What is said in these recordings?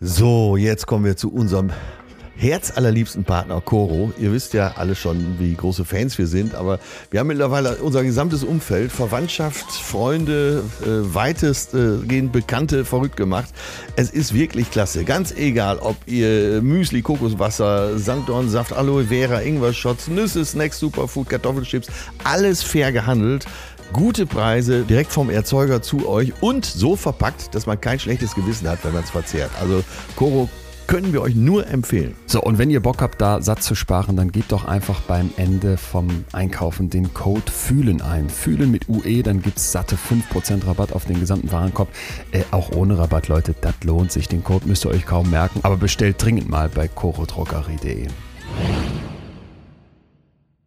So, jetzt kommen wir zu unserem herzallerliebsten Partner Coro. Ihr wisst ja alle schon, wie große Fans wir sind, aber wir haben mittlerweile unser gesamtes Umfeld, Verwandtschaft, Freunde, äh, weitestgehend Bekannte verrückt gemacht. Es ist wirklich klasse. Ganz egal, ob ihr Müsli, Kokoswasser, Sanddornsaft, Aloe Vera, Ingwer-Shots, Nüsse, Snacks, Superfood, Kartoffelchips, alles fair gehandelt gute Preise direkt vom Erzeuger zu euch und so verpackt, dass man kein schlechtes Gewissen hat, wenn man es verzehrt. Also Coro können wir euch nur empfehlen. So, und wenn ihr Bock habt, da satt zu sparen, dann gebt doch einfach beim Ende vom Einkaufen den Code FÜHLEN ein. FÜHLEN mit UE, dann gibt es satte 5% Rabatt auf den gesamten Warenkorb. Äh, auch ohne Rabatt, Leute, das lohnt sich. Den Code müsst ihr euch kaum merken. Aber bestellt dringend mal bei corodrogerie.de.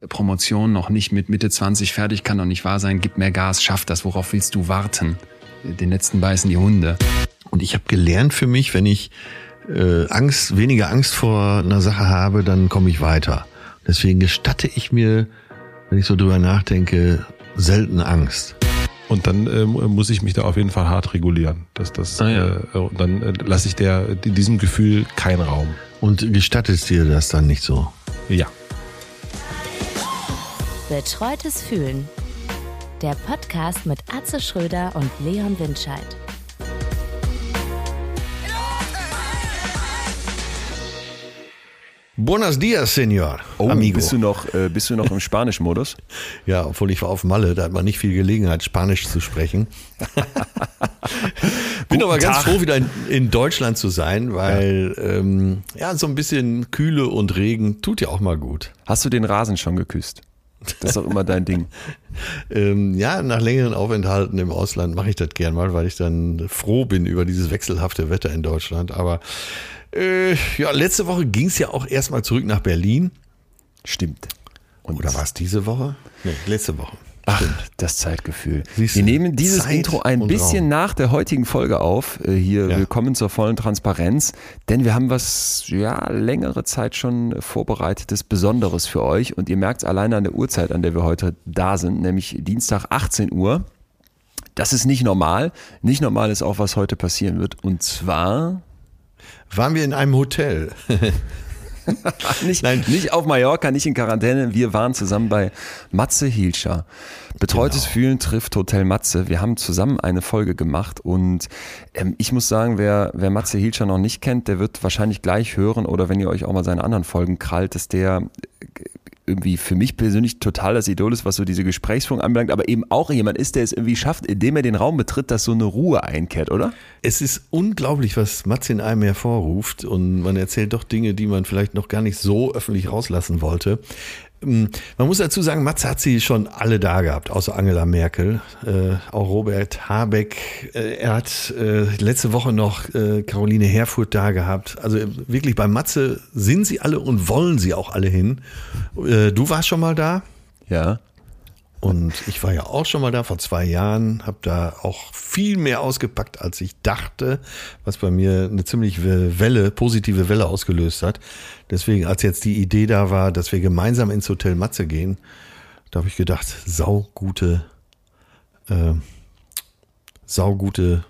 Promotion noch nicht mit Mitte 20 fertig, kann doch nicht wahr sein. Gib mehr Gas, schaff das. Worauf willst du warten? Den letzten beißen die Hunde. Und ich habe gelernt für mich, wenn ich äh, Angst, weniger Angst vor einer Sache habe, dann komme ich weiter. Deswegen gestatte ich mir, wenn ich so drüber nachdenke, selten Angst. Und dann äh, muss ich mich da auf jeden Fall hart regulieren. Dass das, ah, ja. äh, und dann äh, lasse ich der diesem Gefühl keinen Raum. Und gestattest dir das dann nicht so? Ja. Betreutes Fühlen. Der Podcast mit Atze Schröder und Leon Windscheid. Buenos dias, Senor. Oh, amigo. Bist du noch, äh, bist du noch im Spanisch-Modus? ja, obwohl ich war auf Malle, da hat man nicht viel Gelegenheit, Spanisch zu sprechen. Bin aber ganz Tag. froh, wieder in, in, Deutschland zu sein, weil ja. Ähm, ja, so ein bisschen Kühle und Regen tut ja auch mal gut. Hast du den Rasen schon geküsst? Das ist auch immer dein Ding. ähm, ja, nach längeren Aufenthalten im Ausland mache ich das gern mal, weil ich dann froh bin über dieses wechselhafte Wetter in Deutschland. Aber äh, ja, letzte Woche ging es ja auch erstmal zurück nach Berlin. Stimmt. Und Oder war es diese Woche? Nee, letzte Woche. Ach, das Zeitgefühl. Siehst wir nehmen dieses Zeit Intro ein bisschen Raum. nach der heutigen Folge auf. Äh, hier ja. willkommen zur vollen Transparenz, denn wir haben was ja längere Zeit schon vorbereitetes Besonderes für euch und ihr merkt es alleine an der Uhrzeit, an der wir heute da sind, nämlich Dienstag 18 Uhr. Das ist nicht normal. Nicht normal ist auch, was heute passieren wird. Und zwar waren wir in einem Hotel. nicht, Nein. nicht auf Mallorca, nicht in Quarantäne. Wir waren zusammen bei Matze Hilscher. Betreutes genau. Fühlen trifft Hotel Matze. Wir haben zusammen eine Folge gemacht und ähm, ich muss sagen, wer, wer Matze Hilscher noch nicht kennt, der wird wahrscheinlich gleich hören oder wenn ihr euch auch mal seine anderen Folgen krallt, dass der irgendwie für mich persönlich total das Idol ist, was so diese Gesprächsführung anbelangt, aber eben auch jemand ist, der es irgendwie schafft, indem er den Raum betritt, dass so eine Ruhe einkehrt, oder? Es ist unglaublich, was Matze in einem hervorruft und man erzählt doch Dinge, die man vielleicht noch gar nicht so öffentlich rauslassen wollte. Ähm, man muss dazu sagen, Matze hat sie schon alle da gehabt, außer Angela Merkel, äh, auch Robert Habeck. Äh, er hat äh, letzte Woche noch äh, Caroline Herfurth da gehabt. Also wirklich bei Matze sind sie alle und wollen sie auch alle hin. Äh, du warst schon mal da? Ja. Und ich war ja auch schon mal da vor zwei Jahren, habe da auch viel mehr ausgepackt, als ich dachte, was bei mir eine ziemlich Welle, positive Welle ausgelöst hat. Deswegen, als jetzt die Idee da war, dass wir gemeinsam ins Hotel Matze gehen, da habe ich gedacht, saugute, äh, saugute,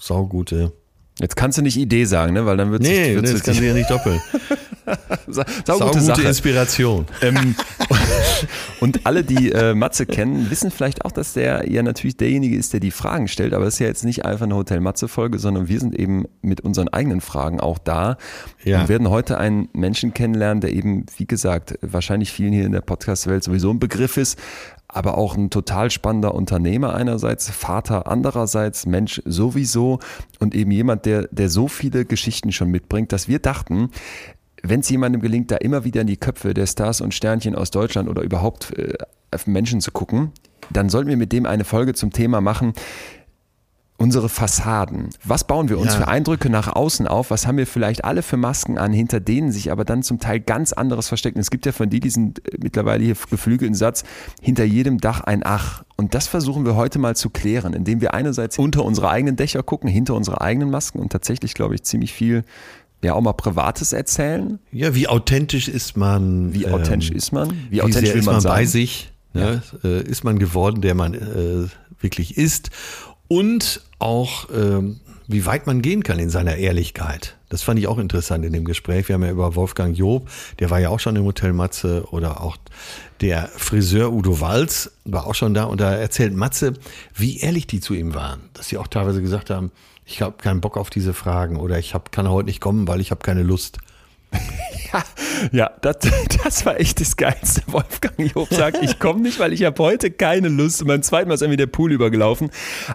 saugute Jetzt kannst du nicht Idee sagen, ne? Weil dann wird Nee, nee das kannst du ja nicht doppeln. Sau, gute, Sache. Inspiration. Ähm, und alle, die äh, Matze kennen, wissen vielleicht auch, dass der ja natürlich derjenige ist, der die Fragen stellt. Aber es ist ja jetzt nicht einfach eine Hotel Matze-Folge, sondern wir sind eben mit unseren eigenen Fragen auch da. Ja. Und werden heute einen Menschen kennenlernen, der eben, wie gesagt, wahrscheinlich vielen hier in der Podcast-Welt sowieso ein Begriff ist, aber auch ein total spannender Unternehmer einerseits, Vater andererseits, Mensch sowieso und eben jemand, der, der so viele Geschichten schon mitbringt, dass wir dachten, wenn es jemandem gelingt, da immer wieder in die Köpfe der Stars und Sternchen aus Deutschland oder überhaupt äh, Menschen zu gucken, dann sollten wir mit dem eine Folge zum Thema machen, unsere Fassaden. Was bauen wir uns ja. für Eindrücke nach außen auf? Was haben wir vielleicht alle für Masken an, hinter denen sich aber dann zum Teil ganz anderes versteckt? Und es gibt ja von dir diesen äh, mittlerweile hier geflügelten Satz, hinter jedem Dach ein Ach. Und das versuchen wir heute mal zu klären, indem wir einerseits unter unsere eigenen Dächer gucken, hinter unsere eigenen Masken und tatsächlich, glaube ich, ziemlich viel ja auch mal Privates erzählen. Ja, wie authentisch ist man? Wie authentisch ähm, ist man? Wie, wie authentisch will man, man bei sich? Ne? Ja. Äh, ist man geworden, der man äh, wirklich ist? Und auch, ähm, wie weit man gehen kann in seiner Ehrlichkeit. Das fand ich auch interessant in dem Gespräch. Wir haben ja über Wolfgang Job, der war ja auch schon im Hotel Matze oder auch der Friseur Udo Walz war auch schon da und da erzählt Matze, wie ehrlich die zu ihm waren. Dass sie auch teilweise gesagt haben, ich habe keinen Bock auf diese Fragen oder ich hab, kann heute nicht kommen, weil ich habe keine Lust. Ja, das, das war echt das Geilste. Wolfgang Job sagt, ich komme nicht, weil ich habe heute keine Lust. Und beim zweiten Mal ist irgendwie der Pool übergelaufen.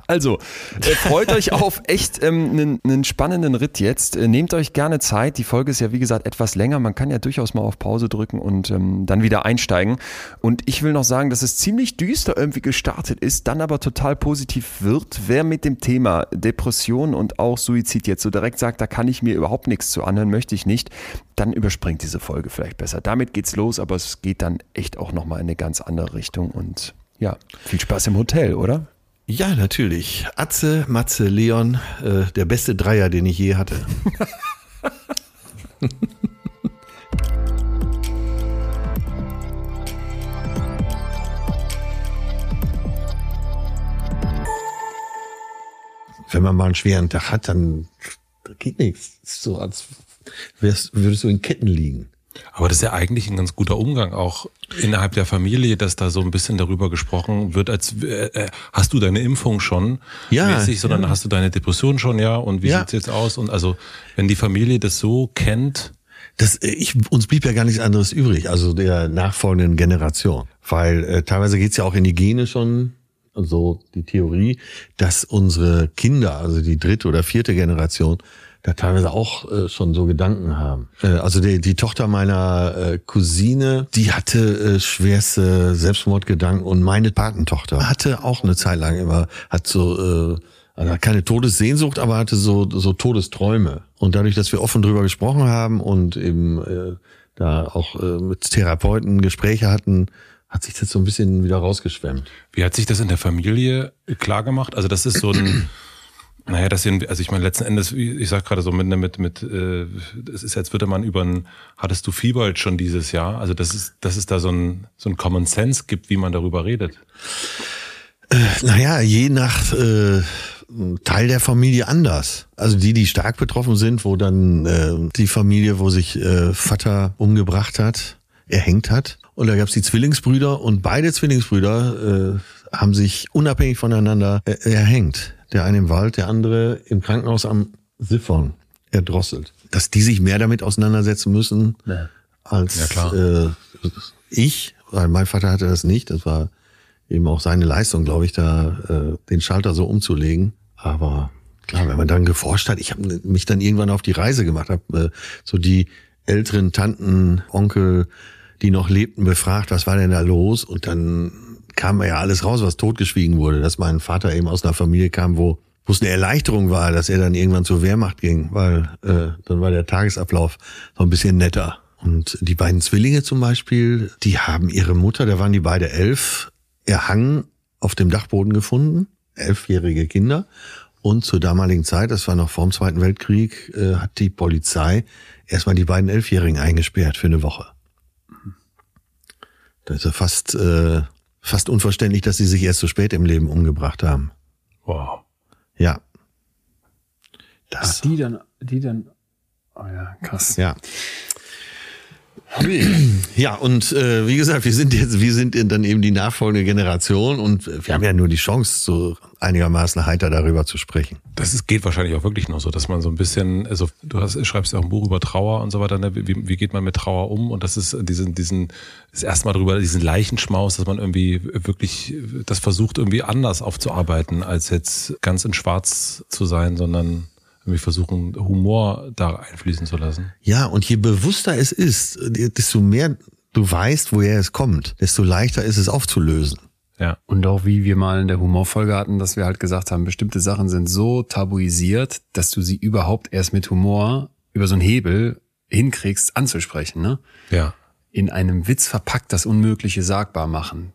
Also, äh, freut euch auf echt ähm, einen, einen spannenden Ritt jetzt. Äh, nehmt euch gerne Zeit. Die Folge ist ja, wie gesagt, etwas länger. Man kann ja durchaus mal auf Pause drücken und ähm, dann wieder einsteigen. Und ich will noch sagen, dass es ziemlich düster irgendwie gestartet ist, dann aber total positiv wird. Wer mit dem Thema Depression und auch Suizid jetzt so direkt sagt, da kann ich mir überhaupt nichts zu anhören, möchte ich nicht, dann überspringt diese Folge vielleicht besser. Damit geht's los, aber es geht dann echt auch nochmal in eine ganz andere Richtung und ja, viel Spaß im Hotel, oder? Ja, natürlich. Atze, Matze, Leon, äh, der beste Dreier, den ich je hatte. Wenn man mal einen schweren Tag hat, dann geht nichts. So als wärst, würdest du in Ketten liegen. Aber das ist ja eigentlich ein ganz guter Umgang auch innerhalb der Familie, dass da so ein bisschen darüber gesprochen wird, als äh, äh hast du deine Impfung schon ja, mäßig, sondern ja. hast du deine Depression schon, ja, und wie Ja. sieht's jetzt aus? Und also, wenn die Familie das so kennt, Das, äh, ich, uns blieb ja gar nichts anderes übrig, also der nachfolgenden Generation. Weil äh, teilweise geht's ja auch in die Gene schon, so die Theorie, dass unsere Kinder, also die dritte oder vierte Generation, da teilweise auch äh, schon so Gedanken haben. Äh, also die, die Tochter meiner äh, Cousine, die hatte äh, schwerste Selbstmordgedanken und meine Patentochter hatte auch eine Zeit lang immer, hat so... Äh, also keine Todessehnsucht, aber hatte so, so Todesträume. Und dadurch, dass wir offen drüber gesprochen haben und eben äh, da auch äh, mit Therapeuten Gespräche hatten, hat sich das so ein bisschen wieder rausgeschwemmt. wie hat sich das in der Familie klar gemacht? Also das ist so ein, naja, das sind, also ich meine letzten Endes, ich sag gerade so mit, mit, mit, äh, es ist, als würde man über ein, hattest du Fieber schon dieses Jahr? Also das ist, dass es da so ein, so ein Common Sense gibt, wie man darüber redet. Naja, je nach äh, Teil der Familie anders. Also die, die stark betroffen sind, wo dann äh, die Familie, wo sich äh, Vater umgebracht hat, erhängt hat. Und da gab's die Zwillingsbrüder und beide Zwillingsbrüder äh, haben sich unabhängig voneinander äh, erhängt. Der eine im Wald, der andere im Krankenhaus am Siphon erdrosselt. Dass die sich mehr damit auseinandersetzen müssen als Ja. Äh, ich, weil mein Vater hatte das nicht. Das war eben auch seine Leistung, glaube ich, da äh, den Schalter so umzulegen. Aber klar, wenn man dann geforscht hat, ich habe mich dann irgendwann auf die Reise gemacht, habe äh, so die älteren Tanten, Onkel, die noch lebten, befragt, was war denn da los? Und dann kam ja alles raus, was totgeschwiegen wurde, dass mein Vater eben aus einer Familie kam, wo wo es eine Erleichterung war, dass er dann irgendwann zur Wehrmacht ging, weil äh, dann war der Tagesablauf so ein bisschen netter. Und die beiden Zwillinge zum Beispiel, die haben ihre Mutter, da waren die beide elf, erhangen auf dem Dachboden gefunden, elfjährige Kinder. Und zur damaligen Zeit, das war noch vor dem Zweiten Weltkrieg, äh, hat die Polizei erstmal die beiden Elfjährigen eingesperrt für eine Woche. Das ist ja fast, äh, fast unverständlich, dass sie sich erst so spät im Leben umgebracht haben. Wow. Ja. Das, Die dann, die dann, oh ja, krass. ja. Ja, und äh, wie gesagt, wir sind jetzt, wir sind dann eben die nachfolgende Generation und wir haben ja nur die Chance, so einigermaßen heiter darüber zu sprechen. Das ist, geht wahrscheinlich auch wirklich noch so, dass man so ein bisschen, also du hast, schreibst ja auch ein Buch über Trauer und so weiter, ne? wie, wie geht man mit Trauer um? Und das ist diesen, diesen, das erste Mal drüber, diesen Leichenschmaus, dass man irgendwie wirklich das versucht, irgendwie anders aufzuarbeiten, als jetzt ganz in Schwarz zu sein, sondern irgendwie versuchen, Humor da einfließen zu lassen. Ja, und je bewusster es ist, desto mehr du weißt, woher es kommt, desto leichter ist es aufzulösen. Ja. Und auch wie wir mal in der Humorfolge hatten, dass wir halt gesagt haben, bestimmte Sachen sind so tabuisiert, dass du sie überhaupt erst mit Humor über so einen Hebel hinkriegst anzusprechen, ne? Ja. In einem Witz verpackt das Unmögliche sagbar machen.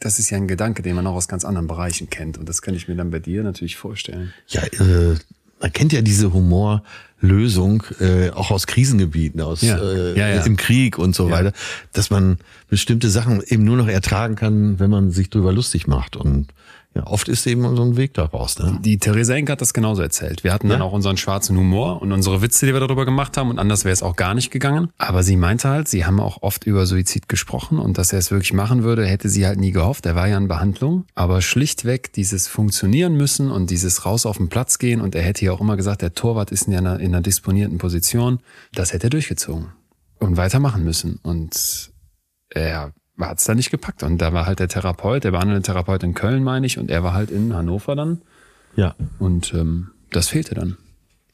Das ist ja ein Gedanke, den man auch aus ganz anderen Bereichen kennt. Und das kann ich mir dann bei dir natürlich vorstellen. Ja, äh, man kennt ja diese Humorlösung äh, auch aus Krisengebieten, aus Ja. Äh, Ja, ja. im Krieg und so weiter, dass man bestimmte Sachen eben nur noch ertragen kann, wenn man sich drüber lustig macht. Und Ja, oft ist eben so ein Weg daraus. Ne? Die Theresa Enck hat das genauso erzählt. Wir hatten dann Ja. auch unseren schwarzen Humor und unsere Witze, die wir darüber gemacht haben und anders wäre es auch gar nicht gegangen. Aber sie meinte halt, sie haben auch oft über Suizid gesprochen und dass er es wirklich machen würde, hätte sie halt nie gehofft. Er war ja in Behandlung. Aber schlichtweg dieses Funktionieren müssen und dieses raus auf den Platz gehen und er hätte ja auch immer gesagt, der Torwart ist in einer, in einer disponierten Position. Das hätte er durchgezogen und weitermachen müssen. Und er hat es dann nicht gepackt. Und da war halt der Therapeut, der behandelnde Therapeut in Köln, meine ich, und er war halt in Hannover dann. Ja. Und ähm, das fehlte dann.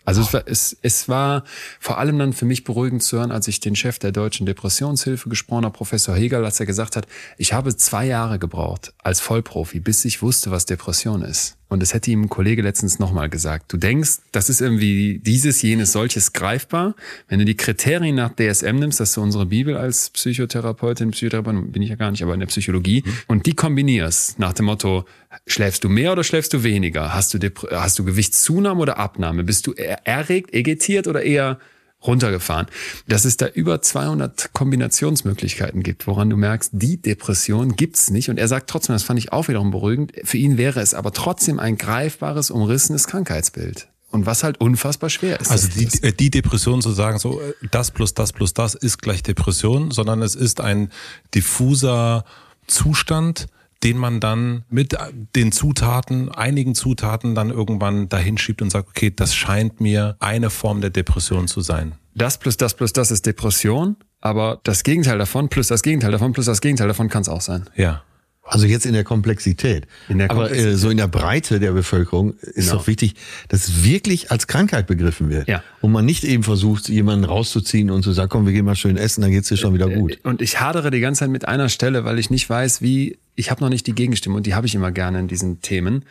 Also es war, es, es war vor allem dann für mich beruhigend zu hören, als ich den Chef der Deutschen Depressionshilfe gesprochen habe, Professor Hegel, als er gesagt hat, ich habe zwei Jahre gebraucht als Vollprofi, bis ich wusste, was Depression ist. Und das hätte ihm ein Kollege letztens nochmal gesagt. Du denkst, das ist irgendwie dieses, jenes, solches greifbar. Wenn du die Kriterien nach DSM nimmst, das ist so unsere Bibel als Psychotherapeutin, Psychotherapeutin bin ich ja gar nicht, aber in der Psychologie, und die kombinierst nach dem Motto, schläfst du mehr oder schläfst du weniger? Hast du, hast du Gewichtszunahme oder Abnahme? Bist du erregt, egetiert oder eher runtergefahren. Dass es da über 200 Kombinationsmöglichkeiten gibt, woran du merkst, die Depression gibt's nicht. Und er sagt trotzdem, das fand ich auch wiederum beruhigend, für ihn wäre es aber trotzdem ein greifbares, umrissenes Krankheitsbild. Und was halt unfassbar schwer ist. Also die, äh, die Depression zu sagen, so äh, das plus das plus das ist gleich Depression, sondern es ist ein diffuser Zustand, den man dann mit den Zutaten, einigen Zutaten dann irgendwann dahin schiebt und sagt, okay, das scheint mir eine Form der Depression zu sein. das plus das plus das ist Depression, aber das Gegenteil davon plus das Gegenteil davon plus das Gegenteil davon kann es auch sein. Ja. Also jetzt in der Komplexität. In der Aber äh, so in der Breite der Bevölkerung ist Genau. doch wichtig, dass es wirklich als Krankheit begriffen wird. Ja. Und man nicht eben versucht, jemanden rauszuziehen und zu sagen, komm, wir gehen mal schön essen, dann geht's dir schon wieder gut. Und ich hadere die ganze Zeit mit einer Stelle, weil ich nicht weiß, wie, ich habe noch nicht die Gegenstimme und die habe ich immer gerne in diesen Themen.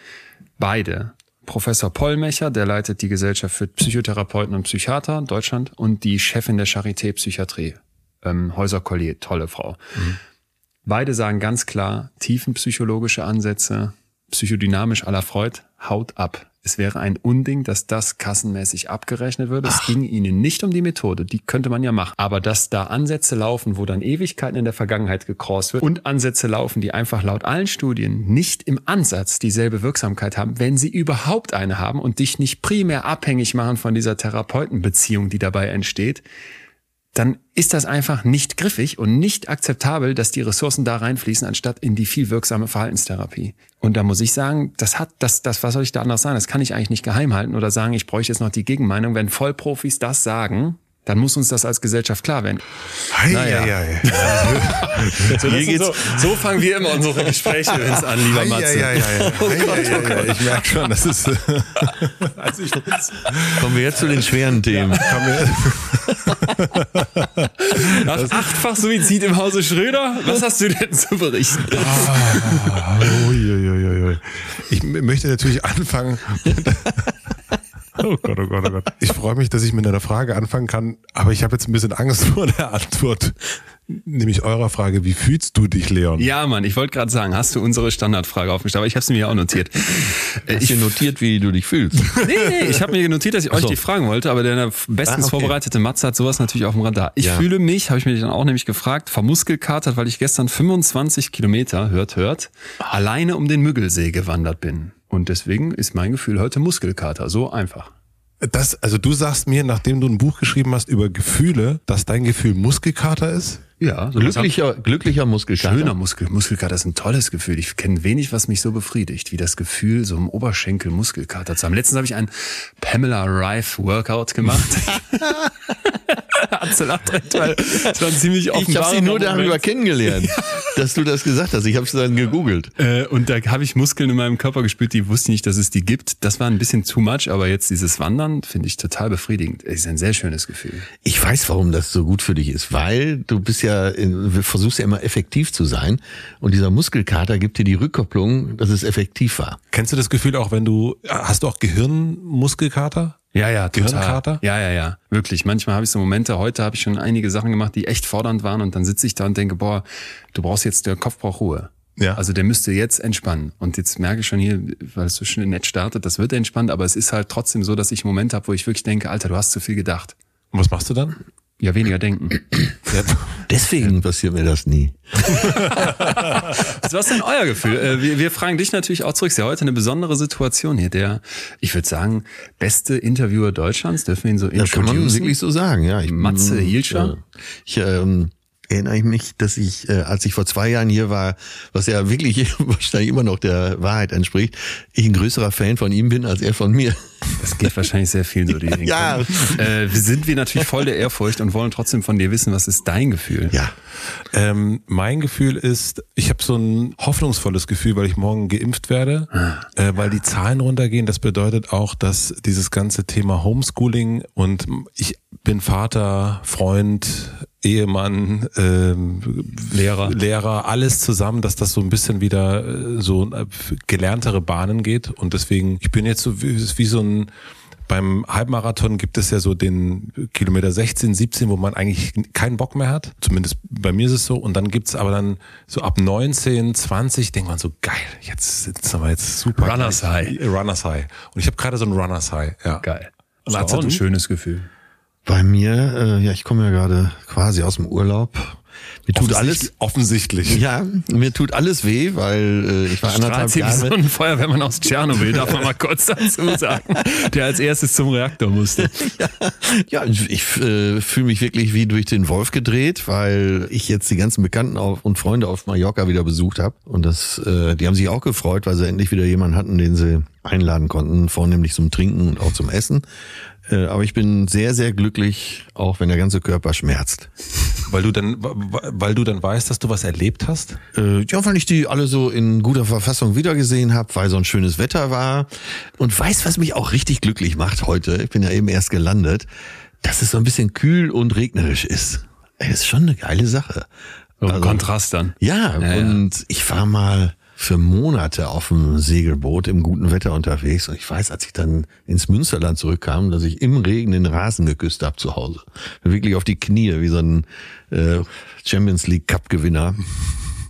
Beide. Professor Pollmecher, der leitet die Gesellschaft für Psychotherapeuten und Psychiater in Deutschland und die Chefin der Charité Psychiatrie, ähm, Häuser Collier, tolle Frau. Beide sagen ganz klar, tiefenpsychologische Ansätze, psychodynamisch à la Freud, haut ab. Es wäre ein Unding, dass das kassenmäßig abgerechnet wird. Es ging ihnen nicht um die Methode, die könnte man ja machen. Aber dass da Ansätze laufen, wo dann Ewigkeiten in der Vergangenheit gecrossed wird und Ansätze laufen, die einfach laut allen Studien nicht im Ansatz dieselbe Wirksamkeit haben, wenn sie überhaupt eine haben und dich nicht primär abhängig machen von dieser Therapeutenbeziehung, die dabei entsteht, dann ist das einfach nicht griffig und nicht akzeptabel, dass die Ressourcen da reinfließen, anstatt in die viel wirksame Verhaltenstherapie. Und da muss ich sagen, das hat, das, das, was soll ich da anders sagen? Das kann ich eigentlich nicht geheim halten oder sagen, ich bräuchte jetzt noch die Gegenmeinung. Wenn Vollprofis das sagen, dann muss uns das als Gesellschaft klar werden. Naja. So, das sind so, so fangen wir immer unsere Gespräche übrigens an, lieber Matze. Ich merke schon, das ist. also ich Kommen wir jetzt zu den schweren Themen. Nach achtfach Suizid im Hause Schröder, was hast du denn zu berichten? Uiuiuiui. Ich m- möchte natürlich anfangen. Oh Gott, oh Gott, oh Gott. Ich freue mich, dass ich mit einer Frage anfangen kann, aber ich habe jetzt ein bisschen Angst vor der Antwort. Nämlich eurer Frage, wie fühlst du dich, Leon? Ja, Mann, ich wollte gerade sagen, hast du unsere Standardfrage aufgestellt, aber ich habe sie mir auch notiert. Hast du notiert, wie du dich fühlst? Nee, nee, ich habe mir notiert, dass ich euch so. die fragen wollte, aber der bestens Ah, okay. vorbereitete Matze hat sowas natürlich auf dem Radar. Ich Ja. fühle mich, habe ich mir dann auch nämlich gefragt, vermuskelkatert, weil ich gestern 25 Kilometer, hört, hört, alleine um den Müggelsee gewandert bin. Und deswegen ist mein Gefühl heute Muskelkater, so einfach. Das, also du sagst mir, nachdem du ein Buch geschrieben hast über Gefühle, dass dein Gefühl Muskelkater ist? Ja, so Glücklicher, glücklicher Muskelkater. Schöner Muskel, Muskelkater ist ein tolles Gefühl. Ich kenne wenig, was mich so befriedigt, wie das Gefühl, so im Oberschenkel Muskelkater zu haben. Letztens habe ich einen Pamela Rife Workout gemacht. Weil es war ein ziemlich Ich habe offenbarer sie nur darüber Moment. kennengelernt, dass du das gesagt hast. Ich habe es dann gegoogelt. Äh, und da habe ich Muskeln in meinem Körper gespürt, die wusste ich nicht, dass es die gibt. Das war ein bisschen too much, aber jetzt dieses Wandern finde ich total befriedigend. Es ist ein sehr schönes Gefühl. Ich weiß, warum das so gut für dich ist, weil du bist ja, in, versuchst ja immer effektiv zu sein und dieser Muskelkater gibt dir die Rückkopplung, dass es effektiv war. Kennst du das Gefühl auch, wenn du, hast du auch Gehirnmuskelkater? Ja, ja, total. Gehirnkater? Ja, ja, ja. Wirklich. Manchmal habe ich so Momente, heute habe ich schon einige Sachen gemacht, die echt fordernd waren und dann sitze ich da und denke, boah, du brauchst jetzt, der Kopf braucht Ruhe. Ja. Also der müsste jetzt entspannen. Und jetzt merke ich schon hier, weil es so schnell nett startet, das wird entspannt, aber es ist halt trotzdem so, dass ich einen Moment habe, wo ich wirklich denke, Alter, du hast zu viel gedacht. Und was machst du dann? Ja, weniger denken. Ja, Deswegen passiert mir das nie. Was ist denn euer Gefühl? Äh, Wir, wir fragen dich natürlich auch zurück. Es ist ja heute eine besondere Situation hier. Der, ich würde sagen, beste Interviewer Deutschlands, dürfen wir ihn so Das kann man wirklich so sagen, ja. Ich, Matze Hielscher? Ich ähm, erinnere ich mich, dass ich, äh, als ich vor zwei Jahren hier war, was ja wirklich wahrscheinlich immer noch der Wahrheit entspricht, ich ein größerer Fan von ihm bin als er von mir. Das geht wahrscheinlich sehr viel so. Die Ja. Äh, wir sind wir natürlich voll der Ehrfurcht und wollen trotzdem von dir wissen, was ist dein Gefühl? Ja. Ähm, mein Gefühl ist, ich habe so ein hoffnungsvolles Gefühl, weil ich morgen geimpft werde, äh, weil die Zahlen runtergehen. Das bedeutet auch, dass dieses ganze Thema Homeschooling und ich bin Vater, Freund, Ehemann, ähm, Lehrer. Lehrer, alles zusammen, dass das so ein bisschen wieder äh, so äh, gelerntere Bahnen geht. Und deswegen, ich bin jetzt so wie, wie so ein beim Halbmarathon gibt es ja so den Kilometer 16, 17, wo man eigentlich keinen Bock mehr hat. Zumindest bei mir ist es so. Und dann gibt's aber dann so ab 19, 20 denkt man so, geil, jetzt sind wir jetzt super. Runners High. Runners High. Und ich habe gerade so ein Runners High. Ja. Geil. Und Das ist Atze, auch ein schönes Gefühl. Bei mir, äh, ja, ich komme ja gerade quasi aus dem Urlaub. Mir tut alles, Offensichtlich. ja, mir tut alles weh, weil äh, ich war anderthalb wie so Jahre. ein Feuerwehrmann aus Tschernobyl, darf man mal kurz dazu sagen, der als erstes zum Reaktor musste. Ja, ich äh, fühle mich wirklich wie durch den Wolf gedreht, weil ich jetzt die ganzen Bekannten auf, und Freunde auf Mallorca wieder besucht habe. Und das, äh, die haben sich auch gefreut, weil sie endlich wieder jemanden hatten, den sie einladen konnten, vornehmlich zum Trinken und auch zum Essen. Äh, aber ich bin sehr, sehr glücklich, auch wenn der ganze Körper schmerzt. Weil du dann, weil du dann weißt, dass du was erlebt hast. Äh, ja, weil ich die alle so in guter Verfassung wiedergesehen habe, weil so ein schönes Wetter war. Und weiß, was mich auch richtig glücklich macht heute, ich bin ja eben erst gelandet, dass es so ein bisschen kühl und regnerisch ist. Ey, das ist schon eine geile Sache. Also- Kontrast dann. Ja, Ja, ja. und ich war mal für Monate auf dem Segelboot im guten Wetter unterwegs und ich weiß, als ich dann ins Münsterland zurückkam, dass ich im Regen den Rasen geküsst habe zu Hause. Wirklich auf die Knie, wie so ein äh, Champions League Cup Gewinner.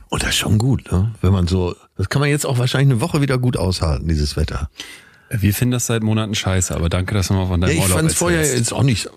Und das ist schon gut, ne? Wenn man so, das kann man jetzt auch wahrscheinlich eine Woche wieder gut aushalten, dieses Wetter. Wir finden das seit Monaten scheiße, aber danke, dass du mal von Ja, deinem ich Urlaub fand es vorher erzählst. jetzt auch nicht.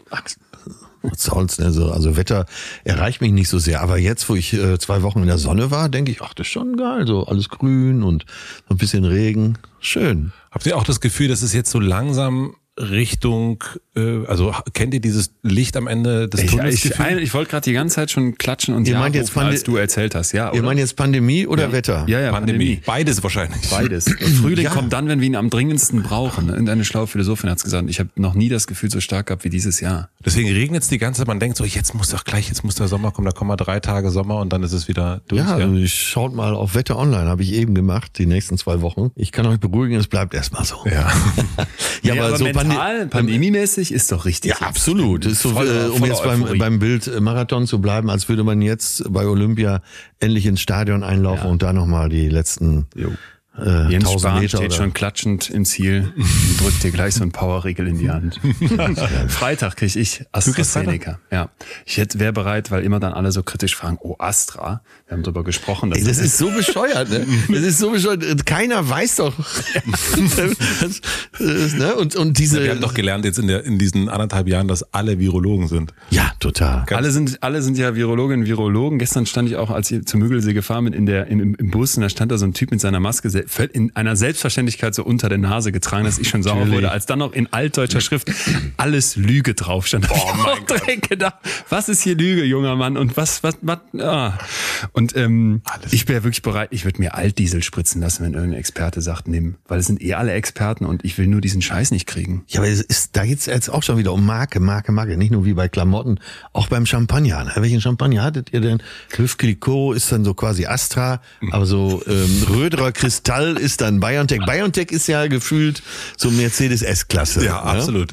Was soll's denn so? Also Wetter erreicht mich nicht so sehr. Aber jetzt, wo ich äh, zwei Wochen in der Sonne war, denke ich, ach, das ist schon geil. So alles grün und so ein bisschen Regen. Schön. Habt ihr auch das Gefühl, dass es jetzt so langsam Richtung, äh, also kennt ihr dieses Licht am Ende des Ich, Tunnels? ich, ein- ich wollte gerade die ganze Zeit schon klatschen und Ihr ja meint jetzt rufen, als du erzählt hast. Ja, Ihr oder? meint jetzt Pandemie oder Wetter? ja, ja, Pandemie. Beides wahrscheinlich. Beides. Der Frühling Ja. kommt dann, wenn wir ihn am dringendsten brauchen. Irgendeine schlaue Philosophin hat es gesagt. Ich habe noch nie das Gefühl so stark gehabt wie dieses Jahr. Deswegen regnet es die ganze Zeit. Man denkt so, jetzt muss doch gleich, jetzt muss der Sommer kommen. Da kommen mal drei Tage Sommer und dann ist es wieder durch. Ja, also ich schaut mal auf Wetter online, habe ich eben gemacht, die nächsten zwei Wochen. Ich kann euch beruhigen, es bleibt erstmal so. ja. ja, Nee, aber so mental, Pande- pandemiemäßig ist doch richtig. Ja, absolut. Ist so, Voller- äh, um jetzt beim, Euphorie. beim Bild äh, Marathon zu bleiben, als würde man jetzt bei Olympia endlich ins Stadion einlaufen und da nochmal die letzten äh, Jens 1000 Spahn Meter steht oder schon klatschend im Ziel und drückt dir gleich so einen Powerriegel in die Hand. Freitag krieg ich AstraZeneca. Ja, ich hätte wäre bereit, weil immer dann alle so kritisch fragen, oh Astra, wir haben drüber gesprochen. dass Ey, das ist so bescheuert, ne? Das ist so bescheuert. Keiner weiß doch. das, das, ne? Und, und diese. Wir haben doch gelernt jetzt in, der, in diesen anderthalb Jahren, dass alle Virologen sind. ja, total. alle sind, alle sind ja Virologinnen und Virologen. Gestern stand ich auch, als ich zum Müggelsee gefahren bin, in der, im, im- Bus und da stand da so ein Typ mit seiner Maske se- völ- in einer Selbstverständlichkeit so unter der Nase getragen, dass ich schon sauer wurde, als dann noch in altdeutscher Schrift alles Lüge drauf stand. Oh mein Gott. Gedacht, was ist hier Lüge, junger Mann? Und was, was, was, ah. Und ähm, ich wäre wirklich bereit, ich würde mir Altdiesel spritzen lassen, wenn irgendein Experte sagt, nimm. Weil es sind eh alle Experten und ich will nur diesen Scheiß nicht kriegen. Ja, aber es ist, da geht's jetzt auch schon wieder um Marke, Marke, Marke. Nicht nur wie bei Klamotten, auch beim Champagner. Ne? Welchen Champagner hattet ihr denn? Höf Clicquot ist dann so quasi Astra, aber so ähm, Röderer Kristall ist dann BioNTech. BioNTech ist ja gefühlt so Mercedes S-Klasse.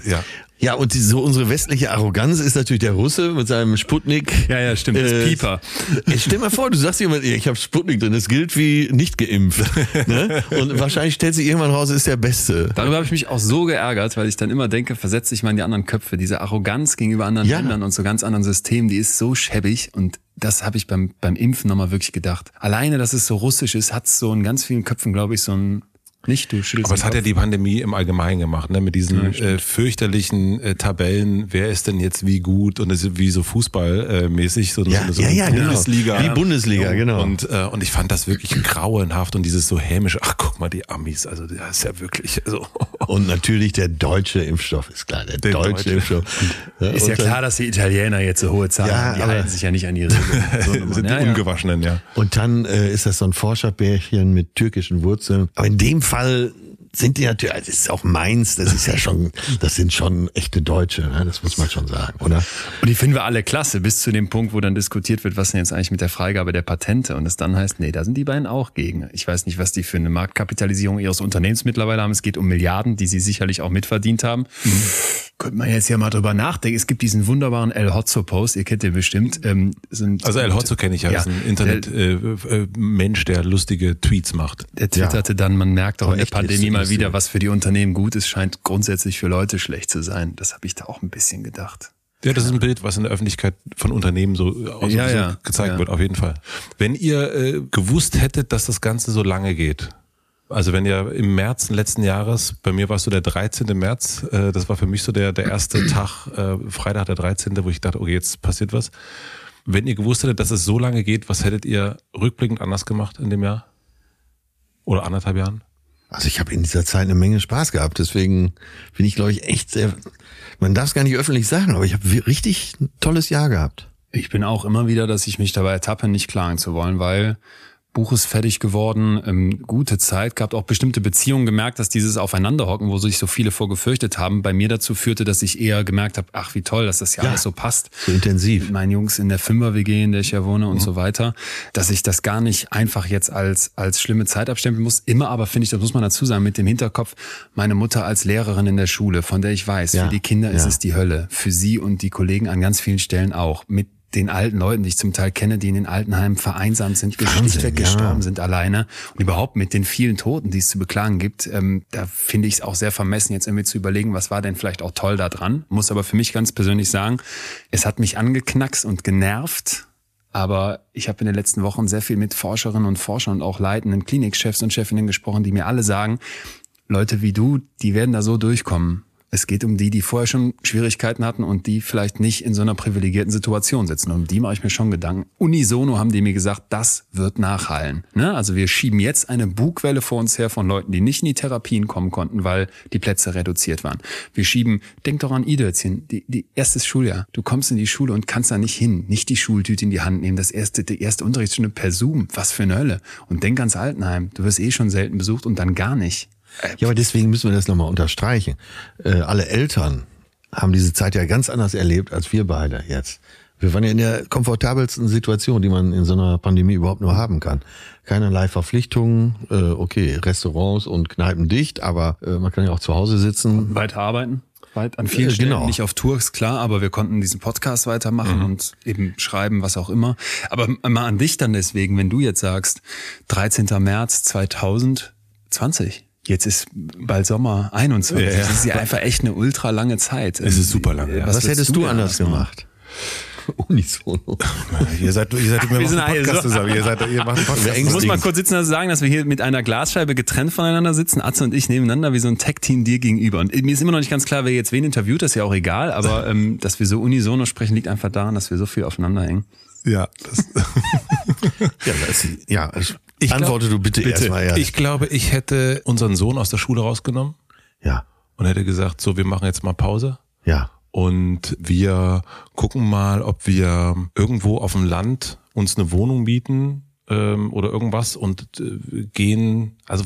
ne? ja. Ja, und die, so unsere westliche Arroganz ist natürlich der Russe mit seinem Sputnik. Ja, ja, stimmt, das Pieper. Ey, stell mal vor, du sagst jemand, ich habe Sputnik drin, das gilt wie nicht geimpft. ne? Und wahrscheinlich stellt sich irgendwann raus, ist der Beste. Darüber habe ich mich auch so geärgert, weil ich dann immer denke, versetze ich mal in die anderen Köpfe. Diese Arroganz gegenüber anderen Ja. Ländern und so ganz anderen Systemen, die ist so schäbig und das habe ich beim, beim Impfen nochmal wirklich gedacht. Alleine, dass es so russisch ist, hat so in ganz vielen Köpfen, glaube ich, so ein Nicht, du schüttelst Aber es hat ja die Pandemie im Allgemeinen gemacht, ne? mit diesen äh, fürchterlichen äh, Tabellen, wer ist denn jetzt wie gut und es ist wie so fußballmäßig, äh, mäßig, so, Ja, so, so ja, ja, genau. Bundesliga. Wie Bundesliga, genau. Und, äh, und ich fand das wirklich grauenhaft und dieses so hämische, ach guck mal, die Amis, also das ist ja wirklich so. Und natürlich der deutsche Impfstoff, ist klar, der, Der deutsche, deutsche. Impfstoff. Ja, Ist ja klar, dass die Italiener jetzt so hohe Zahlen Ja, haben. Die aber- halten sich ja nicht an die Regeln. So sind die ja, ja. Ungewaschenen, ja. Und dann äh, ist das so ein Forscherbärchen mit türkischen Wurzeln. Aber in dem Fall sind die natürlich, also es ist auch Mainz, das ist ja schon, das sind schon echte Deutsche, ne? das muss man schon sagen, oder? Und die finden wir alle klasse, bis zu dem Punkt, wo dann diskutiert wird, was denn jetzt eigentlich mit der Freigabe der Patente und es dann heißt, nee, da sind die beiden auch gegen. Ich weiß nicht, was die für eine Marktkapitalisierung ihres Unternehmens mittlerweile haben. Es geht um Milliarden, die sie sicherlich auch mitverdient haben. Könnte man jetzt ja mal drüber nachdenken. Es gibt diesen wunderbaren El Hotzo-Post, ihr kennt den bestimmt. Ähm, sind, Also El Hotzo kenne ich ja, Ja, das ist ein Internet-Mensch, äh, äh, Mensch, der lustige Tweets macht. Der twitterte dann, man merkt auch in der Pandemie mal wieder, was für die Unternehmen gut ist, scheint grundsätzlich für Leute schlecht zu sein. Das habe ich da auch ein bisschen gedacht. Ja, das ist ein Bild, was in der Öffentlichkeit von Unternehmen so, aus, Ja, so ja, gezeigt ja. wird, auf jeden Fall. Wenn ihr äh, gewusst hättet, dass das Ganze so lange geht, also wenn ihr im März letzten Jahres, bei mir war es so der 13. März, äh, das war für mich so der, der erste Tag, äh, Freitag der 13., wo ich dachte, okay, jetzt passiert was. Wenn ihr gewusst hättet, dass es so lange geht, was hättet ihr rückblickend anders gemacht in dem Jahr? Oder anderthalb Jahren? Also ich habe in dieser Zeit eine Menge Spaß gehabt, deswegen bin ich, glaube ich, echt sehr, man darf es gar nicht öffentlich sagen, aber ich habe richtig ein tolles Jahr gehabt. Ich bin auch immer wieder, dass ich mich dabei ertappe, nicht klagen zu wollen, weil Buch ist fertig geworden, ähm, gute Zeit, gehabt auch bestimmte Beziehungen gemerkt, dass dieses Aufeinanderhocken, wo sich so viele vorgefürchtet haben, bei mir dazu führte, dass ich eher gemerkt habe, ach wie toll, dass das ja, Ja. alles so passt. So intensiv. Mit meinen Jungs in der Fünfer-WG, in der ich ja wohne und so weiter, dass ich das gar nicht einfach jetzt als, als schlimme Zeit abstempeln muss. Immer aber finde ich, das muss man dazu sagen, mit dem Hinterkopf, meine Mutter als Lehrerin in der Schule, von der ich weiß, Ja. für die Kinder ist Ja. es die Hölle. Für sie und die Kollegen an ganz vielen Stellen auch. Mit den alten Leuten, die ich zum Teil kenne, die in den Altenheimen vereinsamt sind, schlichtweg ja. gestorben sind alleine und überhaupt mit den vielen Toten, die es zu beklagen gibt, ähm, da finde ich es auch sehr vermessen, jetzt irgendwie zu überlegen, was war denn vielleicht auch toll da dran. Muss aber für mich ganz persönlich sagen, es hat mich angeknackst und genervt. Aber ich habe in den letzten Wochen sehr viel mit Forscherinnen und Forschern und auch leitenden Klinikchefs und Chefinnen gesprochen, die mir alle sagen, Leute wie du, die werden da so durchkommen. Es geht um die, die vorher schon Schwierigkeiten hatten und die vielleicht nicht in so einer privilegierten Situation sitzen. Und um die mache ich mir schon Gedanken. Unisono haben die mir gesagt, das wird nachhallen. Ne? Also wir schieben jetzt eine Bugwelle vor uns her von Leuten, die nicht in die Therapien kommen konnten, weil die Plätze reduziert waren. Wir schieben, denk doch an Idötzchen, die, die erstes Schuljahr. Du kommst in die Schule und kannst da nicht hin. Nicht die Schultüte in die Hand nehmen. Das erste, die erste Unterrichtsstunde per Zoom. Was für eine Hölle. Und denk ans Altenheim. Du wirst eh schon selten besucht und dann gar nicht. Ja, aber deswegen müssen wir das nochmal unterstreichen. Äh, alle Eltern haben diese Zeit ja ganz anders erlebt als wir beide jetzt. Wir waren ja in der komfortabelsten Situation, die man in so einer Pandemie überhaupt nur haben kann. Keinerlei Verpflichtungen, äh, okay, Restaurants und Kneipen dicht, aber äh, man kann ja auch zu Hause sitzen. weiterarbeiten. Weit an vielen Äh, Stellen, genau. nicht auf Tour, ist klar, aber wir konnten diesen Podcast weitermachen und eben schreiben, was auch immer. Aber mal an dich dann deswegen, wenn du jetzt sagst, 13. März 2020, jetzt ist bald Sommer 21, Ja, ja. das ist ja einfach echt eine ultra lange Zeit. Es ist super lang, ja. Was, würdest hättest du anders gemacht? Unisono. Ihr seid, ihr seid, wir sind alle so- zusammen. Ihr, seid, ihr macht einen Podcast Ich muss mal kurz sitzen und sagen, dass wir hier mit einer Glasscheibe getrennt voneinander sitzen, Atze und ich nebeneinander wie so ein Tech-Team dir gegenüber. Und mir ist immer noch nicht ganz klar, wer jetzt wen interviewt, das ist ja auch egal, aber ähm, dass wir so unisono sprechen, liegt einfach daran, dass wir so viel aufeinander hängen. Ja, das, Ja, das, ja also Ich antworte glaub- du bitte, erstmal. Ja. Ich glaube, ich hätte unseren Sohn aus der Schule rausgenommen ja, und hätte gesagt, so, wir machen jetzt mal Pause. ja. Und wir gucken mal, ob wir irgendwo auf dem Land uns eine Wohnung bieten ähm, oder irgendwas und äh, gehen, also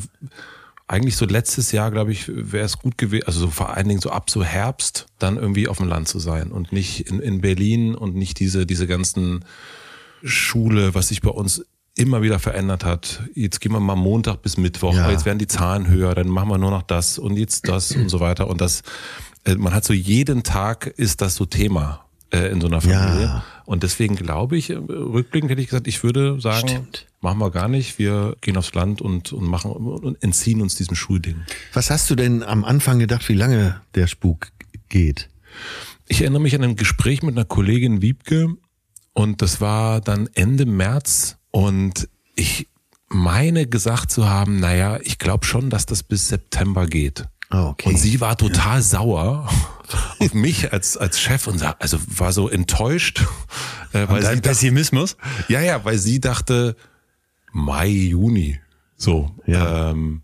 eigentlich so letztes Jahr, glaube ich, wäre es gut gewesen, also so vor allen Dingen so ab so Herbst, dann irgendwie auf dem Land zu sein und nicht in, in Berlin und nicht diese, diese ganzen Schule, was sich bei uns immer wieder verändert hat. Jetzt gehen wir mal Montag bis Mittwoch, Ja. aber jetzt werden die Zahlen höher, dann machen wir nur noch das und jetzt das und so weiter. Und das, äh, man hat so jeden Tag ist das so Thema äh, in so einer Familie. Ja. Und deswegen glaube ich, äh, rückblickend hätte ich gesagt, ich würde sagen, Stimmt. machen wir gar nicht, wir gehen aufs Land und, und machen und entziehen uns diesem Schulding. Was hast du denn am Anfang gedacht, wie lange der Spuk geht? Ich erinnere mich an ein Gespräch mit einer Kollegin Wiebke und das war dann Ende März und ich meine gesagt zu haben, naja, ich glaube schon, dass das bis September geht. Ah, okay. Und sie war total sauer auf mich als, als Chef und sah, also war so enttäuscht. Äh, weil dachte, Pessimismus? ja, ja, weil sie dachte, Mai, Juni. So. Ja. Ähm,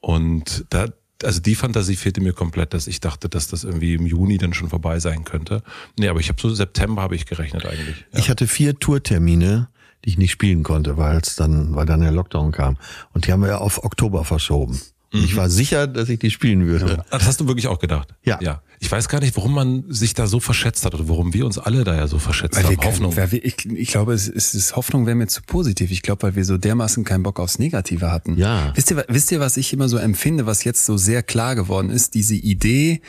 und da, also die Fantasie fehlte mir komplett, dass ich dachte, dass das irgendwie im Juni dann schon vorbei sein könnte. Nee, aber ich habe so September habe ich gerechnet eigentlich. Ja. Ich hatte vier Tourtermine, die ich nicht spielen konnte, weil es dann, weil dann der Lockdown kam. Und die haben wir auf Oktober verschoben. Und ich war sicher, dass ich die spielen würde. Ah, Das hast du wirklich auch gedacht? Ja. ja. Ich weiß gar nicht, warum man sich da so verschätzt hat oder warum wir uns alle da ja so verschätzt Weil wir haben. kein- Hoffnung. Weil wir, ich, ich glaube, es ist, es ist Hoffnung wäre mir zu positiv. Ich glaube, weil wir so dermaßen keinen Bock aufs Negative hatten. Ja. Wisst ihr, wisst ihr, was ich immer so empfinde, was jetzt so sehr klar geworden ist? Diese Idee,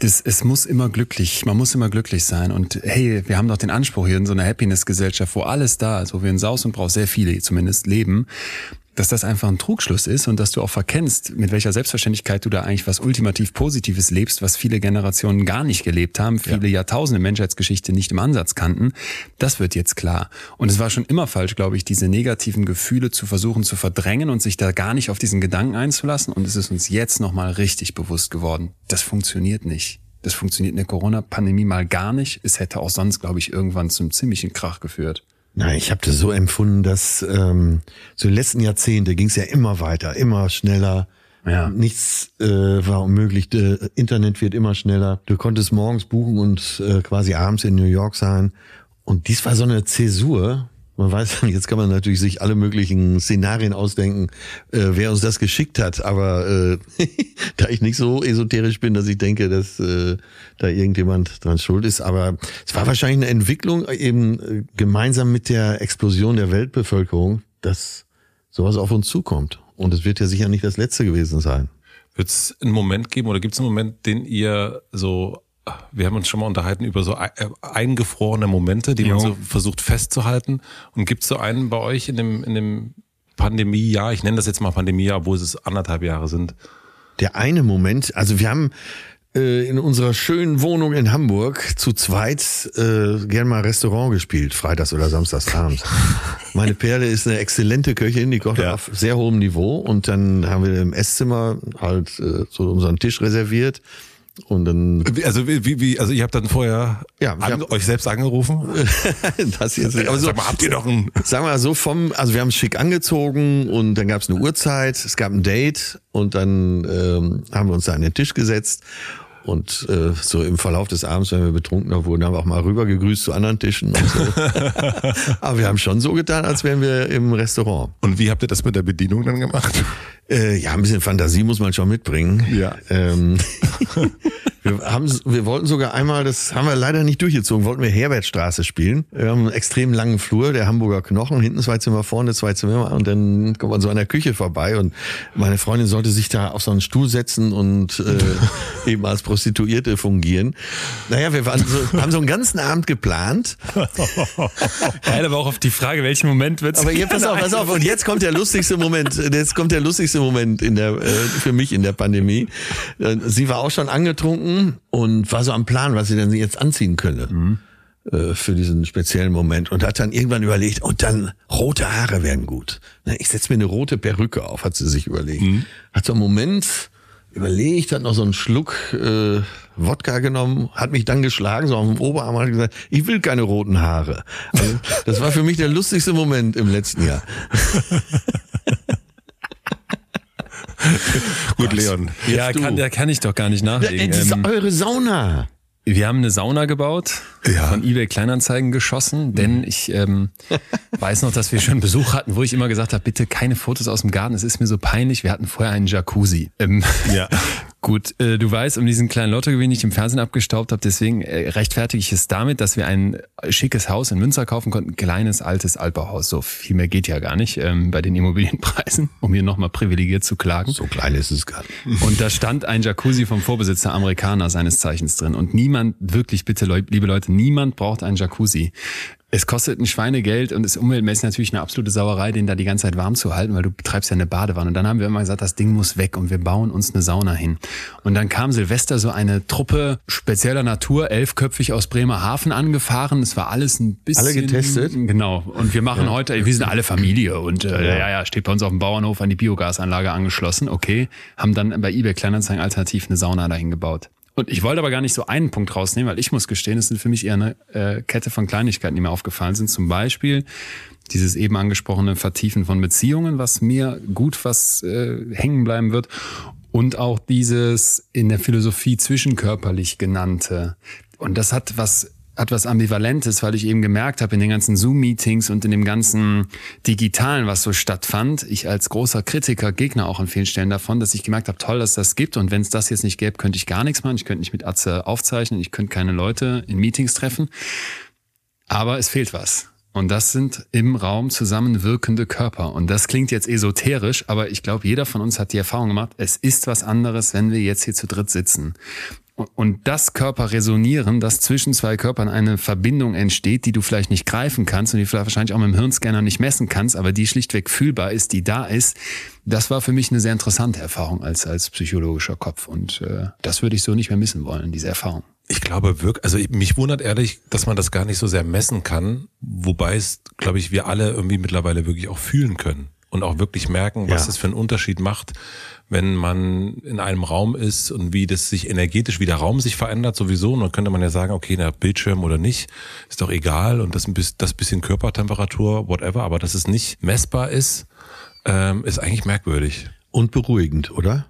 das, es muss immer glücklich, man muss immer glücklich sein. Und hey, wir haben doch den Anspruch hier in so einer Happiness-Gesellschaft, wo alles da ist, wo wir in Saus und Braus sehr viele zumindest leben, dass das einfach ein Trugschluss ist und dass du auch verkennst, mit welcher Selbstverständlichkeit du da eigentlich was ultimativ Positives lebst, was viele Generationen gar nicht gelebt haben, viele Jahrtausende Menschheitsgeschichte nicht im Ansatz kannten. Das wird jetzt klar. Und es war schon immer falsch, glaube ich, diese negativen Gefühle zu versuchen zu verdrängen und sich da gar nicht auf diesen Gedanken einzulassen. Und es ist uns jetzt nochmal richtig bewusst geworden. Das funktioniert nicht. Das funktioniert in der Corona-Pandemie mal gar nicht. Es hätte auch sonst, glaube ich, irgendwann zum ziemlichen Krach geführt. Nein, ich habe das so empfunden, dass ähm, so die letzten Jahrzehnte ging es ja immer weiter, immer schneller. Ja. Nichts äh, war unmöglich. Äh, Internet wird immer schneller. Du konntest morgens buchen und äh, quasi abends in New York sein. Und dies war so eine Zäsur. Man weiß, jetzt kann man natürlich sich alle möglichen Szenarien ausdenken, äh, wer uns das geschickt hat. Aber äh, da ich nicht so esoterisch bin, dass ich denke, dass äh, da irgendjemand dran schuld ist. Aber es war wahrscheinlich eine Entwicklung eben äh, gemeinsam mit der Explosion der Weltbevölkerung, dass sowas auf uns zukommt. Und es wird ja sicher nicht das letzte gewesen sein. Wird es einen Moment geben oder gibt es einen Moment, den ihr so, wir haben uns schon mal unterhalten über so äh, eingefrorene Momente, die man Jo. so versucht festzuhalten. Und gibt es so einen bei euch in dem, in dem Pandemiejahr, ich nenne das jetzt mal Pandemiejahr, obwohl es anderthalb Jahre sind. Der eine Moment, also wir haben äh, in unserer schönen Wohnung in Hamburg zu zweit äh, gern mal Restaurant gespielt, freitags oder samstags abends. Meine Perle ist eine exzellente Köchin, die kocht Ja. auf sehr hohem Niveau und dann haben wir im Esszimmer halt äh, so unseren Tisch reserviert und dann Also wie, wie, also ihr habt dann vorher Ja, an, haben- euch selbst angerufen? das jetzt nicht. Aber so, Sag mal, habt ihr noch ein Sagen wir mal so vom, also wir haben es schick angezogen und dann gab es eine Uhrzeit, es gab ein Date und dann ähm, haben wir uns da an den Tisch gesetzt und äh, so im Verlauf des Abends, wenn wir betrunkener wurden, haben wir auch mal rüber gegrüßt zu anderen Tischen und so. Aber wir haben schon so getan, als wären wir im Restaurant. Und wie habt ihr das mit der Bedienung dann gemacht? Äh, ja, ein bisschen Fantasie muss man schon mitbringen. Ja. Ähm, wir, haben, wir wollten sogar einmal, das haben wir leider nicht durchgezogen, wollten wir Herbertstraße spielen. Wir haben einen extrem langen Flur, der Hamburger Knochen, hinten zwei Zimmer, vorne zwei Zimmer und dann kommt man so an der Küche vorbei und meine Freundin sollte sich da auf so einen Stuhl setzen und äh, eben als Prostituierte fungieren. Naja, wir waren so, haben so einen ganzen Abend geplant. Geil, aber auch auf die Frage, welchen Moment wird's? Aber jetzt pass auf, pass auf. Und jetzt kommt der lustigste Moment. Jetzt kommt der lustigste Moment in der, äh, für mich in der Pandemie. Äh, Sie war auch schon angetrunken und war so am Plan, was sie denn jetzt anziehen könne. äh, Für diesen speziellen Moment und hat dann irgendwann überlegt, und dann rote Haare wären gut. Na, Ich setze mir eine rote Perücke auf, hat sie sich überlegt. Hat so einen Moment überlegt, hat noch so einen Schluck äh, Wodka genommen, hat mich dann geschlagen, so auf dem Oberarm hat gesagt, ich will keine roten Haare. Also, das war für mich der lustigste Moment im letzten Jahr. Gut, Leon. ja, du. kann, da kann ich doch gar nicht nachlegen. das ist Ähm, eure Sauna. Wir haben eine Sauna gebaut, Ja. von eBay Kleinanzeigen geschossen, denn ich ähm, weiß noch, dass wir schon Besuch hatten, wo ich immer gesagt habe, bitte keine Fotos aus dem Garten, es ist mir so peinlich. Wir hatten vorher einen Jacuzzi. Ähm, Ja. Gut, äh, du weißt um diesen kleinen Lottogewinn, den ich im Fernsehen abgestaubt habe, deswegen äh, rechtfertige ich es damit, dass wir ein schickes Haus in Münster kaufen konnten, ein kleines, altes Altbauhaus. So viel mehr geht ja gar nicht ähm, bei den Immobilienpreisen, um hier nochmal privilegiert zu klagen. So klein ist es gar nicht. Und da stand ein Jacuzzi vom Vorbesitzer Amerikaner seines Zeichens drin. Und niemand, wirklich bitte, liebe Leute, niemand braucht einen Jacuzzi. Es kostet ein Schweinegeld und ist umweltmäßig natürlich eine absolute Sauerei, den da die ganze Zeit warm zu halten, weil du betreibst ja eine Badewanne. Und dann haben wir immer gesagt, das Ding muss weg und wir bauen uns eine Sauna hin. Und dann kam Silvester so eine Truppe spezieller Natur, elfköpfig aus Bremerhaven angefahren. Es war alles ein bisschen... Alle getestet? Genau. Und wir machen heute, wir sind alle Familie und äh, ja, ja, steht bei uns auf dem Bauernhof an die Biogasanlage angeschlossen. Okay, haben dann bei eBay Kleinanzeigen alternativ eine Sauna dahin gebaut. Und ich wollte aber gar nicht so einen Punkt rausnehmen, weil ich muss gestehen, es sind für mich eher eine äh, Kette von Kleinigkeiten, die mir aufgefallen sind. Zum Beispiel dieses eben angesprochene Vertiefen von Beziehungen, was mir gut was äh, hängen bleiben wird. Und auch dieses in der Philosophie zwischenkörperlich genannte. Und das hat was hat was Ambivalentes, weil ich eben gemerkt habe in den ganzen Zoom-Meetings und in dem ganzen Digitalen, was so stattfand, ich als großer Kritiker, Gegner auch an vielen Stellen davon, dass ich gemerkt habe, toll, dass das gibt. Und wenn es das jetzt nicht gäbe, könnte ich gar nichts machen, ich könnte nicht mit Atze aufzeichnen, ich könnte keine Leute in Meetings treffen, aber es fehlt was. Und das sind im Raum zusammenwirkende Körper. Und das klingt jetzt esoterisch, aber ich glaube, jeder von uns hat die Erfahrung gemacht, es ist was anderes, wenn wir jetzt hier zu dritt sitzen und das Körper resonieren, dass zwischen zwei Körpern eine Verbindung entsteht, die du vielleicht nicht greifen kannst und die vielleicht wahrscheinlich auch mit dem Hirnscanner nicht messen kannst, aber die schlichtweg fühlbar ist, die da ist, das war für mich eine sehr interessante Erfahrung als, als psychologischer Kopf. Und äh, das würde ich so nicht mehr missen wollen, diese Erfahrung. Ich glaube wirklich, also mich wundert ehrlich, dass man das gar nicht so sehr messen kann, wobei es, glaube ich, wir alle irgendwie mittlerweile wirklich auch fühlen können und auch wirklich merken, was ja. das für einen Unterschied macht, wenn man in einem Raum ist und wie das sich energetisch, wie der Raum sich verändert sowieso. Und dann könnte man ja sagen, okay, na, Bildschirm oder nicht, ist doch egal. Und das, das bisschen Körpertemperatur, whatever, aber dass es nicht messbar ist, ähm, ist eigentlich merkwürdig. Und beruhigend, oder?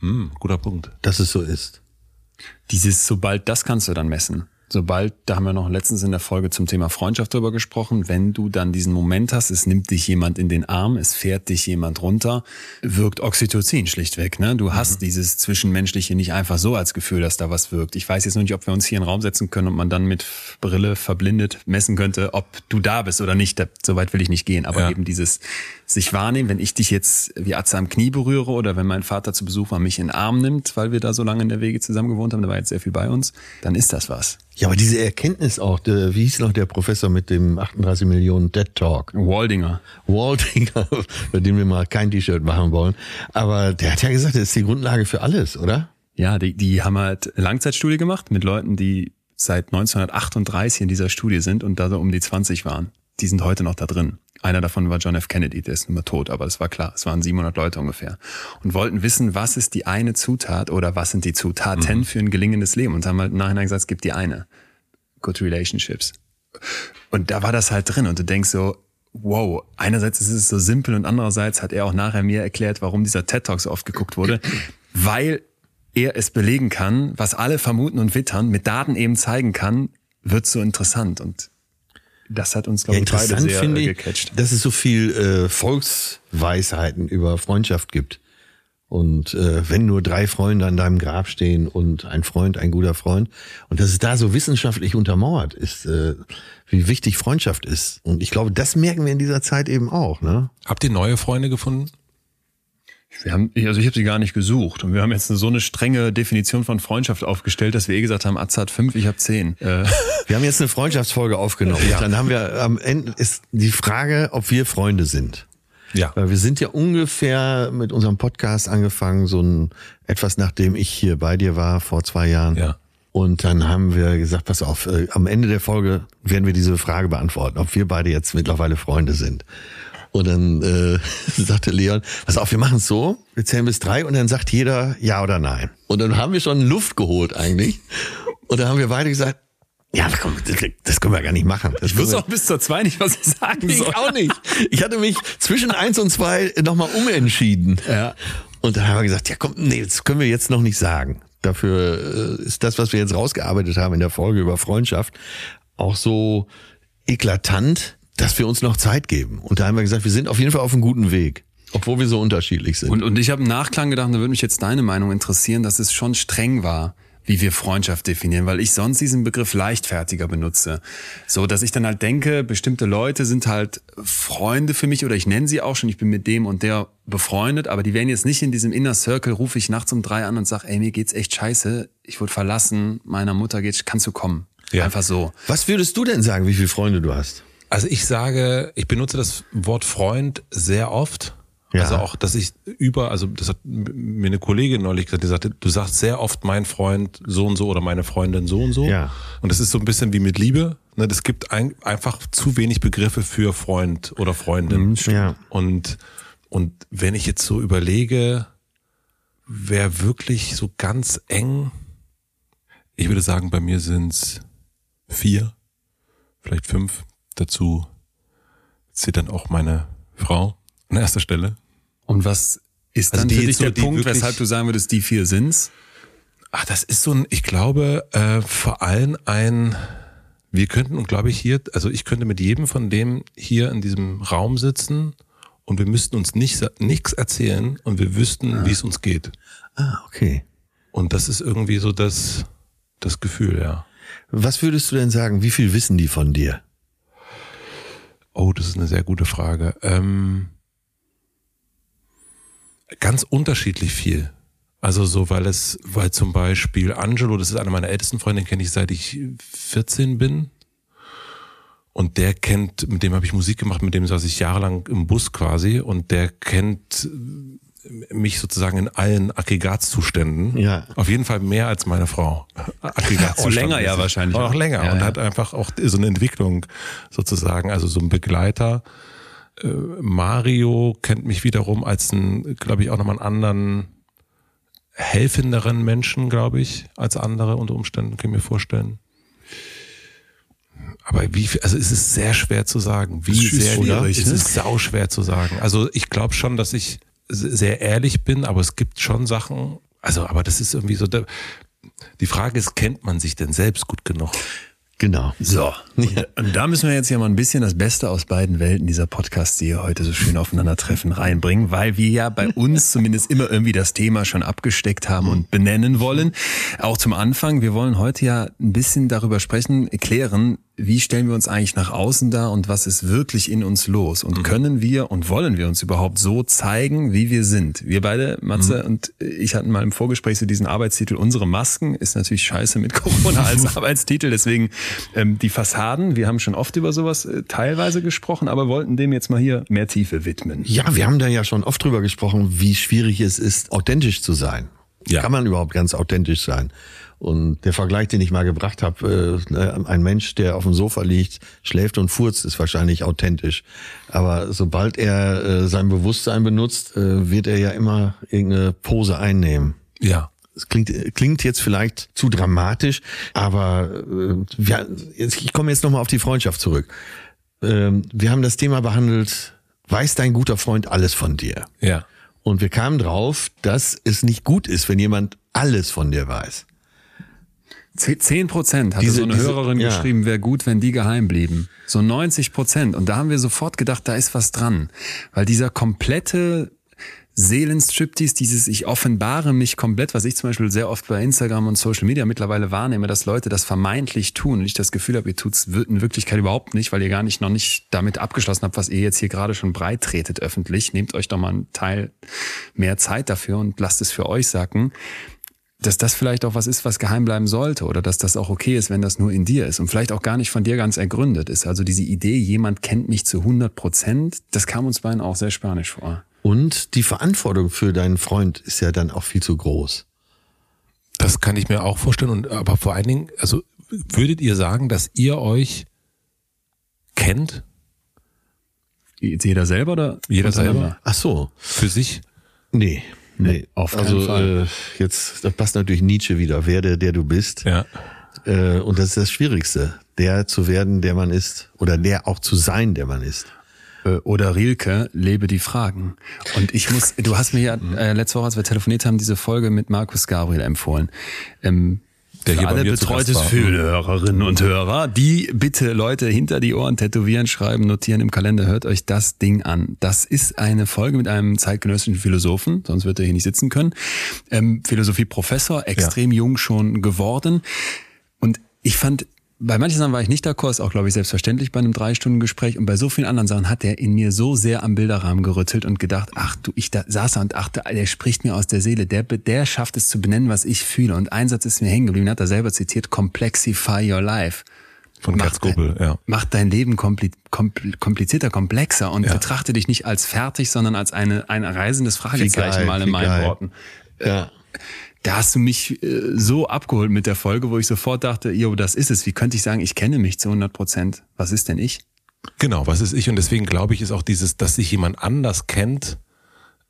Hm, guter Punkt. Dass es so ist. Dieses, sobald das kannst du dann messen sobald, da haben wir noch letztens in der Folge zum Thema Freundschaft drüber gesprochen, wenn du dann diesen Moment hast, es nimmt dich jemand in den Arm, es fährt dich jemand runter, wirkt Oxytocin schlichtweg. Ne? Du hast mhm. dieses Zwischenmenschliche nicht einfach so als Gefühl, dass da was wirkt. Ich weiß jetzt nur nicht, ob wir uns hier in den Raum setzen können und man dann mit Brille verblindet messen könnte, ob du da bist oder nicht. Soweit will ich nicht gehen. Aber ja. eben dieses sich wahrnehmen, wenn ich dich jetzt wie Atze am Knie berühre oder wenn mein Vater zu Besuch war, mich in den Arm nimmt, weil wir da so lange in der Wege zusammen gewohnt haben, da war jetzt sehr viel bei uns, dann ist das was. Ja, aber diese Erkenntnis auch, der, wie hieß noch der Professor mit dem 38 Millionen Dead Talk? Waldinger. Waldinger, bei dem wir mal kein T-Shirt machen wollen. Aber der hat ja gesagt, das ist die Grundlage für alles, oder? Ja, die, die haben halt Langzeitstudie gemacht mit Leuten, die seit 1938 in dieser Studie sind und da so um die 20 waren. Die sind heute noch da drin. Einer davon war John F. Kennedy, der ist immer tot, aber das war klar. Es waren 700 Leute ungefähr. Und wollten wissen, was ist die eine Zutat oder was sind die Zutaten mhm. für ein gelingendes Leben? Und haben halt im Nachhinein gesagt, es gibt die eine. Good Relationships. Und da war das halt drin und du denkst so, wow, einerseits ist es so simpel und andererseits hat er auch nachher mir erklärt, warum dieser TED Talk so oft geguckt wurde, weil er es belegen kann, was alle vermuten und wittern, mit Daten eben zeigen kann, wird so interessant und das hat uns, glaube ja, ich, beide sehr finde äh, gecatcht. dass es so viel äh, Volksweisheiten über Freundschaft gibt. Und äh, wenn nur drei Freunde an deinem Grab stehen und ein Freund, ein guter Freund, und dass es da so wissenschaftlich untermauert ist, äh, wie wichtig Freundschaft ist. Und ich glaube, das merken wir in dieser Zeit eben auch. Ne? Habt ihr neue Freunde gefunden? Wir haben, also ich habe sie gar nicht gesucht und wir haben jetzt so eine strenge Definition von Freundschaft aufgestellt, dass wir eh gesagt haben, Atze hat fünf, ich habe zehn. Äh. Wir haben jetzt eine Freundschaftsfolge aufgenommen. Ja. Dann haben wir am Ende ist die Frage, ob wir Freunde sind. Ja. Weil wir sind ja ungefähr mit unserem Podcast angefangen, so ein etwas nachdem ich hier bei dir war vor zwei Jahren. Ja. Und dann haben wir gesagt, pass auf, äh, am Ende der Folge werden wir diese Frage beantworten, ob wir beide jetzt mittlerweile Freunde sind. Und dann äh, sagte Leon, pass auf, wir machen es so, wir zählen bis drei und dann sagt jeder ja oder nein. Und dann haben wir schon Luft geholt eigentlich. Und dann haben wir beide gesagt, ja, komm, das können wir gar nicht machen. Das ich wusste auch bis zur zwei nicht, was ich sagen soll. Ich auch nicht. Ich hatte mich zwischen eins und zwei nochmal umentschieden. Ja. Und dann haben wir gesagt, ja komm, nee, das können wir jetzt noch nicht sagen. Dafür äh, ist das, was wir jetzt rausgearbeitet haben in der Folge über Freundschaft, auch so eklatant, dass wir uns noch Zeit geben. Und da haben wir gesagt, wir sind auf jeden Fall auf einem guten Weg. Obwohl wir so unterschiedlich sind. Und, und ich habe im Nachklang gedacht, da würde mich jetzt deine Meinung interessieren, dass es schon streng war, wie wir Freundschaft definieren, weil ich sonst diesen Begriff leichtfertiger benutze. So, dass ich dann halt denke, bestimmte Leute sind halt Freunde für mich oder ich nenne sie auch schon, ich bin mit dem und der befreundet, aber die werden jetzt nicht in diesem Inner Circle, rufe ich nachts um drei an und sag, ey, mir geht's echt scheiße, ich wurde verlassen, meiner Mutter geht's, kannst du kommen? Ja. Einfach so. Was würdest du denn sagen, wie viele Freunde du hast? Also ich sage, ich benutze das Wort Freund sehr oft. Ja. Also auch, dass ich über, also das hat mir eine Kollegin neulich gesagt, die sagte, du sagst sehr oft mein Freund so und so oder meine Freundin so und so. Ja. Und das ist so ein bisschen wie mit Liebe. Ne? Das gibt ein, einfach zu wenig Begriffe für Freund oder Freundin. Ja. Und, und wenn ich jetzt so überlege, wer wirklich so ganz eng, ich würde sagen, bei mir sind's vier, vielleicht fünf. Dazu zählt dann auch meine Frau an erster Stelle. Und was ist Also dann für dich so- der Punkt, weshalb du sagen würdest, die vier sind's? Ach, das ist so ein, ich glaube, äh, vor allem ein, wir könnten, und glaube ich hier, also ich könnte mit jedem von dem hier in diesem Raum sitzen und wir müssten uns nicht, nichts erzählen und wir wüssten, wie es uns geht. Ah, okay. Und das ist irgendwie so das, das Gefühl, ja. Was würdest du denn sagen, wie viel wissen die von dir? Oh, das ist eine sehr gute Frage. Ähm, ganz unterschiedlich viel. Also so, weil es, weil zum Beispiel Angelo, das ist einer meiner ältesten Freunde, den kenne ich seit ich 14 bin. Und der kennt, mit dem habe ich Musik gemacht, mit dem saß ich jahrelang im Bus quasi und der kennt mich sozusagen in allen Aggregatzuständen. Ja. Auf jeden Fall mehr als meine Frau. Aggregatzustand. länger ja wahrscheinlich Auch auch. länger Ja, und ja. hat einfach auch so eine Entwicklung sozusagen, also so ein Begleiter. Äh, Mario kennt mich wiederum als ein, glaube ich, auch nochmal einen anderen helfenderen Menschen, glaube ich, als andere unter Umständen, kann ich mir vorstellen. Aber wie viel, also es ist sehr schwer zu sagen, wie ist sehr, schwierig, es ne? ist sau schwer zu sagen. Also ich glaube schon, dass ich sehr ehrlich bin, aber es gibt schon Sachen, also aber das ist irgendwie so, die Frage ist, kennt man sich denn selbst gut genug? Genau. So, und da müssen wir jetzt ja mal ein bisschen das Beste aus beiden Welten dieser Podcasts, die hier heute so schön aufeinandertreffen, reinbringen, weil wir ja bei uns zumindest immer irgendwie das Thema schon abgesteckt haben und benennen wollen. Auch zum Anfang, wir wollen heute ja ein bisschen darüber sprechen, erklären, wie stellen wir uns eigentlich nach außen dar und was ist wirklich in uns los? Und können wir und wollen wir uns überhaupt so zeigen, wie wir sind? Wir beide, Matze und ich hatten mal im Vorgespräch so diesen Arbeitstitel, unsere Masken, ist natürlich scheiße mit Corona als Arbeitstitel, deswegen ähm, die Fassaden, wir haben schon oft über sowas äh, teilweise gesprochen, aber wollten dem jetzt mal hier mehr Tiefe widmen. Ja, wir haben da ja schon oft drüber gesprochen, wie schwierig es ist, authentisch zu sein. Ja. Kann man überhaupt ganz authentisch sein? Und der Vergleich, den ich mal gebracht habe, äh, ne, ein Mensch, der auf dem Sofa liegt, schläft und furzt, ist wahrscheinlich authentisch. Aber sobald er äh, sein Bewusstsein benutzt, äh, wird er ja immer irgendeine Pose einnehmen. Ja. Es klingt, klingt jetzt vielleicht zu dramatisch, aber äh, wir, jetzt, ich komme jetzt nochmal auf die Freundschaft zurück. Ähm, wir haben das Thema behandelt, weiß dein guter Freund alles von dir? Ja. Und wir kamen drauf, dass es nicht gut ist, wenn jemand alles von dir weiß. Zehn Prozent hatte Diese- so eine diese- Hörerin ja. geschrieben, wäre gut, wenn die geheim blieben. So 90 Prozent. Und da haben wir sofort gedacht, da ist was dran. Weil dieser komplette Seelenstriptease, dieses ich offenbare mich komplett, was ich zum Beispiel sehr oft bei Instagram und Social Media mittlerweile wahrnehme, dass Leute das vermeintlich tun und ich das Gefühl habe, ihr tut's in Wirklichkeit überhaupt nicht, weil ihr gar nicht noch nicht damit abgeschlossen habt, was ihr jetzt hier gerade schon breit tretet öffentlich. Nehmt euch doch mal einen Teil mehr Zeit dafür und lasst es für euch sacken dass das vielleicht auch was ist, was geheim bleiben sollte oder dass das auch okay ist, wenn das nur in dir ist und vielleicht auch gar nicht von dir ganz ergründet ist. Also diese Idee, jemand kennt mich zu 100 Prozent, das kam uns beiden auch sehr spanisch vor. Und die Verantwortung für deinen Freund ist ja dann auch viel zu groß. Das kann ich mir auch vorstellen. Und aber vor allen Dingen, also würdet ihr sagen, dass ihr euch kennt Jetzt Jeder selber oder? Jeder selber? Ach so. für sich? Nee. Nee, auf keinen also Fall. Äh, jetzt, da passt natürlich Nietzsche wieder, werde der du bist. Ja. Äh, und das ist das Schwierigste, der zu werden, der man ist, oder der auch zu sein, der man ist. Äh, Oder Rilke, lebe die Fragen. Und ich muss, du hast mir ja äh, letzte Woche, als wir telefoniert haben, diese Folge mit Markus Gabriel empfohlen. Ähm, Der für hier alle betreutes für Hörerinnen und Hörer, die bitte Leute hinter die Ohren tätowieren, schreiben, notieren im Kalender, hört euch das Ding an. Das ist eine Folge mit einem zeitgenössischen Philosophen, sonst wird er hier nicht sitzen können. Ähm, Philosophieprofessor, extrem jung schon geworden. Und ich fand bei manchen Sachen war ich nicht d'accord, ist auch, glaube ich, selbstverständlich bei einem Drei-Stunden-Gespräch. Und bei so vielen anderen Sachen hat er in mir so sehr am Bilderrahmen gerüttelt und gedacht, ach du, ich da saß da und achte, der spricht mir aus der Seele. Der, der schafft es zu benennen, was ich fühle. Und ein Satz ist mir hängen geblieben, hat er selber zitiert, complexify your life. Von Gerd Gobel, ja. Macht dein Leben kompli kompl komplizierter, komplexer und Ja. betrachte dich nicht als fertig, sondern als eine, ein reisendes Fragezeichen mal in meinen geil. Worten. Ja. Da hast du mich äh, so abgeholt mit der Folge, wo ich sofort dachte, jo, das ist es. Wie könnte ich sagen, ich kenne mich zu 100 Prozent? Was ist denn ich? Genau, was ist ich? Und deswegen glaube ich, ist auch dieses, dass sich jemand anders kennt.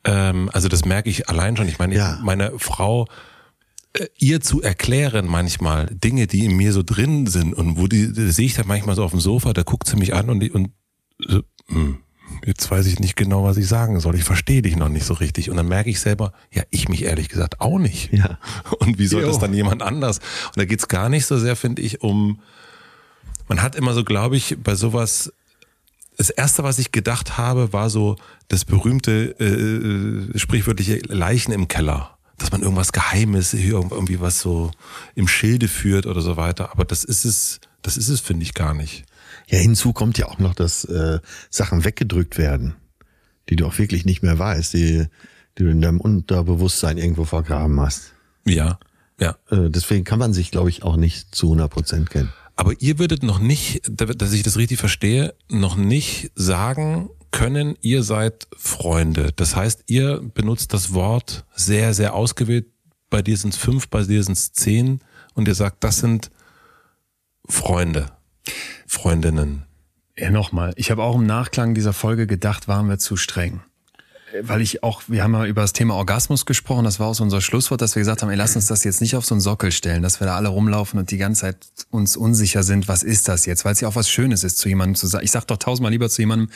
Ähm, also das merke ich allein schon. Ich meine, Ja. ich, meine Frau, äh, ihr zu erklären manchmal Dinge, die in mir so drin sind und wo die, sehe ich dann manchmal so auf dem Sofa, da guckt sie mich an und, die, und so, hm, jetzt weiß ich nicht genau, was ich sagen soll. Ich verstehe dich noch nicht so richtig. Und dann merke ich selber, ja, ich mich ehrlich gesagt auch nicht. Ja. Und wie soll Jo. das dann jemand anders? Und da geht's gar nicht so sehr, finde ich, um, man hat immer so, glaube ich, bei sowas, das erste, was ich gedacht habe, war so das berühmte, äh, sprichwörtliche Leichen im Keller. Dass man irgendwas Geheimes, irgendwie was so im Schilde führt oder so weiter. Aber das ist es, das ist es, finde ich, gar nicht. Ja, hinzu kommt ja auch noch, dass äh, Sachen weggedrückt werden, die du auch wirklich nicht mehr weißt, die, die du in deinem Unterbewusstsein irgendwo vergraben hast. Ja, ja. Äh, deswegen kann man sich, glaube ich, auch nicht zu 100 Prozent kennen. Aber ihr würdet noch nicht, dass ich das richtig verstehe, noch nicht sagen können, ihr seid Freunde. Das heißt, ihr benutzt das Wort sehr, sehr ausgewählt. Bei dir sind es fünf, bei dir sind es zehn. Und ihr sagt, das sind Freunde, Freundinnen. Ja, nochmal. Ich habe auch im Nachklang dieser Folge gedacht, waren wir zu streng. Weil ich auch, wir haben ja über das Thema Orgasmus gesprochen, das war auch so unser Schlusswort, dass wir gesagt haben, ey, lass uns das jetzt nicht auf so einen Sockel stellen, dass wir da alle rumlaufen und die ganze Zeit uns unsicher sind, was ist das jetzt? Weil es ja auch was Schönes ist, zu jemandem zu sagen. Ich sag doch tausendmal lieber zu jemandem,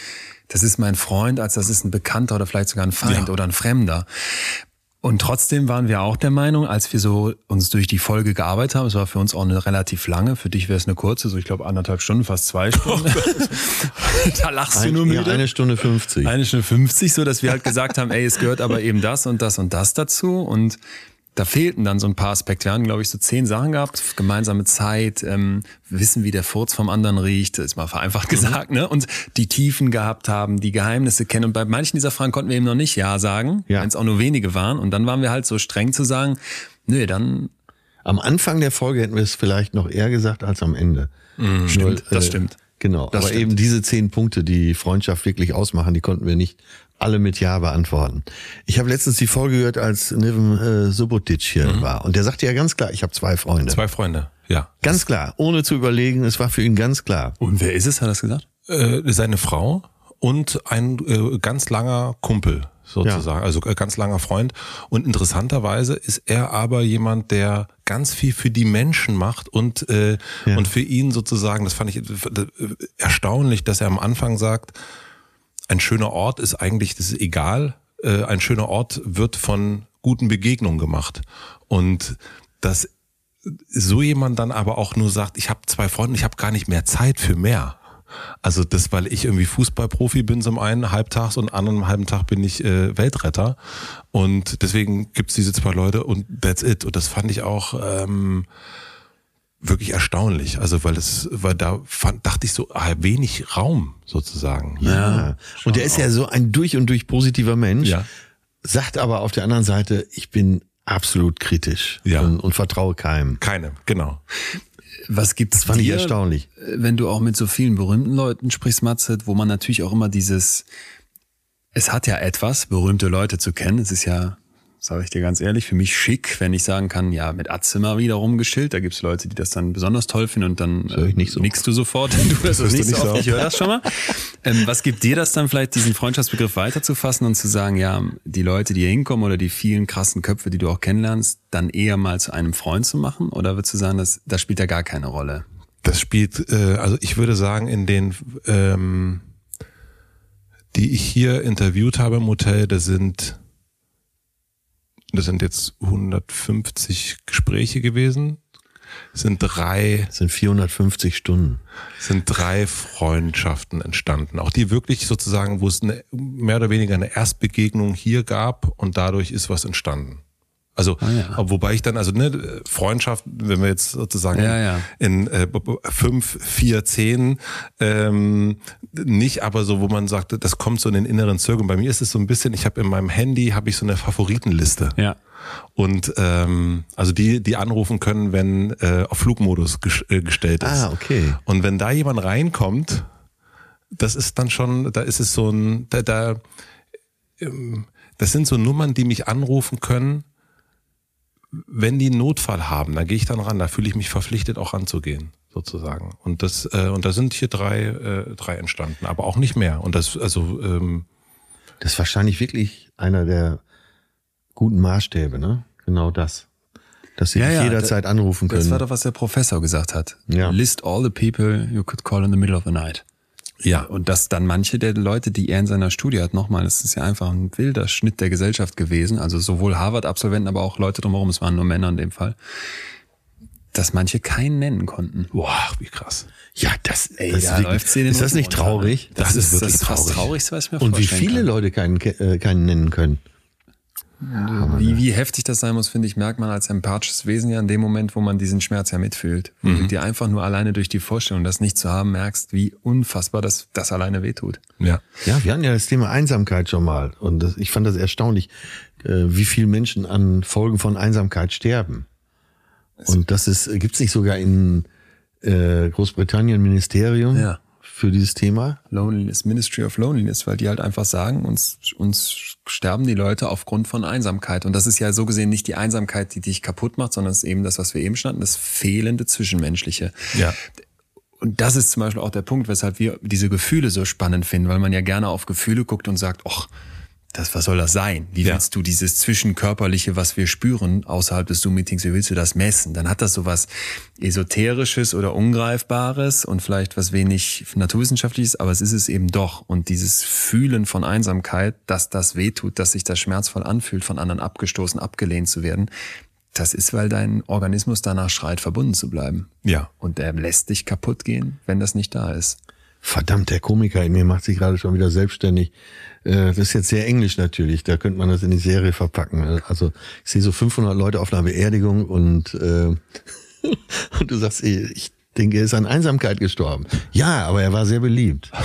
das ist mein Freund, als das ist ein Bekannter oder vielleicht sogar ein Feind Ja. oder ein Fremder. Und trotzdem waren wir auch der Meinung, als wir so uns durch die Folge gearbeitet haben, es war für uns auch eine relativ lange, für dich wäre es eine kurze, so ich glaube anderthalb Stunden, fast zwei Stunden. da lachst du nur ja, müde. eine Stunde 50. Eine Stunde 50, so dass wir halt gesagt haben, ey, es gehört aber eben das und das und das dazu und da fehlten dann so ein paar Aspekte. Wir haben, glaube ich, so zehn Sachen gehabt. Gemeinsame Zeit, ähm, wissen, wie der Furz vom anderen riecht, ist mal vereinfacht gesagt, ne? Und die Tiefen gehabt haben, die Geheimnisse kennen. Und bei manchen dieser Fragen konnten wir eben noch nicht Ja sagen, Ja. wenn es auch nur wenige waren. Und dann waren wir halt so streng zu sagen, nö, dann Am Anfang der Folge hätten wir es vielleicht noch eher gesagt als am Ende. stimmt, das äh, stimmt. Genau, Das aber stimmt. eben diese zehn Punkte, die Freundschaft wirklich ausmachen, die konnten wir nicht alle mit Ja beantworten. Ich habe letztens die Folge gehört, als Niven äh, Subotic hier war. Und der sagte ja ganz klar, ich habe zwei Freunde. Zwei Freunde, ja. Ganz klar, ohne zu überlegen, es war für ihn ganz klar. Und wer ist es, hat er das gesagt? Äh, seine Frau und ein äh, ganz langer Kumpel sozusagen, also äh, ganz langer Freund. Und interessanterweise ist er aber jemand, der ganz viel für die Menschen macht und äh, Ja. und für ihn sozusagen, das fand ich äh, erstaunlich, dass er am Anfang sagt, ein schöner Ort ist eigentlich, das ist egal, äh, ein schöner Ort wird von guten Begegnungen gemacht. Und dass so jemand dann aber auch nur sagt, ich habe zwei Freunde, ich habe gar nicht mehr Zeit für mehr. Also das, weil ich irgendwie Fußballprofi bin zum einen halbtags und anderen halben Tag bin ich äh, Weltretter. Und deswegen gibt's diese zwei Leute und that's it. Und das fand ich auch ähm, wirklich erstaunlich. Also weil es, weil da fand, dachte ich so, ah, wenig Raum sozusagen. Ja. Und er ist ja so ein durch und durch positiver Mensch, Ja. sagt aber auf der anderen Seite, ich bin absolut kritisch Ja. und, und vertraue keinem. Keine, genau. Was gibt's Das fand ich dir, erstaunlich. wenn du auch mit so vielen berühmten Leuten sprichst, Matze, wo man natürlich auch immer dieses, es hat ja etwas, berühmte Leute zu kennen. Es ist ja, sage ich dir ganz ehrlich, für mich schick, wenn ich sagen kann, ja, mit mal wieder rumgeschillt. Da gibt's Leute, die das dann besonders toll finden und dann nicht so. nickst du sofort. Du hörst das nicht so oft. Ich höre das schon mal. Ähm, was gibt dir das dann vielleicht, diesen Freundschaftsbegriff weiterzufassen und zu sagen, ja, die Leute, die hier hinkommen oder die vielen krassen Köpfe, die du auch kennenlernst, dann eher mal zu einem Freund zu machen? Oder würdest du sagen, das, das spielt ja gar keine Rolle? Das spielt, äh, also ich würde sagen, in den, ähm, die ich hier interviewt habe im Hotel, das sind, das sind jetzt 150 Gespräche gewesen, sind drei, sind 450 Stunden. sind drei Freundschaften entstanden. Auch die wirklich sozusagen, wo es eine, mehr oder weniger eine Erstbegegnung hier gab und dadurch ist was entstanden. Also, Ah, ja. wobei ich dann, also ne, Freundschaft, wenn wir jetzt sozusagen Ja, ja. in äh, 5, 4, 10, ähm, nicht aber so, wo man sagt, das kommt so in den inneren Zirkeln. Bei mir ist es so ein bisschen, ich habe in meinem Handy, habe ich so eine Favoritenliste. Ja. Und ähm, also die, die anrufen können, wenn äh, auf Flugmodus ges äh, gestellt ist. Ah, okay. Und wenn da jemand reinkommt, das ist dann schon, da ist es so ein, da, da ähm, das sind so Nummern, die mich anrufen können, wenn die einen Notfall haben, da gehe ich dann ran, da fühle ich mich verpflichtet, auch ranzugehen, sozusagen. Und das, äh, und da sind hier drei, äh, drei entstanden, aber auch nicht mehr. Und das, also, ähm, Das ist wahrscheinlich wirklich einer der guten Maßstäbe, ne? Genau das. Dass sie Ja, dich ja, jederzeit anrufen können. Das war doch, was der Professor gesagt hat. Ja. List all the people you could call in the middle of the night. Ja, Und dass dann manche der Leute, die er in seiner Studie hat, nochmal, das ist ja einfach ein wilder Schnitt der Gesellschaft gewesen, also sowohl Harvard-Absolventen, aber auch Leute drumherum, es waren nur Männer in dem Fall, dass manche keinen nennen konnten. boah, wie krass. ja, das, Ey, das da ist, den ist das nicht ne? traurig? Das, ist, wirklich das fast traurig. traurigste, was ich mir Und wie viele kann. Leute keinen, ke- äh, keinen nennen können. Wie, wie heftig das sein muss, finde ich, merkt man als empathisches Wesen ja in dem Moment, wo man diesen Schmerz ja mitfühlt. Wo du dir einfach nur alleine durch die Vorstellung, das nicht zu haben, merkst, wie unfassbar das, das alleine wehtut. Ja. Ja, wir hatten ja das Thema Einsamkeit schon mal. Und das, ich fand das erstaunlich, äh, wie viele Menschen an Folgen von Einsamkeit sterben. Und das ist, gibt's nicht sogar in äh, Großbritannien Ministerium Ja. Für dieses Thema? Loneliness, Ministry of Loneliness, weil die halt einfach sagen, uns, uns sterben die Leute aufgrund von Einsamkeit. Und das ist ja so gesehen nicht die Einsamkeit, die dich kaputt macht, sondern es ist eben das, was wir eben standen, das fehlende Zwischenmenschliche. Ja. Und das ist zum Beispiel auch der Punkt, weshalb wir diese Gefühle so spannend finden, weil man ja gerne auf Gefühle guckt und sagt, ach, das, was soll das sein? Wie Ja. willst du dieses Zwischenkörperliche, was wir spüren, außerhalb des Zoom-Meetings, wie willst du das messen? Dann hat das so was Esoterisches oder Ungreifbares und vielleicht was wenig Naturwissenschaftliches, aber es ist es eben doch. Und dieses Fühlen von Einsamkeit, dass das wehtut, dass sich das schmerzvoll anfühlt, von anderen abgestoßen, abgelehnt zu werden, das ist, weil dein Organismus danach schreit, verbunden zu bleiben. Ja. Und der lässt dich kaputt gehen, wenn das nicht da ist. Verdammt, der Komiker in mir macht sich gerade schon wieder selbstständig. Äh, Das ist jetzt sehr englisch natürlich, da könnte man das in die Serie verpacken. Also ich sehe so 500 Leute auf einer Beerdigung und, äh, und du sagst, ey, ich denke, er ist an Einsamkeit gestorben. Ja, aber er war sehr beliebt.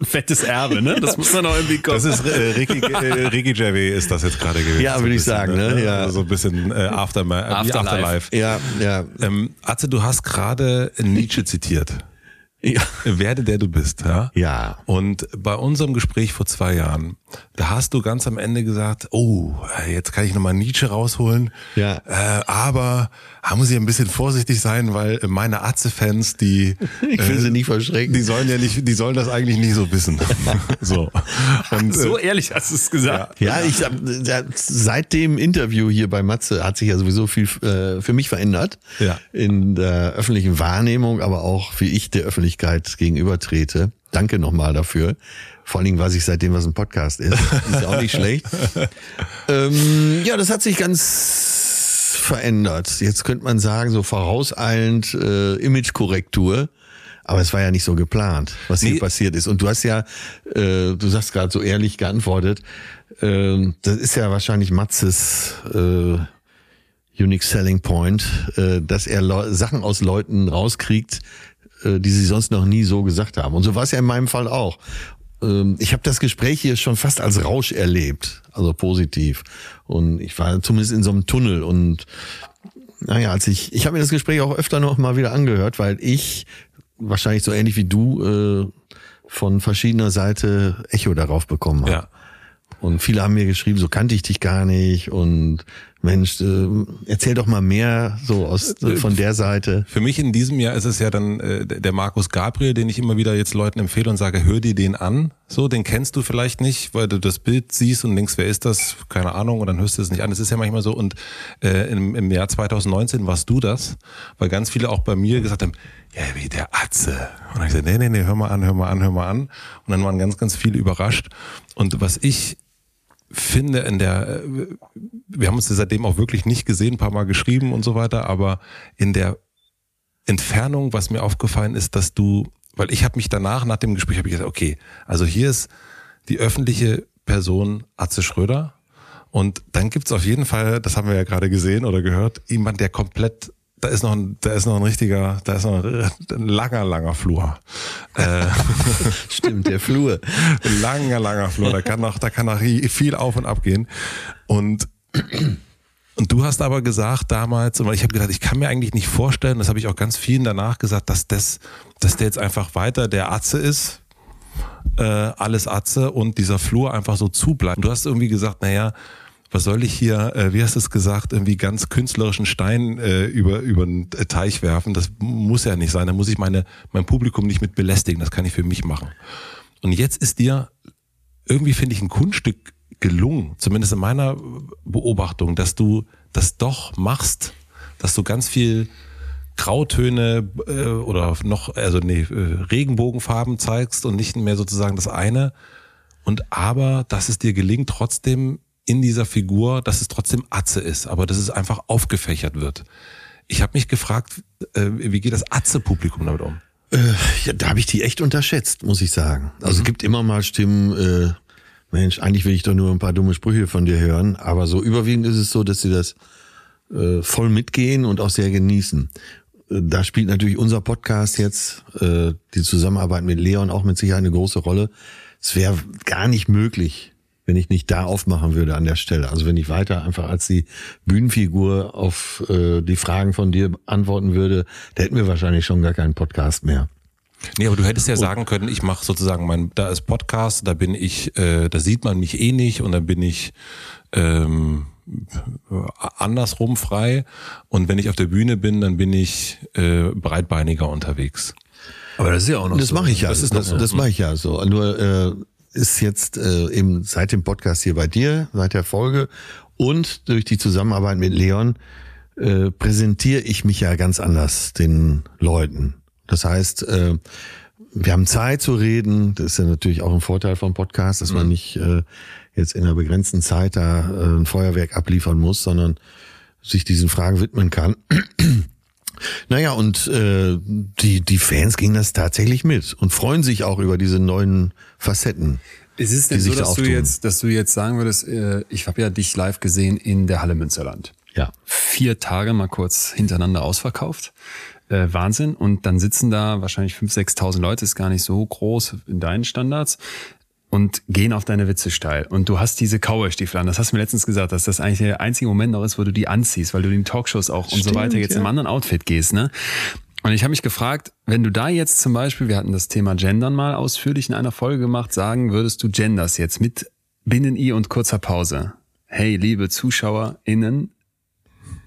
Ein fettes Erbe, ne? Das muss man auch irgendwie Das ist äh, Ricky, äh, Ricky Gervais ist das jetzt gerade gewesen. Ja, So würde ich sagen, ne? Ja. Also so ein bisschen äh, Afterma äh, Afterlife. Afterlife. Ja, ja. Ähm, Atze, du hast gerade Nietzsche zitiert. Ja. Werde der du bist, ja? Ja. Und bei unserem Gespräch vor zwei Jahren, da hast du ganz am Ende gesagt, oh, jetzt kann ich nochmal Nietzsche rausholen. Ja. Äh, aber da muss ich ein bisschen vorsichtig sein, weil meine Atze-Fans, die, Ich will sie nicht verschrecken. die sollen ja nicht, die sollen das eigentlich nicht so wissen. so. Und, so äh, ehrlich hast du es gesagt. Ja, ich ja, seit dem Interview hier bei Matze hat sich ja sowieso viel äh, für mich verändert Ja. in der öffentlichen Wahrnehmung, aber auch wie ich der Öffentlichkeit gegenüber trete. Danke nochmal dafür. Vor allen Dingen weiß ich seitdem, was ein Podcast ist. Ist ja auch nicht schlecht. Ähm, ja, das hat sich ganz verändert. Jetzt könnte man sagen, so vorauseilend äh, Imagekorrektur. Aber es war ja nicht so geplant, was Nee. hier passiert ist. Und du hast ja, äh, du sagst gerade so ehrlich geantwortet, ähm, das ist ja wahrscheinlich Matzes äh, Unique Selling Point, äh, dass er Leu Sachen aus Leuten rauskriegt, äh, die sie sonst noch nie so gesagt haben. Und so war es ja in meinem Fall auch. Ähm, ich habe das Gespräch hier schon fast als Rausch erlebt, also positiv. Und ich war zumindest in so einem Tunnel und naja, als ich, ich habe mir das Gespräch auch öfter noch mal wieder angehört, weil ich wahrscheinlich so ähnlich wie du äh, von verschiedener Seite Echo darauf bekommen habe. ja. Und viele haben mir geschrieben, so kannte ich dich gar nicht und Mensch, äh, erzähl doch mal mehr so aus äh, von der Seite. Für mich in diesem Jahr ist es ja dann äh, der Markus Gabriel, den ich immer wieder jetzt Leuten empfehle und sage, hör dir den an. So, den kennst du vielleicht nicht, weil du das Bild siehst und denkst, wer ist das? Keine Ahnung, und dann hörst du es nicht an. Das ist ja manchmal so. Und äh, im, im Jahr 2019 warst du das, weil ganz viele auch bei mir gesagt haben, ja, wie der Atze. Und dann hab ich gesagt, nee, nee, nee, hör mal an, hör mal an, hör mal an. Und dann waren ganz, ganz viele überrascht. Und was ich finde in der, äh, wir haben uns seitdem auch wirklich nicht gesehen, ein paar Mal geschrieben und so weiter, aber in der Entfernung, was mir aufgefallen ist, dass du, weil ich habe mich danach, nach dem Gespräch, habe ich gesagt, okay, also hier ist die öffentliche Person Atze Schröder Und dann gibt's auf jeden Fall, das haben wir ja gerade gesehen oder gehört, jemand, der komplett da ist noch ein, da ist noch ein richtiger, da ist noch ein, ein langer, langer Flur. Äh, Stimmt, der Flur. langer, langer Flur. Da kann noch, da kann noch viel auf und ab gehen. Und und du hast aber gesagt damals, und ich habe gedacht, ich kann mir eigentlich nicht vorstellen, das habe ich auch ganz vielen danach gesagt, dass das, dass der jetzt einfach weiter der Atze ist, äh, alles Atze und dieser Flur einfach so zubleibt. Und du hast irgendwie gesagt, naja, was soll ich hier, äh, wie hast du es gesagt, irgendwie ganz künstlerischen Stein äh, über, über einen Teich werfen? Das muss ja nicht sein. Da muss ich meine, mein Publikum nicht mit belästigen. Das kann ich für mich machen. Und jetzt ist dir irgendwie, finde ich, ein Kunststück gelungen, zumindest in meiner Beobachtung, dass du das doch machst, dass du ganz viel Grautöne äh, oder noch, also nee, äh, Regenbogenfarben zeigst und nicht mehr sozusagen das eine. Und aber, dass es dir gelingt, trotzdem in dieser Figur, dass es trotzdem Atze ist, aber dass es einfach aufgefächert wird. Ich habe mich gefragt, äh, wie geht das Atze-Publikum damit um? Äh, ja, da habe ich die echt unterschätzt, muss ich sagen. Also mhm. es gibt immer mal Stimmen, äh, Mensch, eigentlich will ich doch nur ein paar dumme Sprüche von dir hören, aber so überwiegend ist es so, dass sie das äh, voll mitgehen und auch sehr genießen. Äh, da spielt natürlich unser Podcast jetzt, äh, die Zusammenarbeit mit Leon auch mit Sicherheit eine große Rolle. Es wäre gar nicht möglich, wenn ich nicht da aufmachen würde an der Stelle. Also wenn ich weiter einfach als die Bühnenfigur auf äh, die Fragen von dir antworten würde, da hätten wir wahrscheinlich schon gar keinen Podcast mehr. Nee, aber du hättest ja sagen können, ich mache sozusagen mein, da ist Podcast, da bin ich, äh, da sieht man mich eh nicht und dann bin ich ähm, andersrum frei und wenn ich auf der Bühne bin, dann bin ich äh, breitbeiniger unterwegs. Aber das ist ja auch noch das so. Das mache ich ja. Das, ist das, das mache ich ja so. Nur äh, ist jetzt äh, eben seit dem Podcast hier bei dir, seit der Folge und durch die Zusammenarbeit mit Leon äh, präsentiere ich mich ja ganz anders den Leuten. Das heißt, äh, wir haben Zeit zu reden. Das ist ja natürlich auch ein Vorteil vom Podcast, dass man mhm. nicht äh, jetzt in einer begrenzten Zeit da äh, ein Feuerwerk abliefern muss, sondern sich diesen Fragen widmen kann. Naja, und äh, die, die Fans gingen das tatsächlich mit und freuen sich auch über diese neuen Facetten. Ist es denn so, dass da du jetzt, dass du jetzt sagen würdest, äh, ich habe ja dich live gesehen in der Halle Münsterland. Ja. Vier Tage mal kurz hintereinander ausverkauft. Äh, Wahnsinn. Und dann sitzen da wahrscheinlich 5.000, 6.000 Leute, ist gar nicht so groß in deinen Standards und gehen auf deine Witze steil. Und du hast diese Cowboy-Stiefel an. Das hast du mir letztens gesagt, dass das eigentlich der einzige Moment noch ist, wo du die anziehst, weil du in Talkshows auch Stimmt, und so weiter jetzt ja. im anderen Outfit gehst, ne? Und ich habe mich gefragt, wenn du da jetzt zum Beispiel, wir hatten das Thema Gendern mal ausführlich in einer Folge gemacht, sagen würdest du Genders jetzt mit Binnen-I und kurzer Pause. Hey, liebe ZuschauerInnen,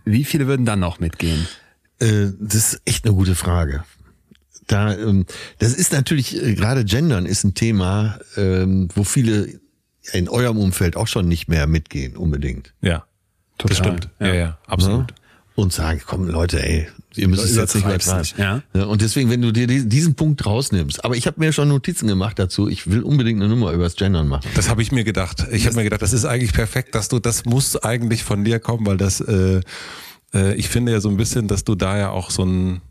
wie viele würden dann noch mitgehen? Äh, das ist echt eine gute Frage da, ähm, das ist natürlich, äh, gerade Gendern ist ein Thema, ähm, wo viele in eurem Umfeld auch schon nicht mehr mitgehen, unbedingt. Ja, Total. das stimmt. Ja, ja, ja absolut. Ja? Und sagen, komm Leute, ey, ihr müsst es jetzt nicht übertreiben. Ja? ja? Und deswegen, wenn du dir diesen Punkt rausnimmst, aber ich habe mir schon Notizen gemacht dazu, ich will unbedingt eine Nummer über das Gendern machen. Das habe ich mir gedacht. Ich habe mir gedacht, das ist eigentlich perfekt, dass du, das muss eigentlich von dir kommen, weil das, äh, äh, ich finde ja so ein bisschen, dass du da ja auch so ein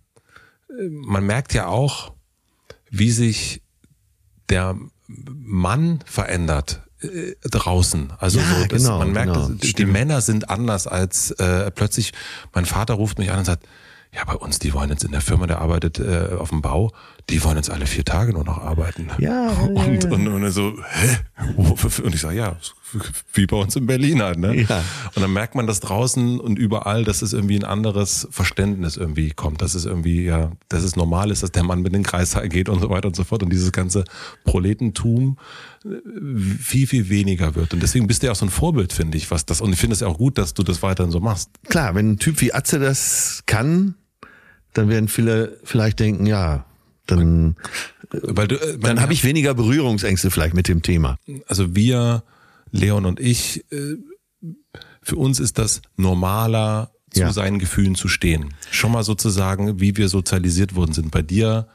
man merkt ja auch, wie sich der Mann verändert äh, draußen. Also ja, so, genau, man merkt, genau, die stimmt. Männer sind anders als äh, plötzlich. Mein Vater ruft mich an und sagt, ja, bei uns, die wollen jetzt in der Firma, der arbeitet äh, auf dem Bau, die wollen jetzt alle vier Tage nur noch arbeiten. Ja. Und, ja, und, und, so, hä? Und ich sage, ja, wie bei uns in Berlin halt, ne? Ja. Und dann merkt man das draußen und überall, dass es irgendwie ein anderes Verständnis irgendwie kommt, dass es irgendwie, ja, dass es normal ist, dass der Mann mit den Kreissaal geht und so weiter und so fort und dieses ganze Proletentum viel, viel weniger wird. Und deswegen bist du ja auch so ein Vorbild, finde ich, was das, und ich finde es ja auch gut, dass du das weiterhin so machst. Klar, wenn ein Typ wie Atze das kann, dann werden viele vielleicht denken, ja, dann, Weil du, äh, dann habe ich weniger Berührungsängste vielleicht mit dem Thema. Also wir, Leon und ich, äh, für uns ist das normaler, zu ja. seinen Gefühlen zu stehen. Schon mal sozusagen, wie wir sozialisiert worden sind. Bei dir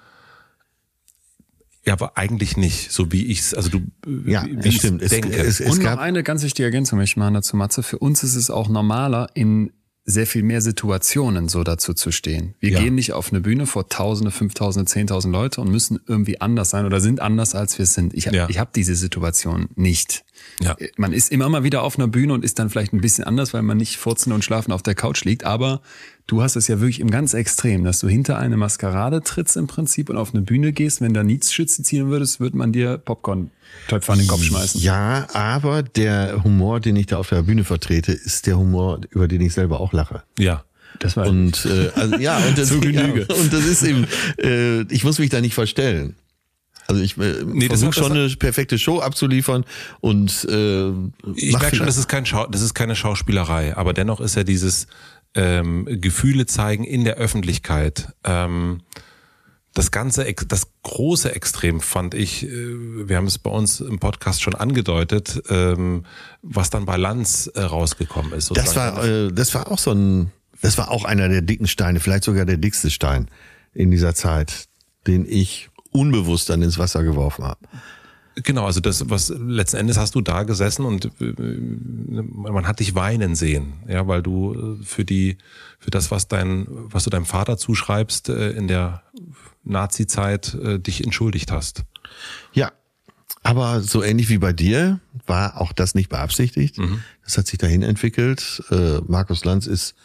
ja, aber eigentlich nicht, so wie ich es, also du, ja, wie ich stimmt. denke. Es, es, es Und noch eine ganz wichtige Ergänzung möchte ich machen dazu, Matze. Für uns ist es auch normaler, in sehr viel mehr Situationen so dazu zu stehen. Wir ja. gehen nicht auf eine Bühne vor Tausende, Fünftausende, Zehntausend Leute und müssen irgendwie anders sein oder sind anders, als wir sind. Ich, ja. ich habe diese Situation nicht. Ja. Man ist immer mal wieder auf einer Bühne und ist dann vielleicht ein bisschen anders, weil man nicht furzen und schlafen auf der Couch liegt. Aber du hast es ja wirklich im ganz Extrem, dass du hinter eine Maskerade trittst im Prinzip und auf eine Bühne gehst. Wenn da Nietzschütze ziehen würdest, würde man dir Popcorn-Töpfe an den Kopf schmeißen. Ja, aber der Humor, den ich da auf der Bühne vertrete, ist der Humor, über den ich selber auch lache. Ja. Das war Und äh, also, ja, und das. Ja, und das ist eben, äh, ich muss mich da nicht verstellen. Also ich äh, Nee, das versuche schon eine perfekte Show abzuliefern und äh, Ich merke schon, das ist, kein Schau das ist keine Schauspielerei, aber dennoch ist ja dieses ähm, Gefühle zeigen in der Öffentlichkeit. Ähm, das ganze, das große Extrem fand ich, äh, wir haben es bei uns im Podcast schon angedeutet, ähm, was dann bei Lanz äh, rausgekommen ist. Das sozusagen. war, äh, das war auch so ein, das war auch einer der dicken Steine, vielleicht sogar der dickste Stein in dieser Zeit, den ich unbewusst dann ins Wasser geworfen habe. Genau, also das, was letzten Endes hast du da gesessen und äh, man hat dich weinen sehen, ja, weil du äh, für die, für das, was dein, was du deinem Vater zuschreibst, äh, in der Nazi-Zeit dich entschuldigt hast. Ja, aber so ähnlich wie bei dir war auch das nicht beabsichtigt. Das hat sich dahin entwickelt. Äh, Markus Lanz ist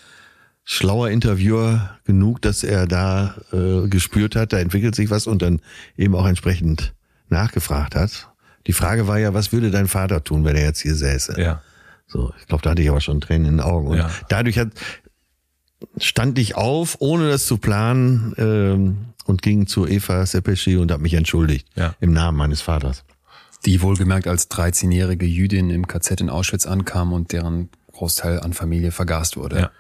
schlauer Interviewer genug, dass er da äh, gespürt hat, da entwickelt sich was und dann eben auch entsprechend nachgefragt hat. Die Frage war ja, was würde dein Vater tun, wenn er jetzt hier säße? Ja. So, ich glaube, da hatte ich aber schon Tränen in den Augen. Und Ja. dadurch hat, stand ich auf, ohne das zu planen, ähm, und ging zu Eva Sepeschi und habe mich entschuldigt Ja. im Namen meines Vaters. die wohlgemerkt als 13-jährige Jüdin im KZ in Auschwitz ankam und deren Großteil an Familie vergast wurde. Ja.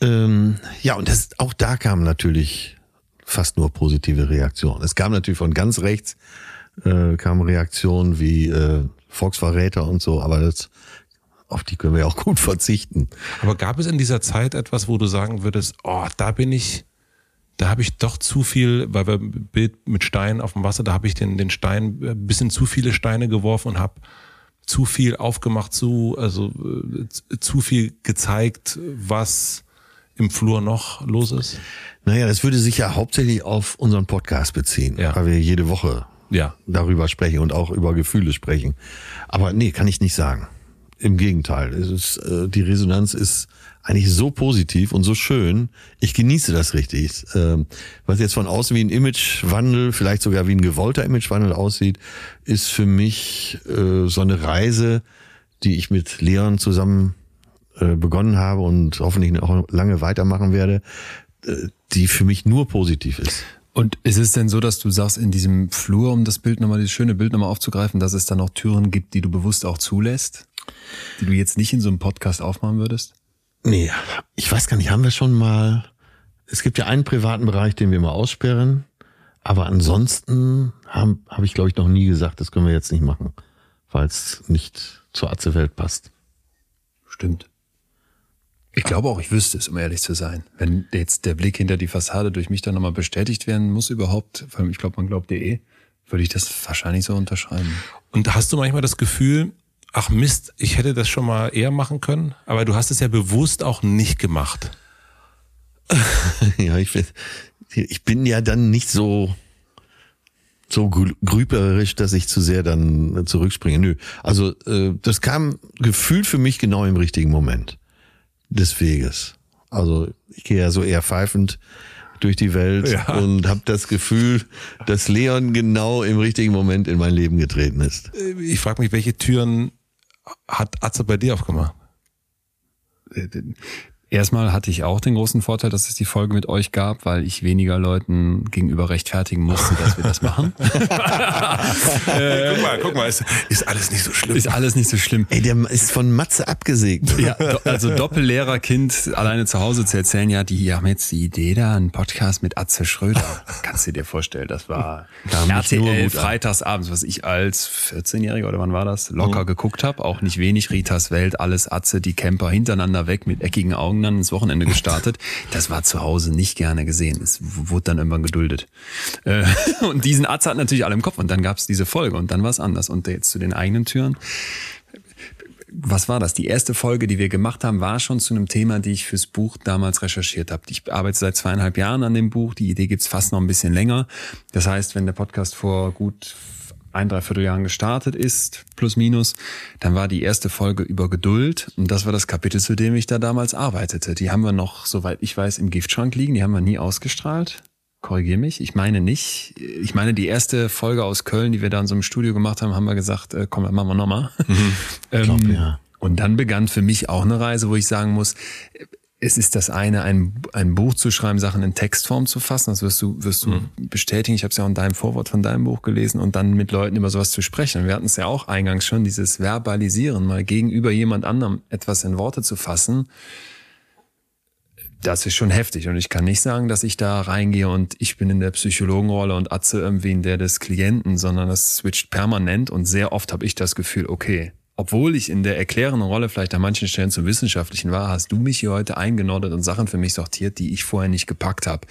Ähm, ja, und das, auch da kamen natürlich fast nur positive Reaktionen. Es kam natürlich von ganz rechts, äh, kamen Reaktionen wie äh, Volksverräter und so, aber das, auf die können wir auch gut verzichten. Aber gab es in dieser Zeit etwas, wo du sagen würdest, oh, da bin ich, da habe ich doch zu viel, weil wir Bild mit Steinen auf dem Wasser, da habe ich den, den Stein, ein bisschen zu viele Steine geworfen und habe zu viel aufgemacht, zu, also äh, zu viel gezeigt, was im Flur noch los ist? Naja, das würde sich ja hauptsächlich auf unseren Podcast beziehen, Ja. weil wir jede Woche Ja. darüber sprechen und auch über Gefühle sprechen. Aber nee, kann ich nicht sagen. Im Gegenteil, es ist, äh, die Resonanz ist eigentlich so positiv und so schön. Ich genieße das richtig. Ähm, was jetzt von außen wie ein Imagewandel, vielleicht sogar wie ein gewollter Imagewandel aussieht, ist für mich äh, so eine Reise, die ich mit Leon zusammen begonnen habe und hoffentlich noch lange weitermachen werde, äh, die für mich nur positiv ist. Und ist es denn so, dass du sagst, in diesem Flur, um das Bild nochmal, dieses schöne Bild nochmal aufzugreifen, dass es da noch Türen gibt, die du bewusst auch zulässt? Die du jetzt nicht in so einem Podcast aufmachen würdest? Nee, ich weiß gar nicht, haben wir schon mal. Es gibt ja einen privaten Bereich, den wir mal aussperren, aber ansonsten habe hab ich, glaube ich, noch nie gesagt, das können wir jetzt nicht machen, weil es nicht zur Atze-Welt passt. Stimmt. Ich glaube auch, ich wüsste es, um ehrlich zu sein. Wenn jetzt der Blick hinter die Fassade durch mich dann nochmal bestätigt werden muss überhaupt, vor allem ich glaube, man glaubt dir eh, würde ich das wahrscheinlich so unterschreiben. Und hast du manchmal das Gefühl, ach Mist, ich hätte das schon mal eher machen können, aber du hast es ja bewusst auch nicht gemacht. ja, ich, bin- ich bin ja dann nicht so so grü- grüberisch, dass ich zu sehr dann zurückspringe. Nö, also äh, das kam gefühlt für mich genau im richtigen Moment des Weges. Also ich gehe ja so eher pfeifend durch die Welt Ja. und habe das Gefühl, dass Leon genau im richtigen Moment in mein Leben getreten ist. Ich frage mich, welche Türen hat Atze bei dir aufgemacht? Erstmal hatte ich auch den großen Vorteil, dass es die Folge mit euch gab, weil ich weniger Leuten gegenüber rechtfertigen musste, dass wir das machen. guck mal, guck mal, ist, ist alles nicht so schlimm. Ist alles nicht so schlimm. Ey, der ist von Matze abgesägt. Ja, do, also Doppellehrerkind alleine zu Hause zu erzählen, ja, die haben jetzt die Idee da, einen Podcast mit Atze Schröder. Kannst du dir vorstellen, das war RTL freitagsabends, was ich als 14-Jähriger oder wann war das, locker geguckt habe. Auch nicht wenig, Ritas Welt, alles Atze, die Camper hintereinander weg mit eckigen Augen dann ins Wochenende gestartet. Das war zu Hause nicht gerne gesehen. Es wurde dann irgendwann geduldet. Äh, Und diesen Atze hat natürlich alle im Kopf. Und dann gab es diese Folge und dann war es anders. Und jetzt zu den eigenen Türen was war das? Die erste Folge, die wir gemacht haben, war schon zu einem Thema, die ich fürs Buch damals recherchiert habe. Ich arbeite seit zweieinhalb Jahren an dem Buch. Die Idee gibt's fast noch ein bisschen länger. Das heißt, wenn der Podcast vor gut ein, dreiviertel Jahren gestartet ist, plus minus. Dann war die erste Folge über Geduld und das war das Kapitel, zu dem ich da damals arbeitete. Die haben wir noch, soweit ich weiß, im Giftschrank liegen, die haben wir nie ausgestrahlt. Korrigier mich, ich meine nicht. Ich meine, die erste Folge aus Köln, die wir da in so einem Studio gemacht haben, haben wir gesagt, äh, komm, machen wir nochmal. Mhm. ähm, glaub, ja. Und dann begann für mich auch eine Reise, wo ich sagen muss, es ist das eine, ein, ein Buch zu schreiben, Sachen in Textform zu fassen, das wirst du, wirst du mhm. bestätigen. Ich habe es ja auch in deinem Vorwort von deinem Buch gelesen und dann mit Leuten über sowas zu sprechen. Und wir hatten es ja auch eingangs schon, dieses Verbalisieren, mal gegenüber jemand anderem etwas in Worte zu fassen. Das ist schon heftig und ich kann nicht sagen, dass ich da reingehe und ich bin in der Psychologenrolle und Atze irgendwie in der des Klienten, sondern das switcht permanent und sehr oft habe ich das Gefühl, okay, obwohl ich in der erklärenden Rolle vielleicht an manchen Stellen zum Wissenschaftlichen war, hast du mich hier heute eingenordet und Sachen für mich sortiert, die ich vorher nicht gepackt habe.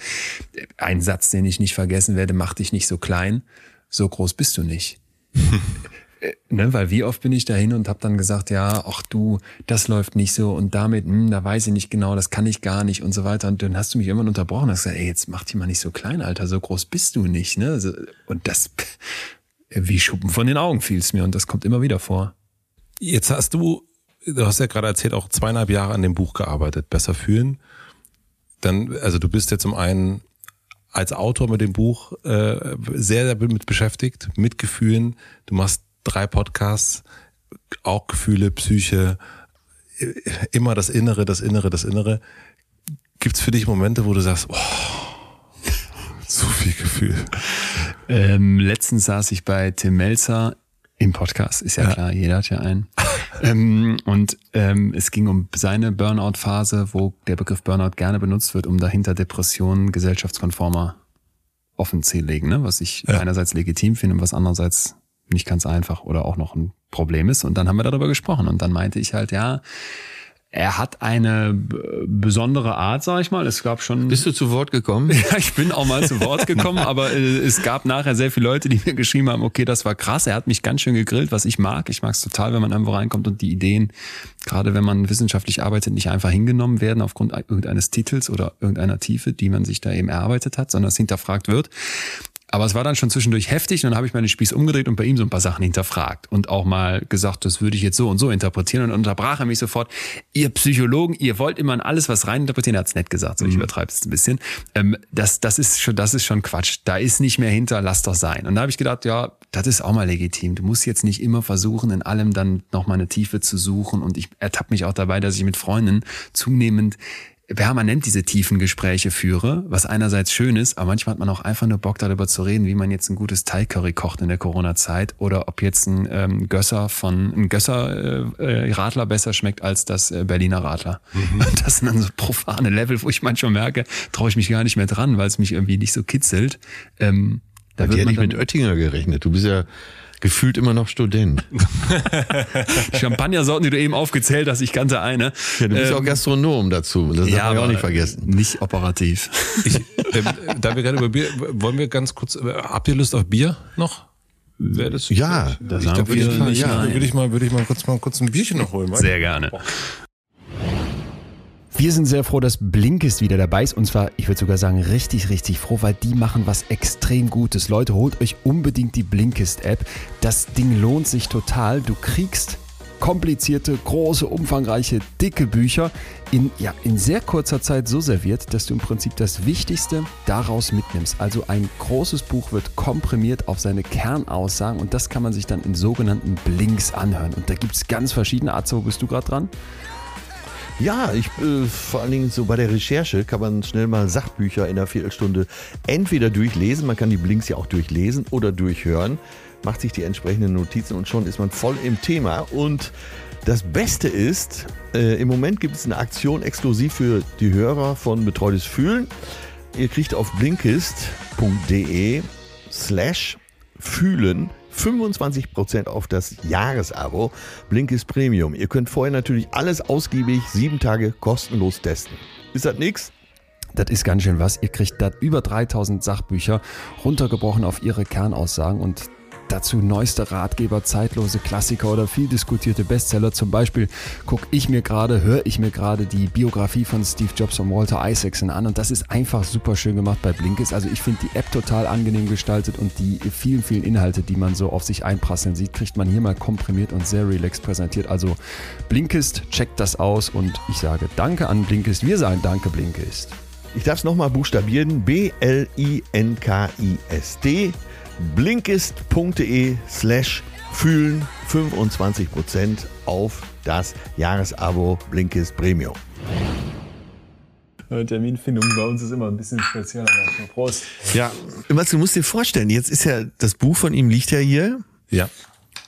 Ein Satz, den ich nicht vergessen werde, macht dich nicht so klein. So groß bist du nicht. Äh, ne, weil wie oft bin ich dahin und habe dann gesagt, ja, ach du, das läuft nicht so und damit, hm, da weiß ich nicht genau, das kann ich gar nicht und so weiter. Und dann hast du mich irgendwann unterbrochen und hast gesagt, ey, jetzt mach dich mal nicht so klein, Alter, so groß bist du nicht. Ne? Und das, wie Schuppen von den Augen fiel es mir und das kommt immer wieder vor. Jetzt hast du, du hast ja gerade erzählt, auch zweieinhalb Jahre an dem Buch gearbeitet, Besser fühlen. Dann, also du bist ja zum einen als Autor mit dem Buch äh, sehr, sehr mit beschäftigt, mit Gefühlen. Du machst drei Podcasts, auch Gefühle, Psyche, immer das Innere, das Innere, das Innere. Gibt's für dich Momente, wo du sagst, oh, zu viel Gefühl? Ähm, letztens saß ich bei Tim Melzer im Podcast, ist ja, ja. klar, jeder hat ja einen. ähm, und ähm, es ging um seine Burnout-Phase, wo der Begriff Burnout gerne benutzt wird, um dahinter Depressionen gesellschaftskonformer offen zu legen, ne? was ich ja. einerseits legitim finde und was andererseits nicht ganz einfach oder auch noch ein Problem ist. Und dann haben wir darüber gesprochen und dann meinte ich halt, ja, er hat eine besondere Art, sag ich mal. Es gab schon. Bist du zu Wort gekommen? Ja, ich bin auch mal zu Wort gekommen, aber äh, es gab nachher sehr viele Leute, die mir geschrieben haben, okay, das war krass. Er hat mich ganz schön gegrillt, was ich mag. Ich mag es total, wenn man irgendwo reinkommt und die Ideen, gerade wenn man wissenschaftlich arbeitet, nicht einfach hingenommen werden aufgrund irgendeines Titels oder irgendeiner Tiefe, die man sich da eben erarbeitet hat, sondern es hinterfragt wird. Aber es war dann schon zwischendurch heftig und dann habe ich meine Spieß umgedreht und bei ihm so ein paar Sachen hinterfragt und auch mal gesagt, das würde ich jetzt so und so interpretieren und unterbrach er mich sofort. Ihr Psychologen, ihr wollt immer in alles was rein interpretieren. Er hat's nett gesagt, so ich mhm. übertreibe es ein bisschen. Ähm, das, das ist schon, das ist schon Quatsch. Da ist nicht mehr hinter, lass doch sein. Und da habe ich gedacht, ja, das ist auch mal legitim. Du musst jetzt nicht immer versuchen, in allem dann noch mal eine Tiefe zu suchen. Und ich ertappe mich auch dabei, dass ich mit Freunden zunehmend permanent diese tiefen Gespräche führe, was einerseits schön ist, aber manchmal hat man auch einfach nur Bock darüber zu reden, wie man jetzt ein gutes Thai-Curry kocht in der Corona-Zeit oder ob jetzt ein ähm, Gösser von ein Gösser äh, äh, Radler besser schmeckt als das äh, Berliner Radler. Mhm. Das sind dann so profane Level, wo ich manchmal merke, traue ich mich gar nicht mehr dran, weil es mich irgendwie nicht so kitzelt. Ähm, da wird man nicht mit Oettinger gerechnet. Du bist ja gefühlt immer noch Student. Champagnersorten, die du eben aufgezählt hast, ich kannte eine. Ja, du bist ähm, auch Gastronom dazu. Das ja, darf man auch nicht vergessen. Nicht operativ. Ich, ähm, da wir gerade über Bier, wollen wir ganz kurz, äh, habt ihr Lust auf Bier noch? Wäre das ja, das ich, da würde ich, mal, ja. würde ich mal, würde ich mal kurz mal kurz ein Bierchen noch holen. Sehr gerne. Wir sind sehr froh, dass Blinkist wieder dabei ist. Und zwar, ich würde sogar sagen, richtig, richtig froh, weil die machen was extrem Gutes. Leute, holt euch unbedingt die Blinkist-App. Das Ding lohnt sich total. Du kriegst komplizierte, große, umfangreiche, dicke Bücher in, ja, in sehr kurzer Zeit so serviert, dass du im Prinzip das Wichtigste daraus mitnimmst. Also ein großes Buch wird komprimiert auf seine Kernaussagen und das kann man sich dann in sogenannten Blinks anhören. Und da gibt es ganz verschiedene. Arzt, wo bist du gerade dran? Ja, ich äh, vor allen Dingen so bei der Recherche kann man schnell mal Sachbücher in einer Viertelstunde entweder durchlesen, man kann die Blinks ja auch durchlesen oder durchhören, macht sich die entsprechenden Notizen und schon ist man voll im Thema. Und das Beste ist, äh, im Moment gibt es eine Aktion exklusiv für die Hörer von Betreutes Fühlen. Ihr kriegt auf blinkist.de slash fühlen 25% auf das Jahresabo Blinkist Premium. Ihr könnt vorher natürlich alles ausgiebig sieben Tage kostenlos testen. Ist das nix? Das ist ganz schön was. Ihr kriegt da über 3000 Sachbücher runtergebrochen auf ihre Kernaussagen und dazu neueste Ratgeber, zeitlose Klassiker oder viel diskutierte Bestseller. Zum Beispiel gucke ich mir gerade, höre ich mir gerade die Biografie von Steve Jobs und Walter Isaacson an und das ist einfach super schön gemacht bei Blinkist. Also ich finde die App total angenehm gestaltet und die vielen, vielen Inhalte, die man so auf sich einprasseln sieht, kriegt man hier mal komprimiert und sehr relaxed präsentiert. Also Blinkist, checkt das aus und ich sage Danke an Blinkist. Wir sagen Danke Blinkist. Ich darf es nochmal buchstabieren. B-L-I-N-K-I-S-T. Blinkist.de slash fühlen 25% auf das Jahresabo Blinkist Premium. Terminfindung bei uns ist immer ein bisschen spezieller. Prost. Ja, was du musst dir vorstellen, jetzt ist ja, das Buch von ihm liegt ja hier Ja.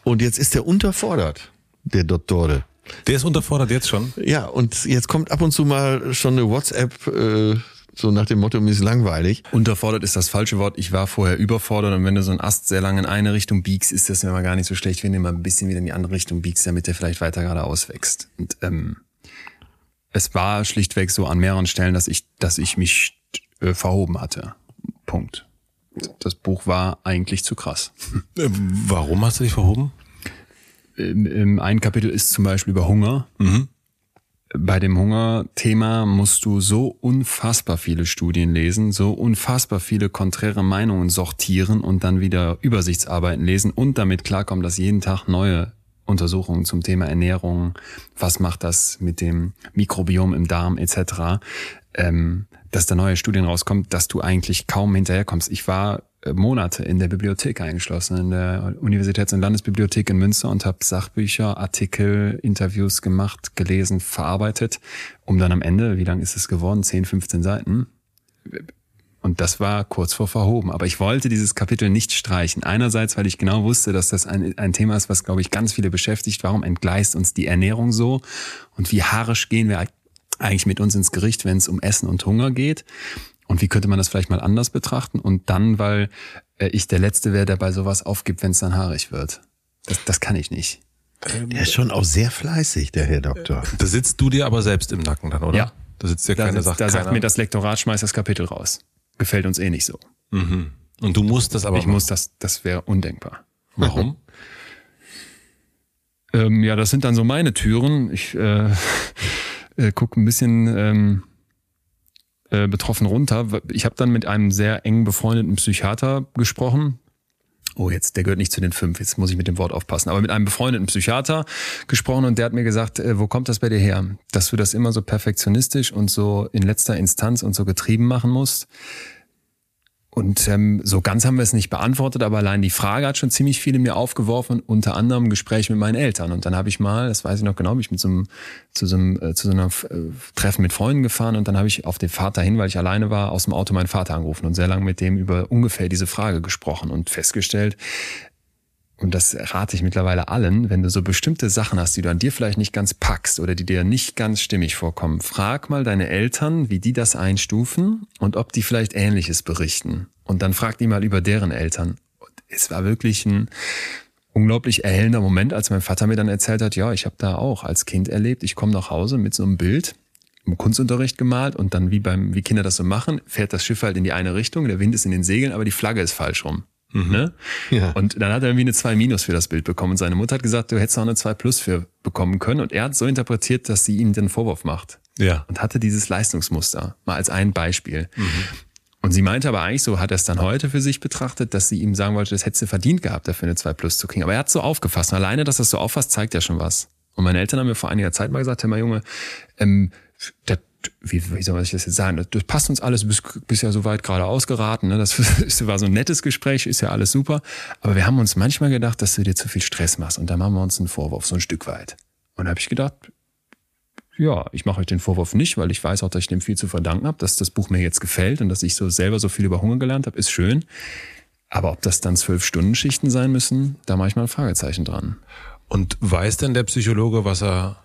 und jetzt ist er unterfordert, der Dottore. Der ist unterfordert jetzt schon. Ja, und jetzt kommt ab und zu mal schon eine WhatsApp, äh, so nach dem Motto, mir ist langweilig. Unterfordert ist das falsche Wort. Ich war vorher überfordert und wenn du so einen Ast sehr lange in eine Richtung biegst, ist das mir mal gar nicht so schlecht, wenn du mal ein bisschen wieder in die andere Richtung biegst, damit der vielleicht weiter geradeaus wächst. Und ähm, es war schlichtweg so an mehreren Stellen, dass ich, dass ich mich äh, verhoben hatte. Punkt. Das Buch war eigentlich zu krass. Äh, Warum hast du dich verhoben? Ein Kapitel ist zum Beispiel über Hunger. Bei dem Hungerthema musst du so unfassbar viele Studien lesen, so unfassbar viele konträre Meinungen sortieren und dann wieder Übersichtsarbeiten lesen und damit klarkommen, dass jeden Tag neue Untersuchungen zum Thema Ernährung, was macht das mit dem Mikrobiom im Darm etc., ähm, dass da neue Studien rauskommen, dass du eigentlich kaum hinterherkommst. Ich war Monate in der Bibliothek eingeschlossen, in der Universitäts- und Landesbibliothek in Münster und habe Sachbücher, Artikel, Interviews gemacht, gelesen, verarbeitet, um dann am Ende, wie lang ist es geworden? 10, 15 Seiten. Und das war kurz vor verhoben. Aber ich wollte dieses Kapitel nicht streichen. Einerseits, weil ich genau wusste, dass das ein, ein Thema ist, was, glaube ich, ganz viele beschäftigt. Warum entgleist uns die Ernährung so? Und wie haarisch gehen wir eigentlich mit uns ins Gericht, wenn es um Essen und Hunger geht? Und wie könnte man das vielleicht mal anders betrachten? Und dann, weil äh, ich der Letzte wäre, der bei sowas aufgibt, wenn es dann haarig wird. Das, das kann ich nicht. Der ist schon auch sehr fleißig, der Herr Doktor. Da sitzt du dir aber selbst im Nacken dann, oder? Ja. Da sitzt dir Da, keiner, sitzt- sagt da sagt keiner. mir das Lektorat, schmeißt das Kapitel raus. Gefällt uns eh nicht so. Mhm. Und du musst das aber ich muss das, das wäre undenkbar. Warum? Ähm, ja, das sind dann so meine Türen. Ich äh, äh, gucke ein bisschen ähm, äh, betroffen runter. Ich habe dann mit einem sehr eng befreundeten Psychiater gesprochen. Oh, jetzt, der gehört nicht zu den fünf, jetzt muss ich mit dem Wort aufpassen. Aber mit einem befreundeten Psychiater gesprochen und der hat mir gesagt, äh, wo kommt das bei dir her? Dass du das immer so perfektionistisch und so in letzter Instanz und so getrieben machen musst. Und ähm, so ganz haben wir es nicht beantwortet, aber allein die Frage hat schon ziemlich viel in mir aufgeworfen, unter anderem Gespräch mit meinen Eltern. Und dann habe ich mal, das weiß ich noch genau, bin ich mit so einem, zu so einem äh, zu so einer äh, Treffen mit Freunden gefahren und dann habe ich auf den Vater hin, weil ich alleine war, aus dem Auto meinen Vater angerufen und sehr lange mit dem über ungefähr diese Frage gesprochen und festgestellt, und das rate ich mittlerweile allen, wenn du so bestimmte Sachen hast, die du an dir vielleicht nicht ganz packst oder die dir nicht ganz stimmig vorkommen, frag mal deine Eltern, wie die das einstufen und ob die vielleicht Ähnliches berichten. Und dann frag die mal über deren Eltern. Und es war wirklich ein unglaublich erhellender Moment, als mein Vater mir dann erzählt hat, ja, ich habe da auch als Kind erlebt, ich komme nach Hause mit so einem Bild, im Kunstunterricht gemalt und dann wie beim, wie Kinder das so machen, fährt das Schiff halt in die eine Richtung, der Wind ist in den Segeln, aber die Flagge ist falsch rum. Ne? Ja. Und dann hat er irgendwie eine 2 Minus für das Bild bekommen. Und seine Mutter hat gesagt, du hättest auch eine 2 Plus für bekommen können. Und er hat so interpretiert, dass sie ihm den Vorwurf macht. Ja. Und hatte dieses Leistungsmuster. Mal als ein Beispiel. Und sie meinte aber eigentlich, so hat er es dann heute für sich betrachtet, dass sie ihm sagen wollte, das hättest du verdient gehabt, dafür eine 2 Plus zu kriegen. Aber er hat so aufgefasst. Und alleine, dass er es so auffasst, zeigt ja schon was. Und meine Eltern haben mir vor einiger Zeit mal gesagt, hör mal Junge, ähm, der, wie, wie soll sich das jetzt sagen? Das passt uns alles, du bist, bist ja soweit gerade ausgeraten. Ne? Das war so ein nettes Gespräch, ist ja alles super. Aber wir haben uns manchmal gedacht, dass du dir zu viel Stress machst. Und da machen wir uns einen Vorwurf, so ein Stück weit. Und da habe ich gedacht, ja, ich mache euch den Vorwurf nicht, weil ich weiß auch, dass ich dem viel zu verdanken habe, dass das Buch mir jetzt gefällt und dass ich so selber so viel über Hunger gelernt habe, ist schön. Aber ob das dann zwölf Stunden Schichten sein müssen, da mache ich mal ein Fragezeichen dran. Und weiß denn der Psychologe, was er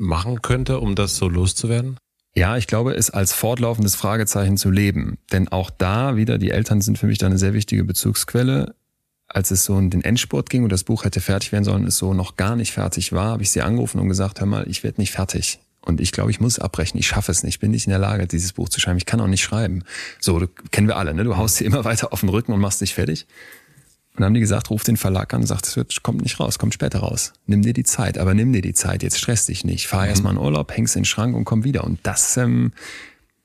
machen könnte, um das so loszuwerden? Ja, ich glaube, es als fortlaufendes Fragezeichen zu leben. Denn auch da wieder, die Eltern sind für mich da eine sehr wichtige Bezugsquelle. Als es so in den Endspurt ging und das Buch hätte fertig werden sollen, es so noch gar nicht fertig war, habe ich sie angerufen und gesagt, hör mal, ich werde nicht fertig. Und ich glaube, ich muss abbrechen. Ich schaffe es nicht. Ich bin nicht in der Lage, dieses Buch zu schreiben. Ich kann auch nicht schreiben. So, du, kennen wir alle, ne? Du haust sie immer weiter auf den Rücken und machst dich fertig. Und dann haben die gesagt, ruf den Verlag an und sagt, es wird, kommt nicht raus, kommt später raus. Nimm dir die Zeit, aber nimm dir die Zeit, jetzt stress dich nicht. Fahr erst mal in Urlaub, hängst in den Schrank und komm wieder. Und das, ähm,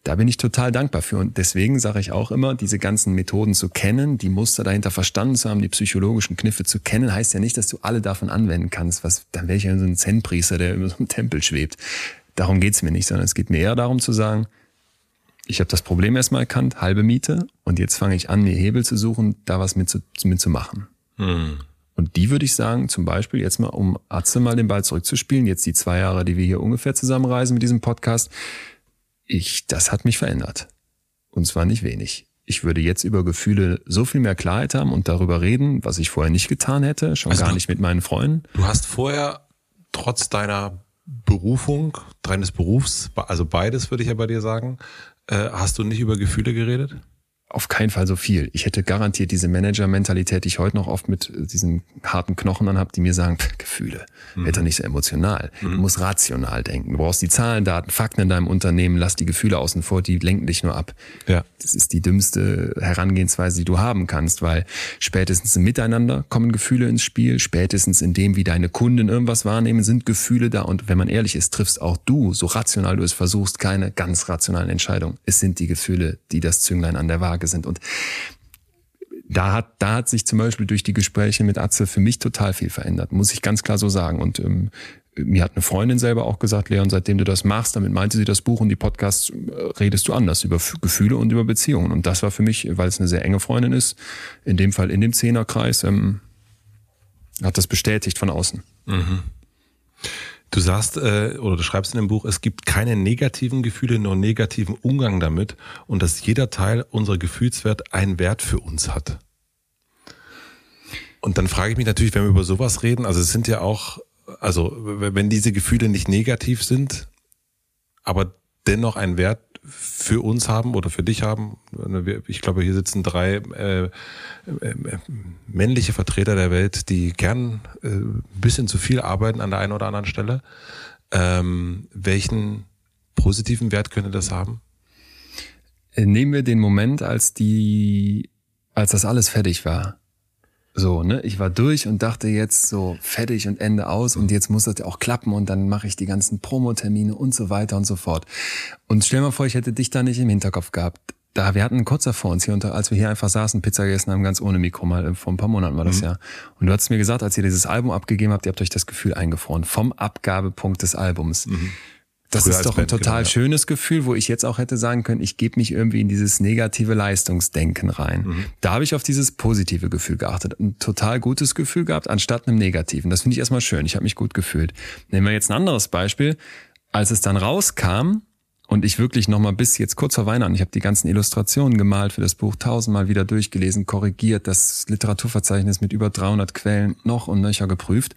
da bin ich total dankbar für. Und deswegen sage ich auch immer, diese ganzen Methoden zu kennen, die Muster dahinter verstanden zu haben, die psychologischen Kniffe zu kennen, heißt ja nicht, dass du alle davon anwenden kannst. Was, dann wäre ich ja so ein Zen-Priester, der über so einem Tempel schwebt. Darum geht's mir nicht, sondern es geht mir eher darum zu sagen, ich habe das Problem erstmal erkannt, halbe Miete, und jetzt fange ich an, mir Hebel zu suchen, da was mit zu, mit zu machen. Und die würde ich sagen, zum Beispiel jetzt mal, um Atze mal den Ball zurückzuspielen, jetzt die zwei Jahre, die wir hier ungefähr zusammenreisen mit diesem Podcast, ich, das hat mich verändert. Und zwar nicht wenig. Ich würde jetzt über Gefühle so viel mehr Klarheit haben und darüber reden, was ich vorher nicht getan hätte, schon Also gar nicht mit meinen Freunden. Du hast vorher trotz deiner Berufung, deines Berufs, also beides würde ich ja bei dir sagen, äh, hast du nicht über Gefühle geredet? Auf keinen Fall so viel. Ich hätte garantiert diese Manager-Mentalität, die ich heute noch oft mit äh, diesen harten Knochen dann habe, die mir sagen, pff, Gefühle, werd doch nicht so emotional. Du musst rational denken. Du brauchst die Zahlen, Daten, Fakten in deinem Unternehmen, lass die Gefühle außen vor, die lenken dich nur ab. Ja. Das ist die dümmste Herangehensweise, die du haben kannst, weil spätestens im Miteinander kommen Gefühle ins Spiel, spätestens in dem, wie deine Kunden irgendwas wahrnehmen, sind Gefühle da und wenn man ehrlich ist, triffst auch du, so rational du es versuchst, keine ganz rationalen Entscheidungen. Es sind die Gefühle, die das Zünglein an der Waage sind und da hat, da hat sich zum Beispiel durch die Gespräche mit Atze für mich total viel verändert, muss ich ganz klar so sagen. Und ähm, mir hat eine Freundin selber auch gesagt, Leon, seitdem du das machst, damit meinte sie das Buch und die Podcasts, äh, redest du anders über Gefühle und über Beziehungen. Und das war für mich, weil es eine sehr enge Freundin ist, in dem Fall in dem Zehnerkreis, ähm, hat das bestätigt von außen. Du sagst äh, oder du schreibst in dem Buch, es gibt keine negativen Gefühle, nur negativen Umgang damit und dass jeder Teil unserer Gefühlswelt einen Wert für uns hat. Und dann frage ich mich natürlich, wenn wir über sowas reden, also es sind ja auch, also wenn diese Gefühle nicht negativ sind, aber dennoch einen Wert für uns haben oder für dich haben. Wir- Ich glaube, hier sitzen drei äh, äh, männliche Vertreter der Welt, die gern äh, ein bisschen zu viel arbeiten an der einen oder anderen Stelle. Ähm, welchen positiven Wert könnte das haben? Äh, Nehmen wir den Moment, als die, als das alles fertig war. So, ne? Ich war durch und dachte jetzt so fertig und Ende aus und jetzt muss das ja auch klappen und dann mache ich die ganzen Promotermine und so weiter und so fort. Und stell mal vor, ich hätte dich da nicht im Hinterkopf gehabt. Da, wir hatten kurz davor uns hier unter, als wir hier einfach saßen, Pizza gegessen haben, ganz ohne Mikro mal, äh, vor ein paar Monaten war das ja. Und du hast mir gesagt, als ihr dieses Album abgegeben habt, ihr habt euch das Gefühl eingefroren vom Abgabepunkt des Albums. Das ist doch ein Band, total genau, ja. schönes Gefühl, wo ich jetzt auch hätte sagen können, ich gebe mich irgendwie in dieses negative Leistungsdenken rein. Mhm. Da habe ich auf dieses positive Gefühl geachtet. Ein total gutes Gefühl gehabt, anstatt einem negativen. Das finde ich erstmal schön. Ich habe mich gut gefühlt. Nehmen wir jetzt ein anderes Beispiel. Als es dann rauskam und ich wirklich nochmal bis jetzt kurz vor Weihnachten, ich habe die ganzen Illustrationen gemalt für das Buch tausendmal wieder durchgelesen, korrigiert, das Literaturverzeichnis mit über 300 Quellen noch und nöcher geprüft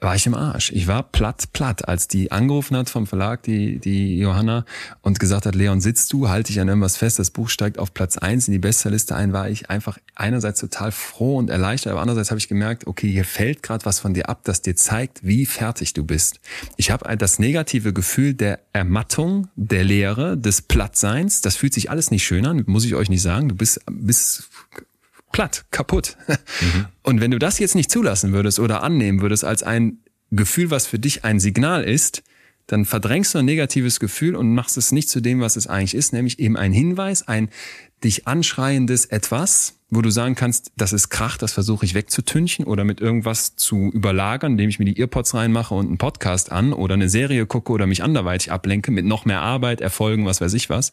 war ich im Arsch. Ich war platt, platt, als die angerufen hat vom Verlag, die, die Johanna, und gesagt hat, Leon, sitzt du, halte dich an irgendwas fest, das Buch steigt auf Platz eins in die Bestsellerliste ein, war ich einfach einerseits total froh und erleichtert, aber andererseits habe ich gemerkt, okay, hier fällt gerade was von dir ab, das dir zeigt, wie fertig du bist. Ich habe das negative Gefühl der Ermattung, der Leere, des Plattseins, das fühlt sich alles nicht schön an, muss ich euch nicht sagen, du bist, bist platt, kaputt. Und wenn du das jetzt nicht zulassen würdest oder annehmen würdest als ein Gefühl, was für dich ein Signal ist, dann verdrängst du ein negatives Gefühl und machst es nicht zu dem, was es eigentlich ist, nämlich eben ein Hinweis, ein dich anschreiendes Etwas, wo du sagen kannst, das ist Krach, das versuche ich wegzutünchen oder mit irgendwas zu überlagern, indem ich mir die Earpods reinmache und einen Podcast an oder eine Serie gucke oder mich anderweitig ablenke mit noch mehr Arbeit, Erfolgen, was weiß ich was.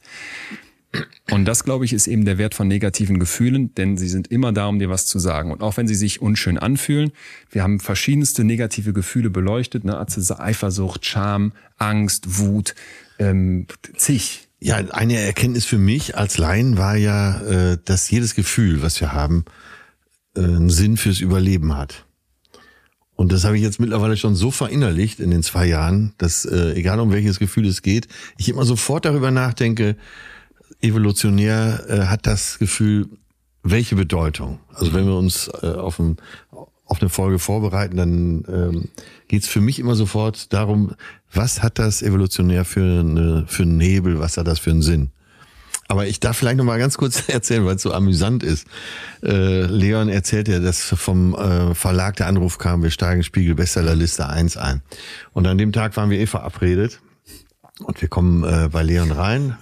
Und das, glaube ich, ist eben der Wert von negativen Gefühlen, denn sie sind immer da, um dir was zu sagen. Und auch wenn sie sich unschön anfühlen, wir haben verschiedenste negative Gefühle beleuchtet, ne? Eifersucht, Scham, Angst, Wut, ähm, zig. Ja, eine Erkenntnis für mich als Laien war ja, äh, dass jedes Gefühl, was wir haben, äh, einen Sinn fürs Überleben hat. Und das habe ich jetzt mittlerweile schon so verinnerlicht in den zwei Jahren, dass äh, egal um welches Gefühl es geht, ich immer sofort darüber nachdenke, evolutionär äh, hat das Gefühl welche Bedeutung? Also wenn wir uns äh, auf, ein, auf eine Folge vorbereiten, dann ähm, geht für mich immer sofort darum, was hat das evolutionär für, eine, für einen Hebel, was hat das für einen Sinn? Aber ich darf vielleicht noch mal ganz kurz erzählen, weil es so amüsant ist. Äh, Leon erzählt ja, dass vom äh, Verlag der Anruf kam, wir steigen Spiegel Bestsellerliste 1 ein. Und an dem Tag waren wir eh verabredet. Und wir kommen äh, bei Leon rein.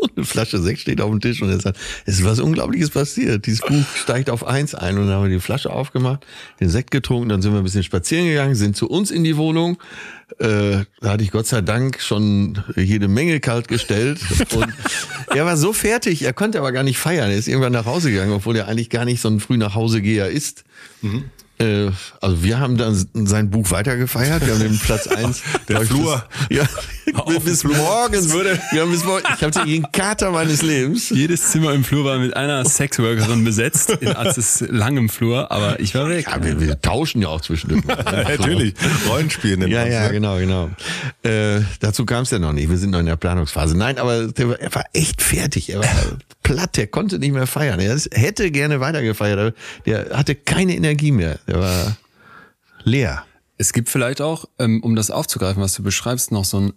Und eine Flasche Sekt steht auf dem Tisch und er sagt, es ist was Unglaubliches passiert. Dieses Buch steigt auf eins ein und dann haben wir die Flasche aufgemacht, den Sekt getrunken, dann sind wir ein bisschen spazieren gegangen, sind zu uns in die Wohnung. Äh, da hatte ich Gott sei Dank schon jede Menge kalt gestellt und er war so fertig, er konnte aber gar nicht feiern. Er ist irgendwann nach Hause gegangen, obwohl er eigentlich gar nicht so ein früh nach Hause geher ist. Äh, also wir haben dann sein Buch weitergefeiert. Wir haben den Platz eins. Der Flur. Bis, ja, bis Flur. morgens. würde- Wir haben bis morgen, ich hatte den Kater meines Lebens. Jedes Zimmer im Flur war mit einer Sexworkerin besetzt, in Arzes langem Flur, aber ich war weg. Ja, wir, wir tauschen ja auch zwischendurch. Natürlich. Rollenspiel nennt Ja, man's, ja, ne? genau, genau. Äh, dazu kam es ja noch nicht. Wir sind noch in der Planungsphase. Nein, aber der, er war echt fertig. Er war platt. Der konnte nicht mehr feiern. Er hätte gerne weitergefeiert, der hatte keine Energie mehr. Der war leer. Es gibt vielleicht auch, ähm, um das aufzugreifen, was du beschreibst, noch so einen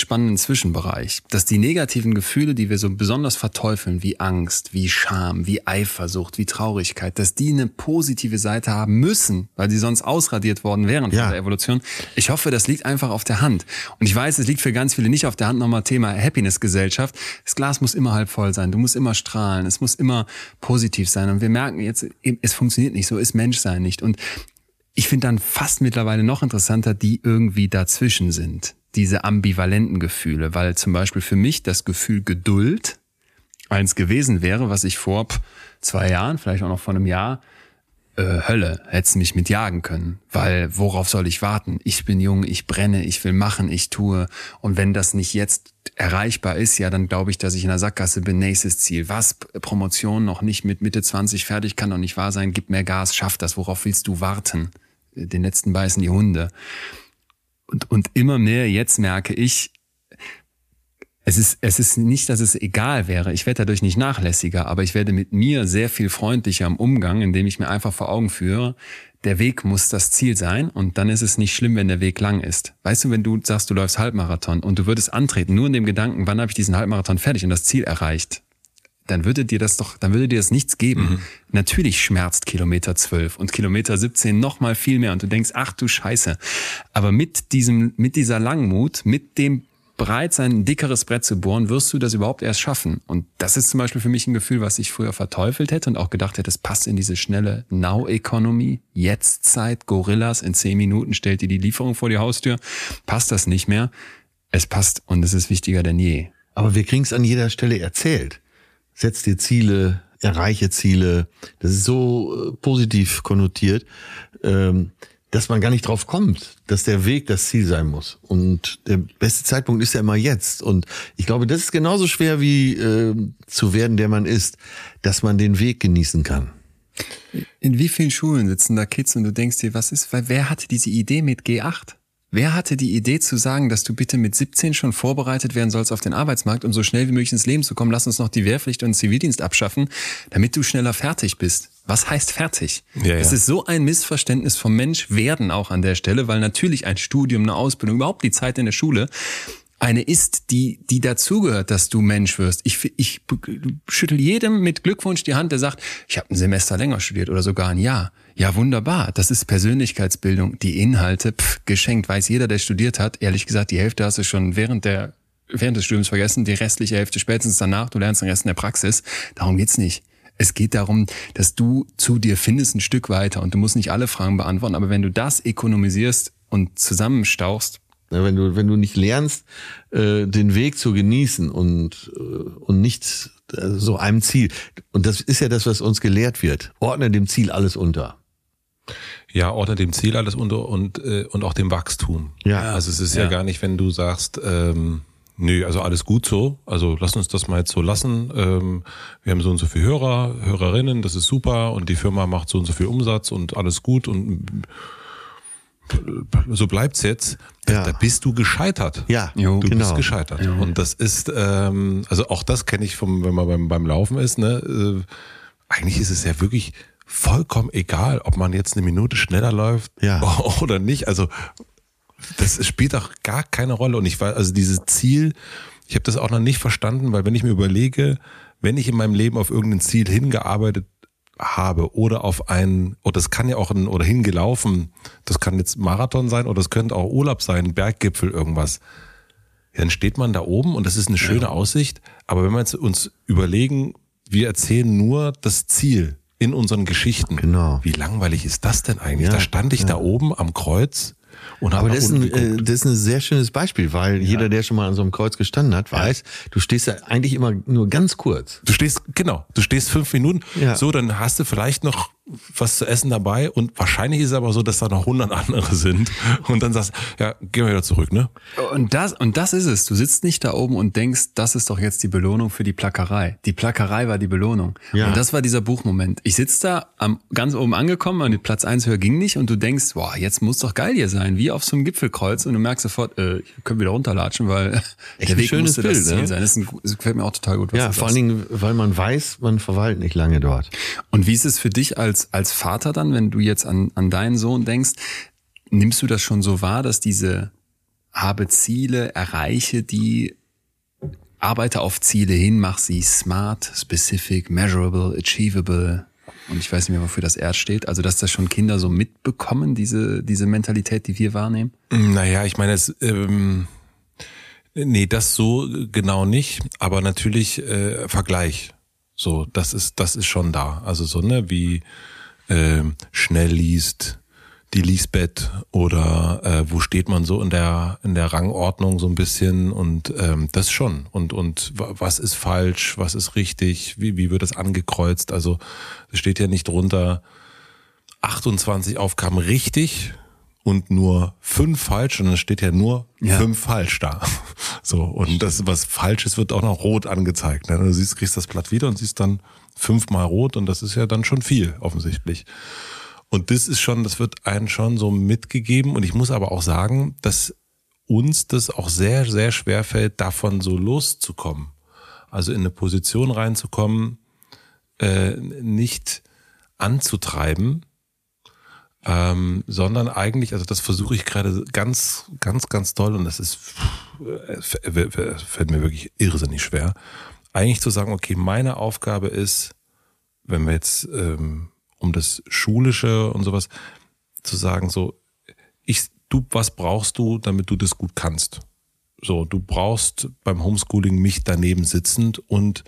spannenden Zwischenbereich, dass die negativen Gefühle, die wir so besonders verteufeln, wie Angst, wie Scham, wie Eifersucht, wie Traurigkeit, dass die eine positive Seite haben müssen, weil sie sonst ausradiert worden wären von Ja. der Evolution. Ich hoffe, das liegt einfach auf der Hand. Und ich weiß, es liegt für ganz viele nicht auf der Hand. Nochmal Thema Happiness-Gesellschaft. Das Glas muss immer halb voll sein. Du musst immer strahlen. Es muss immer positiv sein. Und wir merken jetzt, es funktioniert nicht. So ist Menschsein nicht. Und ich finde dann fast mittlerweile noch interessanter, die irgendwie dazwischen sind. Diese ambivalenten Gefühle, weil zum Beispiel für mich das Gefühl Geduld eins gewesen wäre, was ich vor zwei Jahren, vielleicht auch noch vor einem Jahr, äh, Hölle, hättest mich mit jagen können. Weil worauf soll ich warten? Ich bin jung, ich brenne, ich will machen, ich tue. Und wenn das nicht jetzt erreichbar ist, ja, dann glaube ich, dass ich in der Sackgasse bin. Nächstes Ziel. Was? Promotion noch nicht mit Mitte 20 fertig, kann doch nicht wahr sein. Gib mehr Gas, schaff das. Worauf willst du warten? Den letzten beißen die Hunde. Und, und immer mehr jetzt merke ich, es ist, es ist nicht, dass es egal wäre. Ich werde dadurch nicht nachlässiger, aber ich werde mit mir sehr viel freundlicher im Umgang, indem ich mir einfach vor Augen führe, der Weg muss das Ziel sein und dann ist es nicht schlimm, wenn der Weg lang ist. Weißt du, wenn du sagst, du läufst Halbmarathon und du würdest antreten, nur in dem Gedanken, wann habe ich diesen Halbmarathon fertig und das Ziel erreicht, dann würde dir das doch, dann würde dir das nichts geben. Natürlich schmerzt Kilometer 12 und Kilometer 17 noch mal viel mehr und du denkst, ach du Scheiße. Aber mit diesem, mit dieser Langmut, mit dem bereit sein, ein dickeres Brett zu bohren, wirst du das überhaupt erst schaffen. Und das ist zum Beispiel für mich ein Gefühl, was ich früher verteufelt hätte und auch gedacht hätte, es passt in diese schnelle Now-Economy, Jetztzeit, Gorillas, in zehn Minuten stellt dir die Lieferung vor die Haustür. Passt das nicht mehr? Es passt und es ist wichtiger denn je. Aber wir kriegen es an jeder Stelle erzählt. Setz dir Ziele, erreiche Ziele. Das ist so äh, positiv konnotiert, ähm, dass man gar nicht drauf kommt, dass der Weg das Ziel sein muss. Und der beste Zeitpunkt ist ja immer jetzt. Und ich glaube, das ist genauso schwer wie äh, zu werden, der man ist, dass man den Weg genießen kann. In wie vielen Schulen sitzen da Kids und du denkst dir, was ist, weil wer hatte diese Idee mit G8? Wer hatte die Idee zu sagen, dass du bitte mit 17 schon vorbereitet werden sollst auf den Arbeitsmarkt, um so schnell wie möglich ins Leben zu kommen? Lass uns noch die Wehrpflicht und den Zivildienst abschaffen, damit du schneller fertig bist. Was heißt fertig? Ja, ja. Es ist so ein Missverständnis vom Mensch werden auch an der Stelle, weil natürlich ein Studium, eine Ausbildung, überhaupt die Zeit in der Schule eine ist, die, die dazugehört, dass du Mensch wirst. Ich, ich schüttel jedem mit Glückwunsch die Hand, der sagt, ich habe ein Semester länger studiert oder sogar ein Jahr. Ja, wunderbar. Das ist Persönlichkeitsbildung. Die Inhalte, pff, geschenkt, weiß jeder, der studiert hat. Ehrlich gesagt, die Hälfte hast du schon während der während des Studiums vergessen, die restliche Hälfte spätestens danach. Du lernst den Rest in der Praxis. Darum geht's nicht. Es geht darum, dass du zu dir findest ein Stück weiter und du musst nicht alle Fragen beantworten, aber wenn du das ökonomisierst und zusammenstauchst, Wenn du, wenn du nicht lernst, äh, den Weg zu genießen und, äh, und nicht äh, so einem Ziel. Und das ist ja das, was uns gelehrt wird. Ordne dem Ziel alles unter. Ja, ordne dem Ziel alles unter und, äh, und auch dem Wachstum. Ja. Also es ist ja, Ja. gar nicht, wenn du sagst, ähm, nö, also alles gut so, also lass uns das mal jetzt so lassen. Ähm, wir haben so und so viele Hörer, Hörerinnen, das ist super und die Firma macht so und so viel Umsatz und alles gut und so bleibt's jetzt. Da, Ja. da bist du gescheitert. Ja, Jo. Du genau. bist gescheitert. Und das ist, ähm, also auch das kenne ich vom, wenn man beim, beim Laufen ist, ne? Äh, eigentlich ist es ja wirklich vollkommen egal, ob man jetzt eine Minute schneller läuft Ja. oder nicht. Also das spielt auch gar keine Rolle. Und ich weiß, also dieses Ziel, ich habe das auch noch nicht verstanden, weil wenn ich mir überlege, wenn ich in meinem Leben auf irgendein Ziel hingearbeitet habe oder auf ein, oder das kann ja auch ein, oder hingelaufen, das kann jetzt Marathon sein oder es könnte auch Urlaub sein, Berggipfel, irgendwas. Ja, dann steht man da oben und das ist eine schöne Aussicht. Aber wenn wir jetzt uns überlegen, wir erzählen nur das Ziel in unseren Geschichten. Genau. Wie langweilig ist das denn eigentlich? Ja, da stand ich da oben am Kreuz und habe Aber das ist, ein, geguckt. äh, das ist ein sehr schönes Beispiel, weil jeder, der schon mal an so einem Kreuz gestanden hat, weiß, du stehst ja eigentlich immer nur ganz kurz. Du stehst, genau, du stehst fünf Minuten, Ja. so, dann hast du vielleicht noch was zu essen dabei und wahrscheinlich ist es aber so, dass da noch hundert andere sind und dann sagst ja, gehen wir wieder zurück, ne? Und das, und das ist es. Du sitzt nicht da oben und denkst, das ist doch jetzt die Belohnung für die Plackerei. Die Plackerei war die Belohnung. Ja. Und das war dieser Buchmoment. Ich sitz da am, ganz oben angekommen und die Platz eins höher ging nicht und du denkst, boah, jetzt muss doch geil hier sein, wie auf so einem Gipfelkreuz und du merkst sofort, äh, ich können wieder runterlatschen, weil Echt der ein Weg schönes musste das Bild, Ziel ne? sein. Das, ein, das gefällt mir auch total gut. was Ja, du vor sagst. allen Dingen, weil man weiß, man verweilt nicht lange dort. Und wie ist es für dich als, als Vater dann, wenn du jetzt an, an deinen Sohn denkst? Nimmst du das schon so wahr, dass diese habe Ziele, erreiche die, arbeite auf Ziele hin, mach sie smart, specific, measurable, achievable und ich weiß nicht mehr, wofür das R steht. Also, dass das schon Kinder so mitbekommen, diese, diese Mentalität, die wir wahrnehmen? Naja, ich meine, es, ähm, nee, das so genau nicht, aber natürlich äh, Vergleich. So, das ist, das ist schon da. Also so, ne, wie ähm, schnell liest die Lisbeth oder äh, wo steht man so in der in der Rangordnung so ein bisschen und ähm, das schon und und wa- was ist falsch, was ist richtig, wie wie wird es angekreuzt? Also es steht ja nicht drunter 28 Aufgaben richtig und nur fünf falsch und es steht ja nur Ja. fünf falsch da. So und das was falsch ist wird auch noch rot angezeigt. Ne? Du siehst kriegst das Blatt wieder und siehst dann fünfmal rot und das ist ja dann schon viel offensichtlich. Und das ist schon, das wird einem schon so mitgegeben. Und ich muss aber auch sagen, dass uns das auch sehr, sehr schwer fällt, davon so loszukommen. Also in eine Position reinzukommen, äh, nicht anzutreiben, ähm, sondern eigentlich, also das versuche ich gerade ganz, ganz, ganz toll und das ist, äh, fällt mir wirklich irrsinnig schwer, eigentlich zu sagen, okay, meine Aufgabe ist, wenn wir jetzt ähm, um das Schulische und sowas zu sagen, so, ich, du, was brauchst du, damit du das gut kannst? So, du brauchst beim Homeschooling mich daneben sitzend und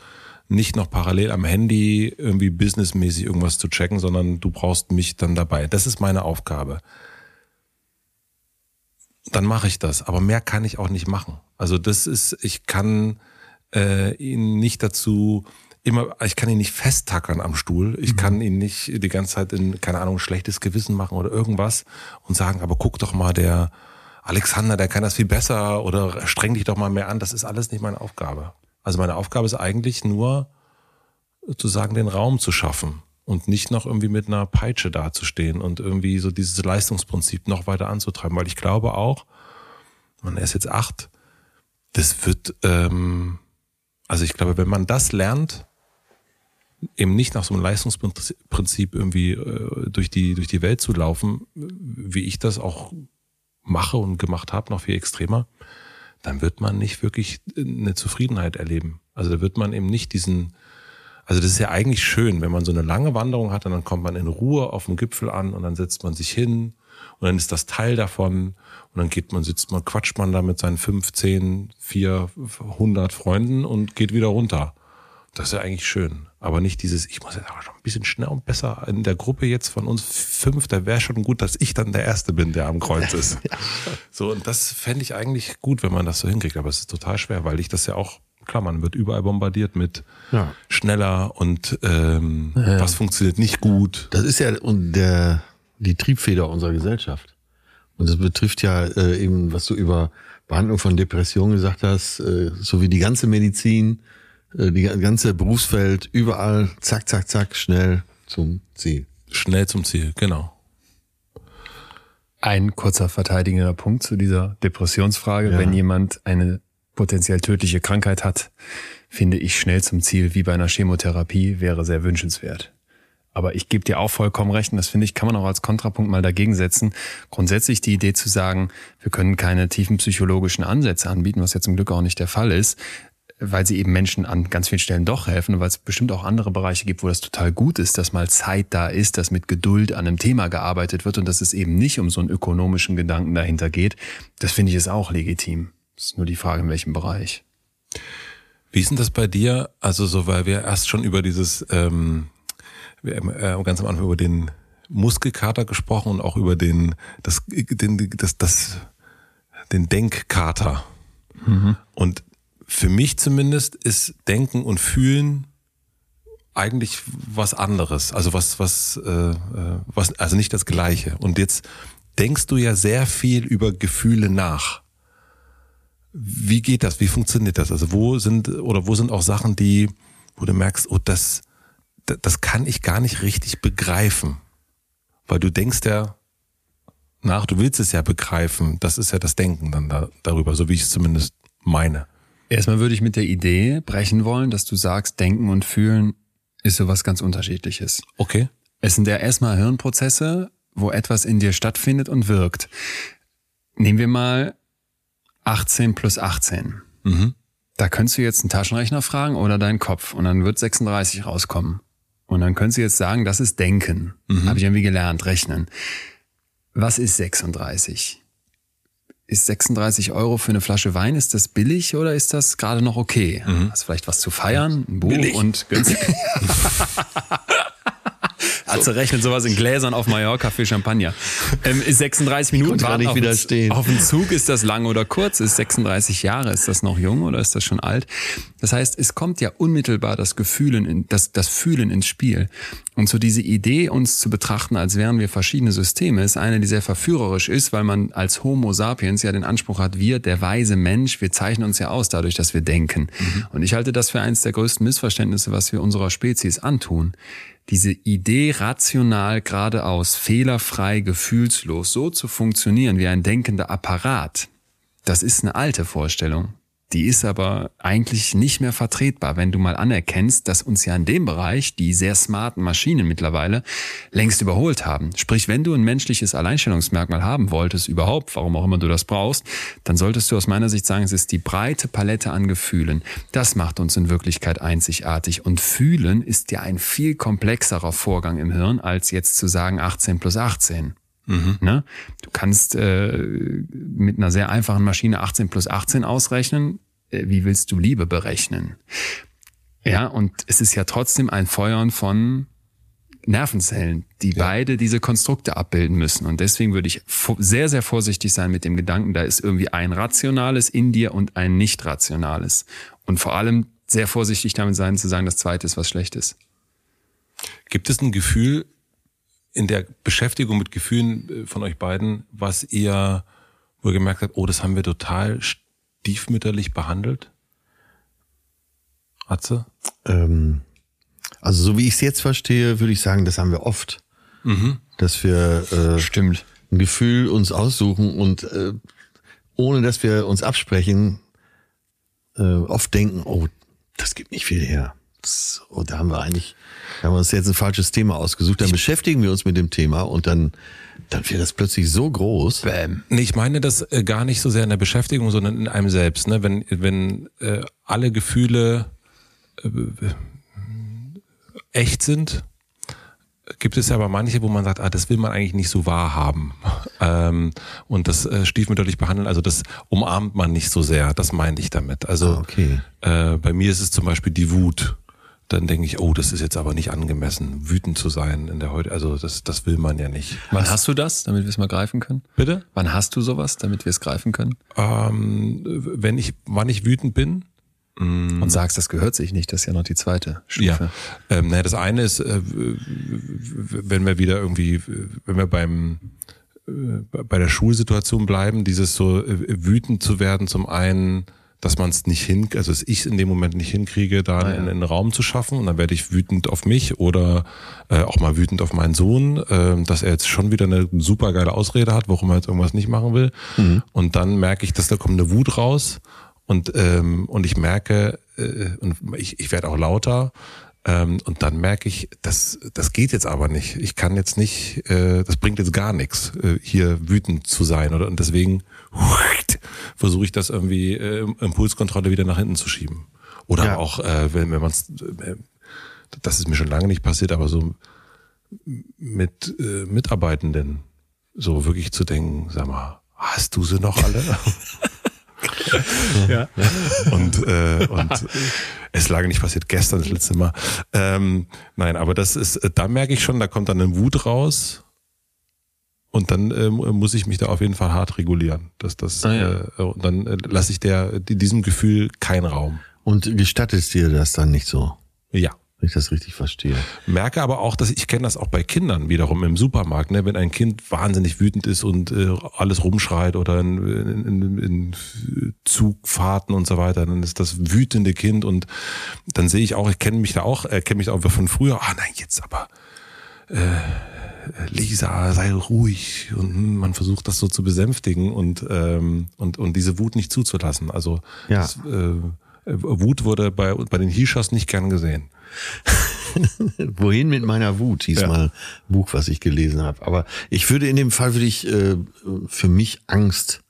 nicht noch parallel am Handy irgendwie businessmäßig irgendwas zu checken, sondern du brauchst mich dann dabei. Das ist meine Aufgabe. Dann mache ich das, aber mehr kann ich auch nicht machen. Also das ist, ich kann äh, ihn nicht dazu immer, ich kann ihn nicht festtackern am Stuhl. Ich kann ihn nicht die ganze Zeit in, keine Ahnung, schlechtes Gewissen machen oder irgendwas und sagen, aber guck doch mal, der Alexander, der kann das viel besser oder streng dich doch mal mehr an. Das ist alles nicht meine Aufgabe. Also meine Aufgabe ist eigentlich nur, zu sagen, den Raum zu schaffen und nicht noch irgendwie mit einer Peitsche dazustehen und irgendwie so dieses Leistungsprinzip noch weiter anzutreiben, weil ich glaube auch, man ist jetzt acht, das wird, ähm, also ich glaube, wenn man das lernt, eben nicht nach so einem Leistungsprinzip irgendwie äh, durch die durch die Welt zu laufen, wie ich das auch mache und gemacht habe, noch viel extremer, dann wird man nicht wirklich eine Zufriedenheit erleben. Also da wird man eben nicht diesen, also das ist ja eigentlich schön, wenn man so eine lange Wanderung hat und dann kommt man in Ruhe auf dem Gipfel an und dann setzt man sich hin und dann ist das Teil davon und dann geht man, sitzt man, quatscht man da mit seinen 15, 400 Freunden und geht wieder runter. Das ist ja eigentlich schön. Aber nicht dieses, ich muss jetzt aber schon ein bisschen schneller und besser in der Gruppe jetzt von uns fünf, da wäre schon gut, dass ich dann der Erste bin, der am Kreuz ist. So, und das fände ich eigentlich gut, wenn man das so hinkriegt. Aber es ist total schwer, weil ich das ja auch, klar, man wird überall bombardiert mit Ja. schneller und ähm, was funktioniert nicht gut. Das ist ja und der, die Triebfeder unserer Gesellschaft. Und das betrifft ja äh, eben, was du über Behandlung von Depressionen gesagt hast, äh, so wie die ganze Medizin, die ganze Berufsfeld, überall zack, zack, zack, schnell zum Ziel. Schnell zum Ziel, genau. Ein kurzer verteidigender Punkt zu dieser Depressionsfrage. Ja. Wenn jemand eine potenziell tödliche Krankheit hat, finde ich schnell zum Ziel wie bei einer Chemotherapie wäre sehr wünschenswert. Aber ich gebe dir auch vollkommen recht, und das finde ich, kann man auch als Kontrapunkt mal dagegen setzen. Grundsätzlich die Idee zu sagen, wir können keine tiefen psychologischen Ansätze anbieten, was ja zum Glück auch nicht der Fall ist, weil sie eben Menschen an ganz vielen Stellen doch helfen und weil es bestimmt auch andere Bereiche gibt, wo das total gut ist, dass mal Zeit da ist, dass mit Geduld an einem Thema gearbeitet wird und dass es eben nicht um so einen ökonomischen Gedanken dahinter geht. Das finde ich ist auch legitim. Das ist nur die Frage, in welchem Bereich. Wie ist denn das bei dir? Also so, weil wir erst schon über dieses, ähm, wir haben äh, ganz am Anfang über den Muskelkater gesprochen und auch über den, das, den, das, das, den Denkkater. Mhm. Und für mich zumindest ist Denken und Fühlen eigentlich was anderes. Also was, was, äh, äh, was, also nicht das Gleiche. Und jetzt denkst du ja sehr viel über Gefühle nach. Wie geht das? Wie funktioniert das? Also wo sind oder wo sind auch Sachen, die, wo du merkst, oh, das, das kann ich gar nicht richtig begreifen. Weil du denkst ja nach, du willst es ja begreifen. Das ist ja das Denken dann da, darüber, so wie ich es zumindest meine. Erstmal würde ich mit der Idee brechen wollen, dass du sagst, Denken und Fühlen ist sowas ganz unterschiedliches. Okay. Es sind ja erstmal Hirnprozesse, wo etwas in dir stattfindet und wirkt. Nehmen wir mal 18 plus 18. Mhm. Da könntest du jetzt einen Taschenrechner fragen oder deinen Kopf und dann wird 36 rauskommen. Und dann könntest du jetzt sagen, das ist Denken. Mhm. Habe ich irgendwie gelernt, rechnen. Was ist 36? Ist 36 Euro für eine Flasche Wein, ist das billig oder ist das gerade noch okay? Mhm. Hast vielleicht was zu feiern, ein Buch billig. und günstig. Also rechnet sowas in Gläsern auf Mallorca für Champagner. Ähm, ist 36 Minuten warten nicht auf, widerstehen. auf den Zug, ist das lang oder kurz? Ist 36 Jahre, ist das noch jung oder ist das schon alt? Das heißt, es kommt ja unmittelbar das Gefühlen, in, das, das Fühlen ins Spiel. Und so diese Idee, uns zu betrachten, als wären wir verschiedene Systeme, ist eine, die sehr verführerisch ist, weil man als Homo sapiens ja den Anspruch hat, wir, der weise Mensch, wir zeichnen uns ja aus dadurch, dass wir denken. Mhm. Und ich halte das für eines der größten Missverständnisse, was wir unserer Spezies antun diese Idee rational geradeaus, fehlerfrei, gefühlslos so zu funktionieren wie ein denkender Apparat, das ist eine alte Vorstellung. Die ist aber eigentlich nicht mehr vertretbar, wenn du mal anerkennst, dass uns ja in dem Bereich die sehr smarten Maschinen mittlerweile längst überholt haben. Sprich, wenn du ein menschliches Alleinstellungsmerkmal haben wolltest, überhaupt, warum auch immer du das brauchst, dann solltest du aus meiner Sicht sagen, es ist die breite Palette an Gefühlen. Das macht uns in Wirklichkeit einzigartig. Und fühlen ist ja ein viel komplexerer Vorgang im Hirn, als jetzt zu sagen 18 plus 18. Mhm. Ne? Du kannst äh, mit einer sehr einfachen Maschine 18 plus 18 ausrechnen. Äh, wie willst du Liebe berechnen? Ja, und es ist ja trotzdem ein Feuern von Nervenzellen, die ja. beide diese Konstrukte abbilden müssen. Und deswegen würde ich sehr, sehr vorsichtig sein mit dem Gedanken, da ist irgendwie ein rationales in dir und ein nicht rationales. Und vor allem sehr vorsichtig damit sein, zu sagen, das zweite ist was Schlechtes. Gibt es ein Gefühl, in der Beschäftigung mit Gefühlen äh, von euch beiden, was ihr, wo ihr gemerkt habt, oh, das haben wir total stiefmütterlich behandelt? Atze? Ähm, also so wie ich es jetzt verstehe, würde ich sagen, das haben wir oft. Mhm. Dass wir äh, Stimmt. ein Gefühl uns aussuchen und äh, ohne dass wir uns absprechen, äh, oft denken, oh, das gibt nicht viel her. Das, oh, da haben wir eigentlich haben wir uns jetzt ein falsches Thema ausgesucht, dann beschäftigen wir uns mit dem Thema und dann, dann wird das plötzlich so groß. Bäm. Nee, ich meine das äh, gar nicht so sehr in der Beschäftigung, sondern in einem selbst. Ne? Wenn, wenn äh, alle Gefühle äh, echt sind, gibt es ja aber manche, wo man sagt, ah, das will man eigentlich nicht so wahrhaben. Ähm, und das äh, stiefmütterlich behandeln, also das umarmt man nicht so sehr, das meine ich damit. Also ah, okay. äh, bei mir ist es zum Beispiel die Wut dann denke ich, oh, das ist jetzt aber nicht angemessen, wütend zu sein in der heute. Also das, das will man ja nicht. Wann hast du das, damit wir es mal greifen können? Bitte? Wann hast du sowas, damit wir es greifen können? Ähm, wenn ich, wann ich wütend bin. Mm. Und sagst, das gehört sich nicht, das ist ja noch die zweite Stufe. Ja. Ähm, naja, das eine ist, äh, wenn wir wieder irgendwie, wenn wir beim äh, bei der Schulsituation bleiben, dieses so äh, wütend zu werden, zum einen dass man es nicht hin, also dass ich es in dem Moment nicht hinkriege, da ah, ja. einen, einen, Raum zu schaffen und dann werde ich wütend auf mich oder äh, auch mal wütend auf meinen Sohn, äh, dass er jetzt schon wieder eine super geile Ausrede hat, warum er jetzt irgendwas nicht machen will. Mhm. Und dann merke ich, dass da kommt eine Wut raus und ähm, und ich merke äh, und ich, ich werde auch lauter Ähm, und dann merke ich, das, das geht jetzt aber nicht. Ich kann jetzt nicht, äh, das bringt jetzt gar nichts, äh, hier wütend zu sein. Oder, und deswegen versuche ich das irgendwie äh, Impulskontrolle wieder nach hinten zu schieben. Oder Ja. auch, äh, wenn, wenn man es, äh, das ist mir schon lange nicht passiert, aber so mit äh, Mitarbeitenden so wirklich zu denken, sag mal, hast du sie noch alle? Ja. und, äh, und es lange nicht passiert, gestern das letzte Mal. Ähm, nein, aber das ist, da merke ich schon, da kommt dann eine Wut raus. Und dann ähm, muss ich mich da auf jeden Fall hart regulieren. Dass das, Ah, ja. äh, und dann äh, lasse ich der, die- diesem Gefühl keinen Raum. Und gestattest dir das dann nicht so, Ja. wenn ich das richtig verstehe. Merke aber auch, dass ich kenne das auch bei Kindern wiederum im Supermarkt, ne? wenn ein Kind wahnsinnig wütend ist und äh, alles rumschreit oder in, in, in, in Zugfahrten und so weiter, dann ist das wütende Kind und dann sehe ich auch, ich kenne mich da auch, äh, kenne mich da auch von früher, ah nein, jetzt aber äh, Lisa, sei ruhig und man versucht das so zu besänftigen und ähm, und und diese Wut nicht zuzulassen. Also Ja. das, äh, Wut wurde bei bei den Hishas nicht gern gesehen. Wohin mit meiner Wut, hieß Ja. mal ein Buch, was ich gelesen habe. Aber ich würde in dem Fall würde ich äh, für mich Angst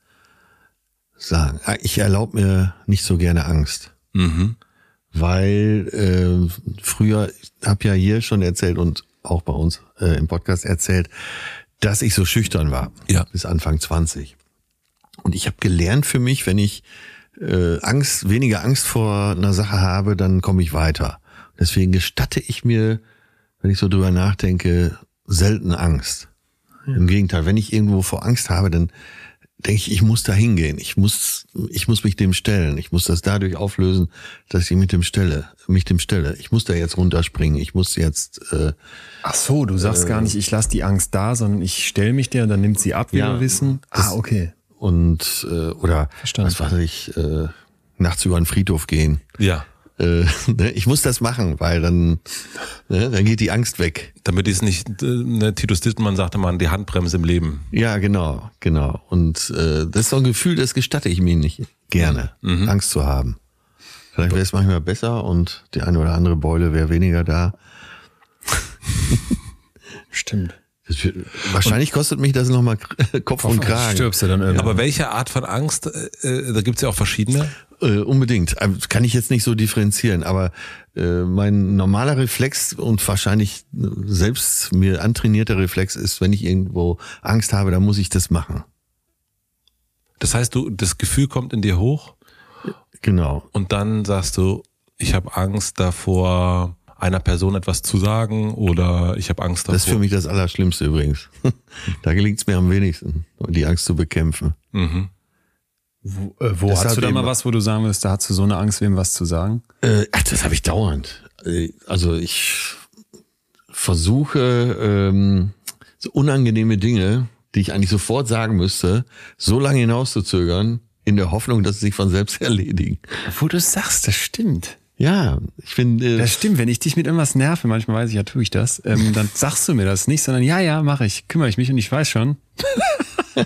sagen. Ah, Ich erlaube mir nicht so gerne Angst. Mhm. Weil äh, früher, ich habe ja hier schon erzählt und auch bei uns äh, im Podcast erzählt, dass ich so schüchtern war. Ja. Bis Anfang 20. Und ich habe gelernt für mich, wenn ich äh, Angst, weniger Angst vor einer Sache habe, dann komme ich weiter. Deswegen gestatte ich mir, wenn ich so drüber nachdenke, selten Angst. Im Gegenteil, wenn ich irgendwo vor Angst habe, dann denke ich, ich muss da hingehen. Ich muss, ich muss mich dem stellen. Ich muss das dadurch auflösen, dass ich mit dem stelle, mich dem stelle. Ich muss da jetzt runterspringen. Ich muss jetzt, äh, Ach so, du sagst gar nicht, ich lasse die Angst da, sondern ich stelle mich der und dann nimmt sie ab, wie Ja, wir wissen. das- Ah, okay. und äh, oder Verstanden. was weiß ich, äh, nachts über den Friedhof gehen. Ja. Äh, ne, ich muss das machen, weil dann, ne, dann geht die Angst weg. Damit ist nicht, äh, ne, Titus Dittmann sagte mal, die Handbremse im Leben. Ja, genau, genau. Und äh, das ist so ein Gefühl, das gestatte ich mir nicht gerne, Angst zu haben. Vielleicht wäre es manchmal besser und die eine oder andere Beule wäre weniger da. Stimmt. Wahrscheinlich kostet mich das nochmal Kopf und Kragen. Stirbst du dann irgendwann. Aber welche Art von Angst, äh, äh, da gibt's ja auch verschiedene. Äh, unbedingt. Äh, Kann ich jetzt nicht so differenzieren, aber äh, mein normaler Reflex und wahrscheinlich äh, selbst mir antrainierter Reflex ist, wenn ich irgendwo Angst habe, dann muss ich das machen. Das heißt, du, das Gefühl kommt in dir hoch Genau. und dann sagst du, ich habe Angst davor, einer Person etwas zu sagen oder ich habe Angst davor. Das ist für mich das Allerschlimmste übrigens. da gelingt es mir am wenigsten, die Angst zu bekämpfen. Mhm. Wo, äh, wo hast du da mal was, wo du sagen würdest, da hast du so eine Angst, wem was zu sagen? Äh, ach, das habe ich dauernd. Äh, Also ich versuche ähm, so unangenehme Dinge, die ich eigentlich sofort sagen müsste, so lange hinauszuzögern, in der Hoffnung, dass sie sich von selbst erledigen. Wo du sagst, das stimmt. Ja, ich finde, Das stimmt, wenn ich dich mit irgendwas nerve, manchmal weiß ich ja, tue ich das, ähm, dann sagst du mir das nicht, sondern ja, ja, mache ich, kümmere ich mich und ich weiß schon.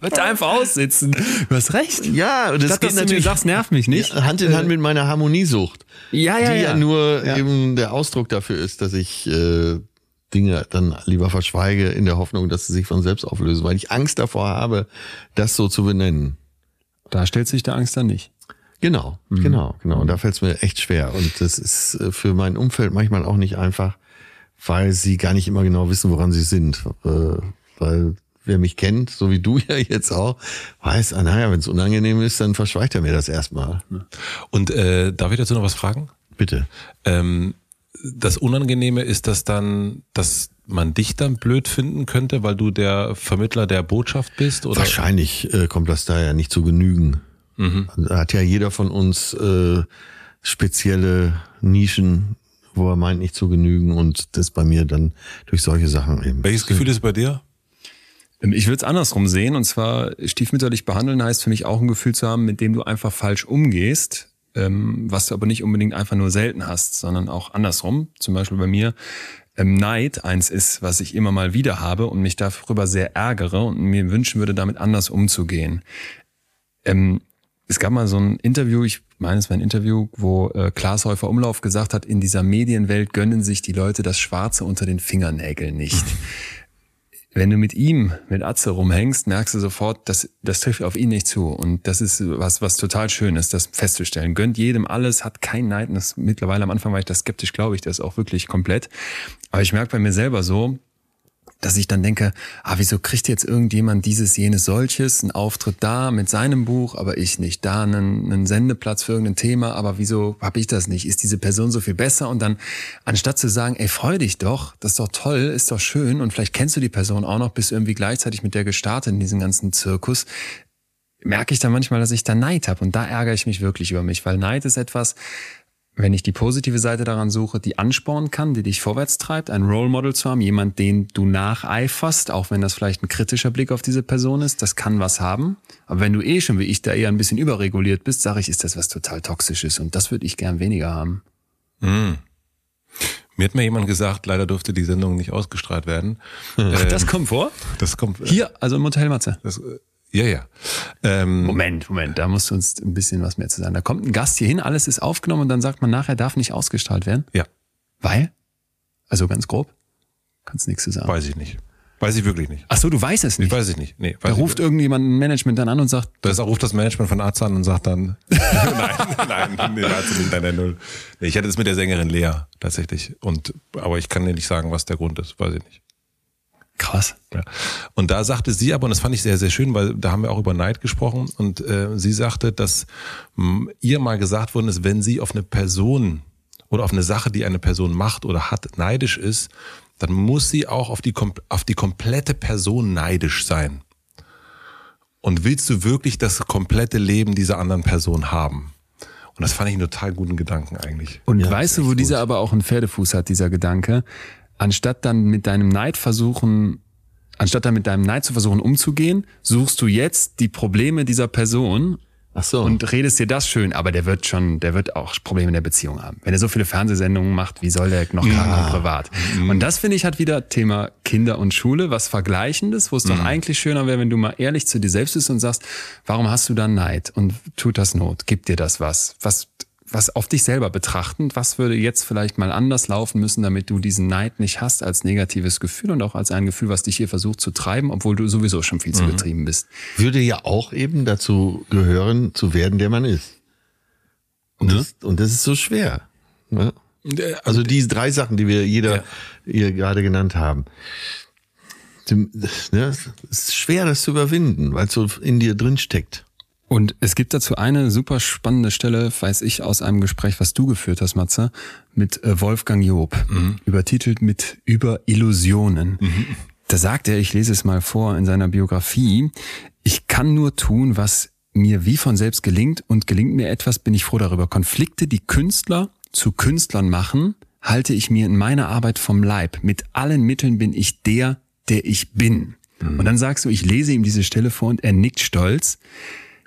Wird einfach aussitzen. Du hast recht. ja, und das Statt geht dass du natürlich sagst, nerv mich nicht. Hand in Hand mit meiner Harmoniesucht, Ja, ja, die ja, ja. nur Ja. eben der Ausdruck dafür ist, dass ich äh, Dinge dann lieber verschweige in der Hoffnung, dass sie sich von selbst auflösen, weil ich Angst davor habe, das so zu benennen. Da stellt sich der Angst dann nicht. Genau, genau, genau. Und da fällt es mir echt schwer. Und das ist äh, für mein Umfeld manchmal auch nicht einfach, weil sie gar nicht immer genau wissen, woran sie sind. Äh, Weil wer mich kennt, so wie du ja jetzt auch, weiß, ah, naja, wenn es unangenehm ist, dann verschweigt er mir das erstmal. Und äh, darf ich dazu noch was fragen? Bitte. Ähm, das Unangenehme ist das dann, dass man dich dann blöd finden könnte, weil du der Vermittler der Botschaft bist? Oder? Wahrscheinlich äh, kommt das daher nicht zu genügen. Da hat ja jeder von uns äh, spezielle Nischen, wo er meint, nicht zu genügen und das bei mir dann durch solche Sachen eben. Welches Gefühl ist bei dir? Ähm, Ich würde es andersrum sehen, und zwar stiefmütterlich behandeln heißt für mich auch ein Gefühl zu haben, mit dem du einfach falsch umgehst, ähm, was du aber nicht unbedingt einfach nur selten hast, sondern auch andersrum. Zum Beispiel bei mir ähm, Neid eins ist, was ich immer mal wieder habe und mich darüber sehr ärgere und mir wünschen würde, damit anders umzugehen. Ähm, es gab mal so ein Interview, ich meine, es war ein Interview, wo äh, Klaas Häufer Umlauf gesagt hat, in dieser Medienwelt gönnen sich die Leute das Schwarze unter den Fingernägeln nicht. Wenn du mit ihm, mit Atze rumhängst, merkst du sofort, dass das trifft auf ihn nicht zu. Und das ist was, was total schön ist, das festzustellen. Gönnt jedem alles, hat keinen Neid. Und das, mittlerweile am Anfang war ich da skeptisch, glaube ich, das auch wirklich komplett. Aber ich merke bei mir selber so, dass ich dann denke, ah, wieso kriegt jetzt irgendjemand dieses, jenes, solches, einen Auftritt da mit seinem Buch, aber ich nicht, da einen, einen Sendeplatz für irgendein Thema, aber wieso habe ich das nicht? Ist diese Person so viel besser? Und dann, anstatt zu sagen, ey, freu dich doch, das ist doch toll, ist doch schön und vielleicht kennst du die Person auch noch, bist irgendwie gleichzeitig mit der gestartet in diesem ganzen Zirkus, merke ich dann manchmal, dass ich da Neid habe und da ärgere ich mich wirklich über mich, weil Neid ist etwas, wenn ich die positive Seite daran suche, die anspornen kann, die dich vorwärts treibt, ein Role Model zu haben, jemand, den du nacheiferst, auch wenn das vielleicht ein kritischer Blick auf diese Person ist, das kann was haben. Aber wenn du eh schon wie ich da eher ein bisschen überreguliert bist, sage ich, ist das was total Toxisches und das würde ich gern weniger haben. Mm. Mir hat mir jemand gesagt, leider durfte die Sendung nicht ausgestrahlt werden. Ach, das kommt vor? Das kommt Hier, also im Hotel Matze. Das, äh, ja, ja. Ähm, Moment, Moment, da musst du uns ein bisschen was mehr zu sagen. Da kommt ein Gast hier hin, alles ist aufgenommen und dann sagt man nachher, darf nicht ausgestrahlt werden. Ja. Weil? Also ganz grob? Kannst nichts zu sagen. Weiß ich nicht. Weiß ich wirklich nicht. Ach so, du weißt es nicht. Ich weiß ich nicht. Nee, da ruft ich, irgendjemand ein Management dann an und sagt, da ruft das Management von Arzt an und sagt dann, nein, nein, nee, Arzt nicht, nein, nein, null. Ich hatte es mit der Sängerin Lea tatsächlich. Und, aber ich kann dir nicht sagen, was der Grund ist. Weiß ich nicht. Krass. Ja. Und da sagte sie aber, und das fand ich sehr, sehr schön, weil da haben wir auch über Neid gesprochen, und äh, sie sagte, dass mh, ihr mal gesagt worden ist, wenn sie auf eine Person oder auf eine Sache, die eine Person macht oder hat, neidisch ist, dann muss sie auch auf die, auf die komplette Person neidisch sein. Und willst du wirklich das komplette Leben dieser anderen Person haben? Und das fand ich einen total guten Gedanken eigentlich. Und Ja, weißt du, wo echt dieser gut. aber auch einen Pferdefuß hat, dieser Gedanke? Anstatt dann mit deinem Neid versuchen, anstatt dann mit deinem Neid zu versuchen umzugehen, suchst du jetzt die Probleme dieser Person Ach so. und redest dir das schön, aber der wird schon, der wird auch Probleme in der Beziehung haben. Wenn er so viele Fernsehsendungen macht, wie soll der noch krank und privat? Und das finde ich hat wieder Thema Kinder und Schule, was Vergleichendes, wo es doch eigentlich schöner wäre, wenn du mal ehrlich zu dir selbst bist und sagst, warum hast du dann Neid und tut das Not? Gibt dir das was? Was, was auf dich selber betrachtend, was würde jetzt vielleicht mal anders laufen müssen, damit du diesen Neid nicht hast als negatives Gefühl und auch als ein Gefühl, was dich hier versucht zu treiben, obwohl du sowieso schon viel zu getrieben bist. würde ja auch eben dazu gehören, zu werden, der man ist. Und, das, und das ist so schwer. Ne? Also diese drei Sachen, die wir jeder hier gerade genannt haben. Ne, es ist schwer, das zu überwinden, weil es so in dir drin steckt. Und es gibt dazu eine super spannende Stelle, weiß ich, aus einem Gespräch, was du geführt hast, Matze, mit äh, Wolfgang Job, übertitelt mit Über Illusionen. Da sagt er, ich lese es mal vor in seiner Biografie, ich kann nur tun, was mir wie von selbst gelingt und gelingt mir etwas, bin ich froh darüber. Konflikte, die Künstler zu Künstlern machen, halte ich mir in meiner Arbeit vom Leib. Mit allen Mitteln bin ich der, der ich bin. Und dann sagst du, ich lese ihm diese Stelle vor und er nickt stolz.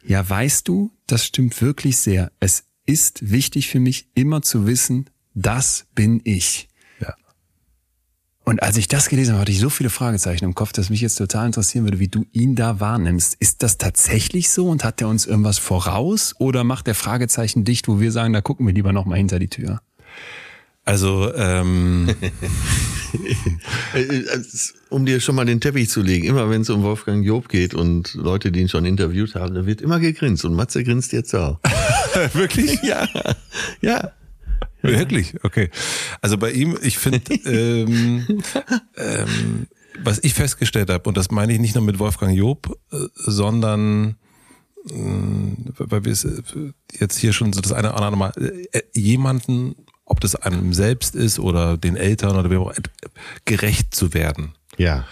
Ja, weißt du, das stimmt wirklich sehr. Es ist wichtig für mich, immer zu wissen, das bin ich. Ja. Und als ich das gelesen habe, hatte ich so viele Fragezeichen im Kopf, dass mich jetzt total interessieren würde, wie du ihn da wahrnimmst. Ist das tatsächlich so und hat er uns irgendwas voraus oder macht der Fragezeichen dicht, wo wir sagen, da gucken wir lieber noch mal hinter die Tür? Also, ähm, Äh, äh, Um dir schon mal den Teppich zu legen, immer wenn es um Wolfgang Job geht und Leute, die ihn schon interviewt haben, da wird immer gegrinst und Matze grinst jetzt auch. wirklich? Ja, ja. Wirklich? Okay. Also bei ihm, ich finde, ähm, ähm, was ich festgestellt habe, und das meine ich nicht nur mit Wolfgang Job, äh, sondern weil wir es jetzt hier schon so das eine oder andere Mal, jemanden, ob das einem selbst ist oder den Eltern oder wer auch, gerecht zu werden. Ja.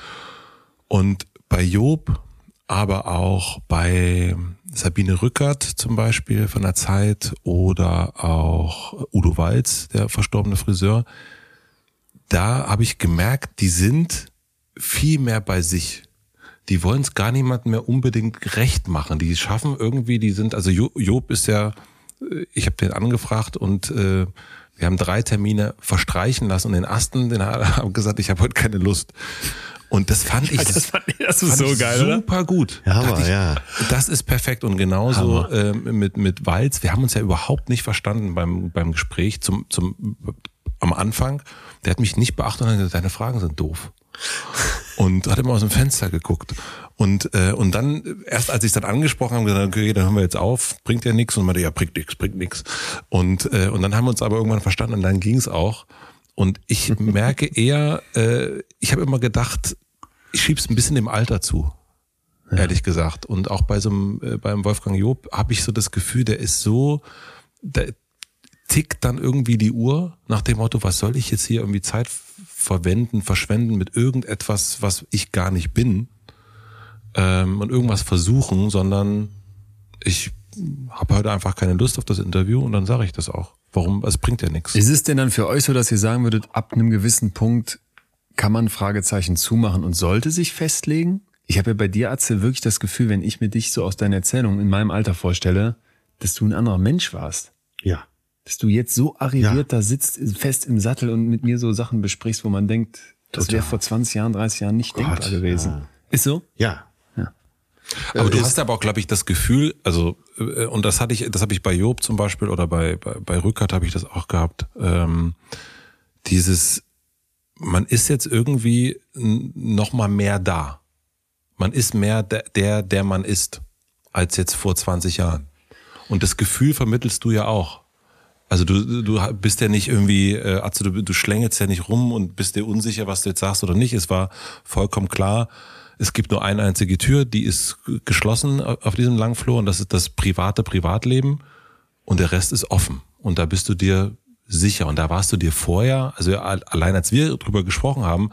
Und bei Job, aber auch bei Sabine Rückert zum Beispiel von der Zeit oder auch Udo Walz, der verstorbene Friseur, da habe ich gemerkt, die sind viel mehr bei sich. Die wollen es gar niemandem mehr unbedingt recht machen. Die schaffen irgendwie, die sind, also Jo- Job ist ja, äh, ich habe den angefragt und äh, wir haben drei Termine verstreichen lassen und den ersten, den hat er gesagt, ich habe heute keine Lust. Und das fand ich, das fand ich- das ist fand so ich geil, oder? super gut. Ja, ich, ja. Das ist perfekt und genauso ähm, mit mit Walz. Wir haben uns ja überhaupt nicht verstanden beim beim Gespräch zum zum am Anfang. Der hat mich nicht beachtet und hat gesagt, deine Fragen sind doof. Und hat immer aus dem Fenster geguckt. Und, äh, und dann, erst als ich es dann angesprochen habe, gesagt, okay, dann hören wir jetzt auf, bringt ja nichts. Und meinte, ja, bringt nichts, bringt nichts. Und, äh, und dann haben wir uns aber irgendwann verstanden und dann ging es auch. Und ich merke eher, äh, ich habe immer gedacht, ich schieb's ein bisschen dem Alter zu, ehrlich gesagt. Und auch bei so einem, äh, beim Wolfgang Job habe ich so das Gefühl, der ist so, der tickt dann irgendwie die Uhr nach dem Motto, was soll ich jetzt hier irgendwie Zeit verwenden, verschwenden mit irgendetwas, was ich gar nicht bin ähm, und irgendwas versuchen, sondern ich habe heute einfach keine Lust auf das Interview und dann sage ich das auch. Warum? Es bringt ja nichts. Ist es denn dann für euch so, dass ihr sagen würdet, ab einem gewissen Punkt kann man Fragezeichen zumachen und sollte sich festlegen? Ich habe ja bei dir, Atze, wirklich das Gefühl, wenn ich mir dich so aus deiner Erzählung in meinem Alter vorstelle, dass du ein anderer Mensch warst. Ja. Dass du jetzt so arriviert Ja. da sitzt, fest im Sattel und mit mir so Sachen besprichst, wo man denkt, das wäre vor 20 Jahren, 30 Jahren nicht Gott, denkbar gewesen. Ist so? Ja. Aber du ist- hast aber auch, glaube ich, das Gefühl, also äh, und das hatte ich, das habe ich bei Job zum Beispiel oder bei bei, bei Rückert habe ich das auch gehabt. Ähm, dieses, man ist jetzt irgendwie noch mal mehr da. Man ist mehr der, der, der man ist, als jetzt vor 20 Jahren. Und das Gefühl vermittelst du ja auch. Also du, du bist ja nicht irgendwie, äh, also du, du schlängelst ja nicht rum und bist dir unsicher, was du jetzt sagst oder nicht. Es war vollkommen klar, es gibt nur eine einzige Tür, die ist geschlossen auf diesem Langflur und das ist das private Privatleben und der Rest ist offen. Und da bist du dir sicher. Und da warst du dir vorher, also allein als wir drüber gesprochen haben,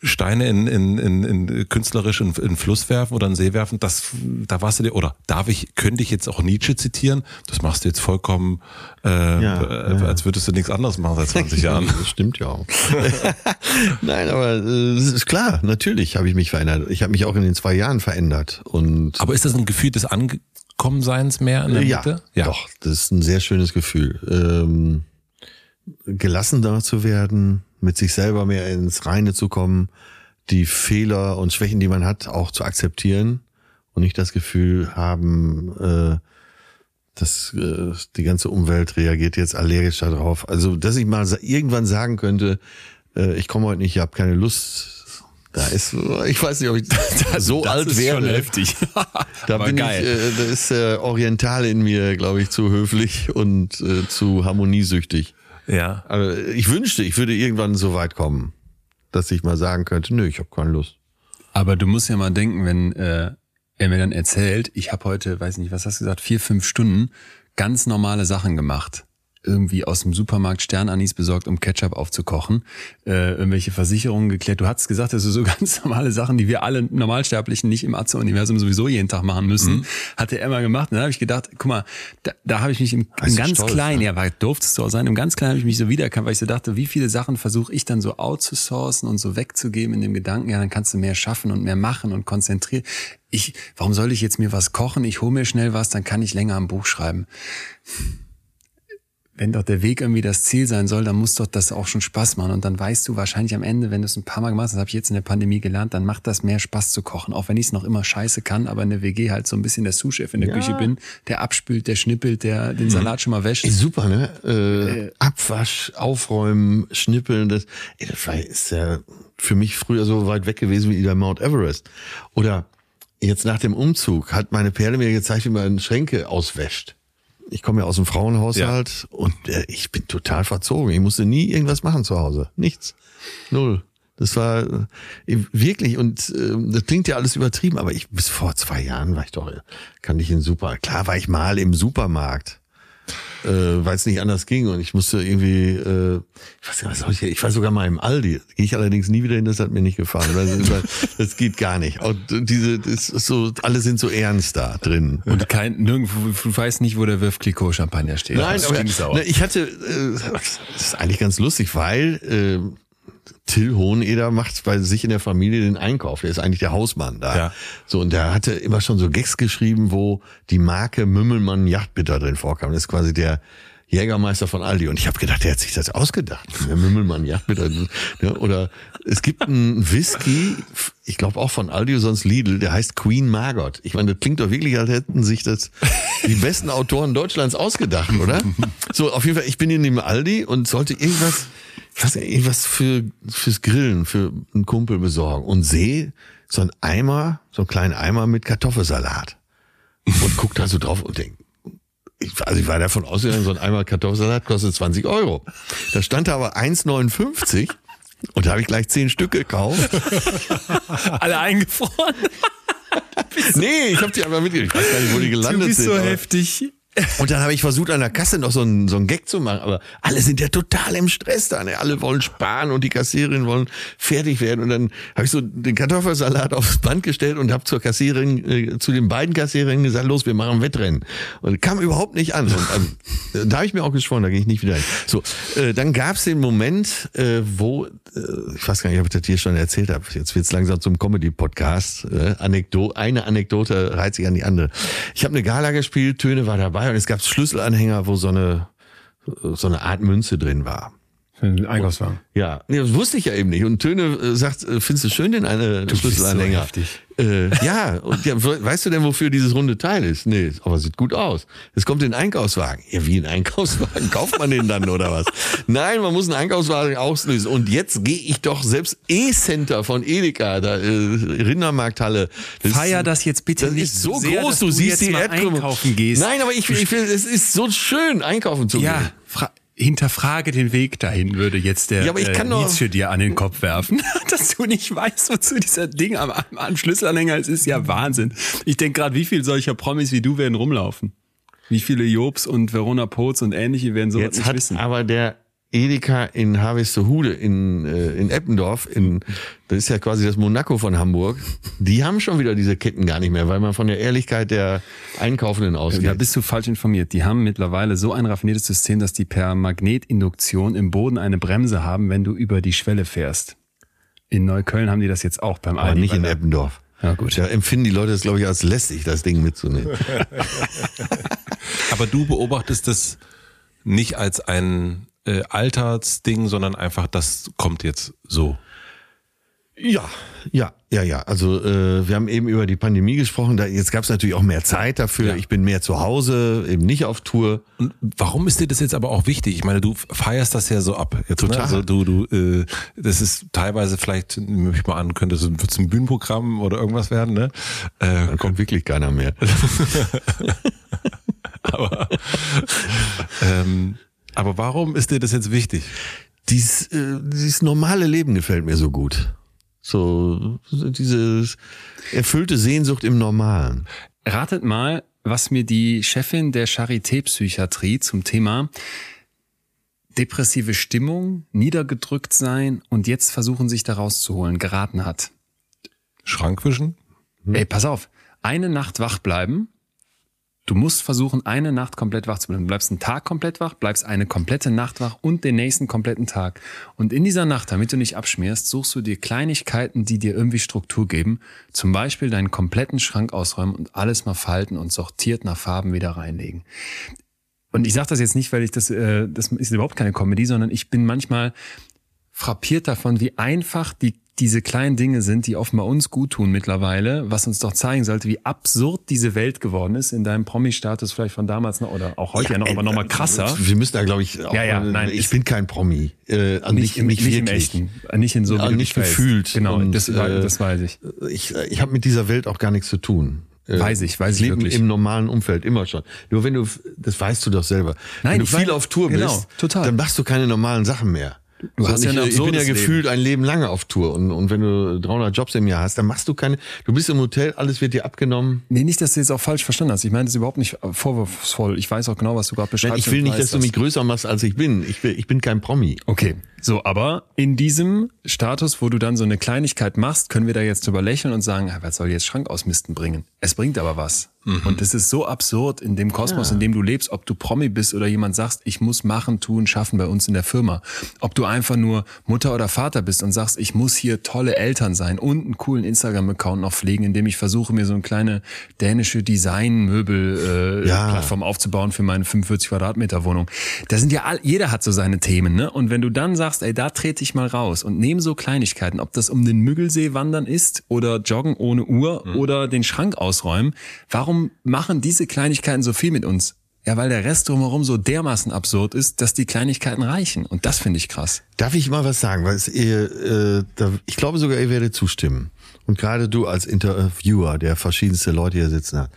Steine in, in, in, in künstlerisch in, in Fluss werfen oder in See werfen, das, da warst du dir, oder darf ich, könnte ich jetzt auch Nietzsche zitieren? Das machst du jetzt vollkommen, äh, Ja, äh, als würdest du nichts anderes machen seit 20 Jahren. Das stimmt ja auch. Nein, aber äh, es ist klar, natürlich habe ich mich verändert. Ich habe mich auch in den zwei Jahren verändert. Und Aber ist das ein Gefühl des Angekommenseins mehr in der ja, Mitte? doch, das ist ein sehr schönes Gefühl. Ähm, gelassener zu werden, mit sich selber mehr ins Reine zu kommen, die Fehler und Schwächen, die man hat, auch zu akzeptieren und nicht das Gefühl haben, äh, dass äh, die ganze Umwelt reagiert jetzt allergisch darauf. Also, dass ich mal irgendwann sagen könnte, äh, ich komme heute nicht, ich habe keine Lust. Da ist, ich weiß nicht, ob ich so das alt ist wäre. schon heftig. Da bin geil. ich, äh, da ist der Oriental in mir, glaube ich, zu höflich und äh, zu harmoniesüchtig. Ja. Aber ich wünschte, ich würde irgendwann so weit kommen, dass ich mal sagen könnte, nö, ich habe keine Lust. Aber du musst ja mal denken, wenn äh, er mir dann erzählt, ich habe heute, weiß nicht, was hast du gesagt, vier, fünf Stunden ganz normale Sachen gemacht. Irgendwie aus dem Supermarkt Sternanis besorgt, um Ketchup aufzukochen, äh, irgendwelche Versicherungen geklärt. Du hast gesagt, das sind so ganz normale Sachen, die wir alle Normalsterblichen nicht im Atze-Universum sowieso jeden Tag machen müssen. Mhm. Hatte er mal gemacht. Und dann habe ich gedacht, guck mal, da, da habe ich mich im, im du ganz stolz, kleinen, ne? ja, war durftest du auch sein, im ganz kleinen habe ich mich so wiedererkannt, weil ich so dachte, wie viele Sachen versuche ich dann so outzusourcen und so wegzugeben in dem Gedanken, ja, dann kannst du mehr schaffen und mehr machen und konzentrieren. Ich, warum soll ich jetzt mir was kochen? Ich hole mir schnell was, dann kann ich länger am Buch schreiben. Wenn doch der Weg irgendwie das Ziel sein soll, dann muss doch das auch schon Spaß machen. Und dann weißt du wahrscheinlich am Ende, wenn du es ein paar Mal gemacht hast, das habe ich jetzt in der Pandemie gelernt, dann macht das mehr Spaß zu kochen. Auch wenn ich es noch immer scheiße kann, aber in der WG halt so ein bisschen der Sous-Chef in der Küche bin, der abspült, der schnippelt, der den Salat schon mal wäscht. Super, ne? Äh, Abwasch, aufräumen, schnippeln, das, ey, das ist ja für mich früher so weit weg gewesen wie der Mount Everest. Oder jetzt nach dem Umzug hat meine Perle mir gezeigt, wie man Schränke auswäscht. Ich komme ja aus dem Frauenhaushalt und äh, ich bin total verzogen. Ich musste nie irgendwas machen zu Hause. Nichts. Null. Das war äh, wirklich, und äh, das klingt ja alles übertrieben, aber ich bis vor zwei Jahren war ich doch, kann ich in Super. Klar war ich mal im Supermarkt, äh, weil es nicht anders ging und ich musste irgendwie, äh, ich weiß nicht, was ich, ich war sogar mal im Aldi. Gehe ich allerdings nie wieder hin, das hat mir nicht gefallen. weil, das geht gar nicht. Und diese, das ist so, alle sind so ernst da drin. Und kein, nirgendwo, du weißt nicht, wo der Wurf Clicquot Champagner steht. Nein, aber stinksauer. ne, ich hatte, äh, das ist eigentlich ganz lustig, weil äh, Till Hoheneder macht bei sich in der Familie den Einkauf. Der ist eigentlich der Hausmann da. Ja. So, und der hatte immer schon so Gags geschrieben, wo die Marke Mümmelmann Yachtbitter drin vorkam. Das ist quasi der Jägermeister von Aldi. Und ich habe gedacht, der hat sich das ausgedacht. Der Mümmelmann, ja. ja oder es gibt einen Whisky, ich glaube auch von Aldi, sonst Lidl, der heißt Queen Margot. Ich meine, das klingt doch wirklich, als hätten sich das die besten Autoren Deutschlands ausgedacht, oder? So, auf jeden Fall, ich bin in dem Aldi und sollte irgendwas, nicht, irgendwas für, fürs Grillen, für einen Kumpel besorgen und sehe so ein Eimer, so einen kleinen Eimer mit Kartoffelsalat. Und guck da so drauf und denk, ich, also ich war davon ausgegangen, so ein Eimer Kartoffelsalat kostet 20 Euro. Da stand da aber 1,59 und da habe ich gleich zehn Stück gekauft. Alle eingefroren. nee, ich habe die einfach mitgekriegt. Ich weiß gar nicht, wo die gelandet du bist sind. so heftig. Und dann habe ich versucht, an der Kasse noch so einen, so einen Gag zu machen, aber alle sind ja total im Stress da. Ne? Alle wollen sparen und die Kassiererin wollen fertig werden. Und dann habe ich so den Kartoffelsalat aufs Band gestellt und habe zur Kassiererin, äh, zu den beiden Kassiererinnen gesagt, los, wir machen Wettrennen. Und kam überhaupt nicht an. Und, also, da habe ich mir auch geschworen, da gehe ich nicht wieder hin. So, äh, dann gab es den Moment, äh, wo, äh, ich weiß gar nicht, ob ich das hier schon erzählt habe, jetzt wird's langsam zum Comedy-Podcast. Äh, Anekdo eine Anekdote reiht sich an die andere. Ich habe eine Gala gespielt, Töne war dabei es gab Schlüsselanhänger, wo so eine, so eine Art Münze drin war. Den Einkaufswagen. Ja, nee, das wusste ich ja eben nicht. Und Töne äh, sagt, äh, findest du schön den eine bist Schlüsselanhänger? so. Äh, ja, und ja, we- weißt du denn, wofür dieses runde Teil ist? Nee, aber sieht gut aus. Es kommt in den Einkaufswagen. Ja, wie ein Einkaufswagen? Kauft man den dann oder was? Nein, man muss einen Einkaufswagen auslösen. Und jetzt gehe ich doch selbst E-Center von Edeka, da äh, Rindermarkthalle. Das Feier das jetzt bitte das nicht ist so sehr, groß, du, du siehst jetzt die mal Erdkrümmung. Nein, aber ich, ich finde, es ist so schön, einkaufen zu gehen. Ja, hinterfrage den Weg dahin, würde jetzt der Ja, aber ich kann doch- Nietzsche dir an den Kopf werfen, dass du nicht weißt, wozu dieser Ding am, am, Schlüsselanhänger ist, ist ja Wahnsinn. Ich denke gerade, wie viele solcher Promis wie du werden rumlaufen? Wie viele Jobs und Verona Poz und ähnliche werden so Jetzt nicht hat wissen? aber der Edeka in Harvestehude in, äh, in Eppendorf, in, das ist ja quasi das Monaco von Hamburg, die haben schon wieder diese Ketten gar nicht mehr, weil man von der Ehrlichkeit der Einkaufenden Da ausgeht. bist du falsch informiert. Die haben mittlerweile so ein raffiniertes System, dass die per Magnetinduktion im Boden eine Bremse haben, wenn du über die Schwelle fährst. In Neukölln haben die das jetzt auch beim aber Aldi, nicht in da- Eppendorf. Ja, gut. Da empfinden die Leute es, glaube ich, als lästig, das Ding mitzunehmen. Aber du beobachtest das nicht als ein äh, Alltagsding, sondern einfach, das kommt jetzt so. Ja, ja, ja, ja. Also äh, wir haben eben über die Pandemie gesprochen. Da, jetzt gab es natürlich auch mehr Zeit dafür. Ja. Ich bin mehr zu Hause, eben nicht auf Tour. Und warum ist dir das jetzt aber auch wichtig? Ich meine, du feierst das ja so ab. Jetzt, Total. Ne? Also du, du, äh, das ist teilweise vielleicht, nehme ich mal an, könnte es ein Bühnenprogramm oder irgendwas werden, ne? Äh, Da kommt wirklich keiner mehr. aber, ähm, aber warum ist dir das jetzt wichtig? Dies, äh, dieses normale Leben gefällt mir so gut. So, diese erfüllte Sehnsucht im Normalen. Ratet mal, was mir die Chefin der Charité-Psychiatrie zum Thema depressive Stimmung, niedergedrückt sein und jetzt versuchen, sich da rauszuholen, geraten hat. Schrankwischen? Ey, pass auf, eine Nacht wach bleiben. Du musst versuchen, eine Nacht komplett wach zu bleiben. Du bleibst einen Tag komplett wach, bleibst eine komplette Nacht wach und den nächsten kompletten Tag. Und in dieser Nacht, damit du nicht abschmierst, suchst du dir Kleinigkeiten, die dir irgendwie Struktur geben. Zum Beispiel deinen kompletten Schrank ausräumen und alles mal falten und sortiert nach Farben wieder reinlegen. Und ich sage das jetzt nicht, weil ich das, äh, das ist überhaupt keine Comedy, sondern ich bin manchmal frappiert davon, wie einfach die diese kleinen Dinge sind, die offenbar uns gut tun mittlerweile, was uns doch zeigen sollte, wie absurd diese Welt geworden ist in deinem Promi-Status vielleicht von damals noch oder auch heute ja, noch, aber noch mal krasser. Wir müssen da, glaube ich, auch, Ja, ja, äh, nein, ich bin kein Promi. Äh, also nicht, nicht, nicht im echten, nicht in so Ja, nicht gefühlt. Genau, Und, das, äh, das weiß ich. Ich, ich habe mit dieser Welt auch gar nichts zu tun. Äh, Weiß ich, weiß ich lebe wirklich. im normalen Umfeld immer schon. Nur wenn du, das weißt du doch selber. Nein, wenn du viel weiß- auf Tour genau, bist, total. dann machst du keine normalen Sachen mehr. Du hast ja ich, ich bin ja gefühlt ein Leben lange auf Tour und, und wenn du 300 Jobs im Jahr hast, dann machst du keine, du bist im Hotel, alles wird dir abgenommen. Nee, nicht, dass du jetzt auch falsch verstanden hast. Ich meine das ist überhaupt nicht vorwurfsvoll. Ich weiß auch genau, was du gerade beschreibst. Nein, ich will nicht, weiß dass du mich größer machst, als ich bin. Ich, will, ich bin kein Promi. Okay, so, aber in diesem Status, wo du dann so eine Kleinigkeit machst, können wir da jetzt drüber lächeln und sagen, ah, was soll jetzt Schrank ausmisten bringen? Es bringt aber was. Und das ist so absurd in dem Kosmos, Ja. in dem du lebst, ob du Promi bist oder jemand sagst, ich muss machen, tun, schaffen bei uns in der Firma. Ob du einfach nur Mutter oder Vater bist und sagst, ich muss hier tolle Eltern sein und einen coolen Instagram-Account noch pflegen, indem ich versuche, mir so eine kleine dänische Design-Möbel-Plattform Ja. aufzubauen für meine 45 Quadratmeter Wohnung. Da sind ja all, jeder hat so seine Themen, ne? Und wenn du dann sagst, ey, da trete ich mal raus und nehme so Kleinigkeiten, ob das um den Müggelsee wandern ist oder joggen ohne Uhr oder den Schrank ausräumen, warum machen diese Kleinigkeiten so viel mit uns? Ja, weil der Rest drumherum so dermaßen absurd ist, dass die Kleinigkeiten reichen. Und das finde ich krass. Darf ich mal was sagen? Weil es, äh, da, ich glaube sogar, ihr werdet zustimmen. Und gerade du als Interviewer, der verschiedenste Leute hier sitzen hat.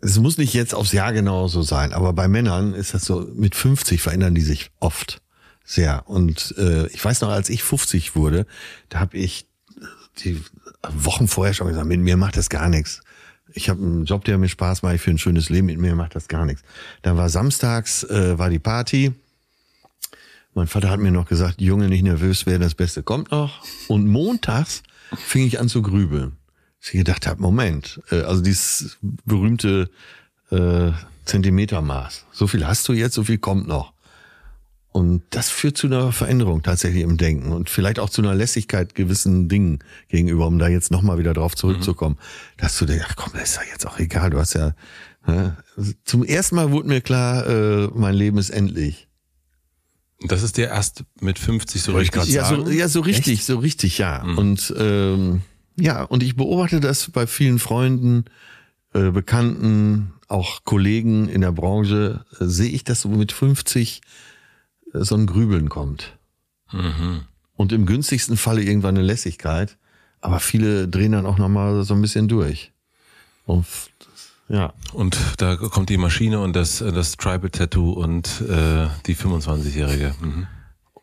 Es muss nicht jetzt aufs Jahr genau so sein, aber bei Männern ist das so, mit 50 verändern die sich oft sehr. Und äh, ich weiß noch, als ich 50 wurde, da habe ich die Wochen vorher schon gesagt, mit mir macht das gar nichts. Ich habe einen Job, der mir Spaß macht, ich für ein schönes Leben, mit mir macht das gar nichts. Dann war samstags, äh, war die Party. Mein Vater hat mir noch gesagt, Junge, nicht nervös werden, das Beste kommt noch. Und montags fing ich an zu grübeln. Ich gedacht habe, Moment, äh, also dieses berühmte äh, Zentimetermaß. So viel hast du jetzt, so viel kommt noch. Und das führt zu einer Veränderung tatsächlich im Denken und vielleicht auch zu einer Lässigkeit gewissen Dingen gegenüber, um da jetzt nochmal wieder drauf zurückzukommen. Dass du denkst, ach komm, das ist ja jetzt auch egal, du hast ja, ne? zum ersten Mal wurde mir klar, äh, mein Leben ist endlich. Das ist dir erst mit 50 so richtig Ja, so, sagen? ja, so richtig, so richtig, ja. Und ähm, ja, und ich beobachte das bei vielen Freunden, äh, Bekannten, auch Kollegen in der Branche, äh, sehe ich, dass so mit 50 äh, so ein Grübeln kommt. Und im günstigsten Falle irgendwann eine Lässigkeit, aber viele drehen dann auch nochmal so ein bisschen durch. Und ja, Und da kommt die Maschine und das, das Tribal Tattoo und äh, die 25-Jährige. Mhm.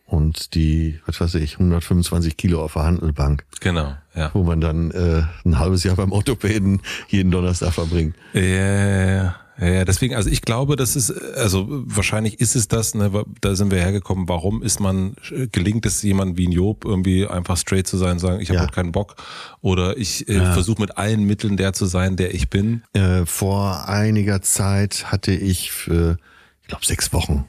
und die, was weiß ich, 125 Kilo auf der Handelbank, Genau, ja. wo man dann äh, ein halbes Jahr beim Orthopäden jeden Donnerstag verbringt. Ja, ja, ja. Ja, ja, deswegen, also ich glaube, das ist, also wahrscheinlich ist es das, ne, da sind wir hergekommen, warum ist man, gelingt es jemand wie ein Job irgendwie einfach straight zu sein, sagen, ich habe Ja. heute keinen Bock oder ich äh, versuche mit allen Mitteln der zu sein, der ich bin. Äh, vor einiger Zeit hatte ich für, ich glaube, sechs Wochen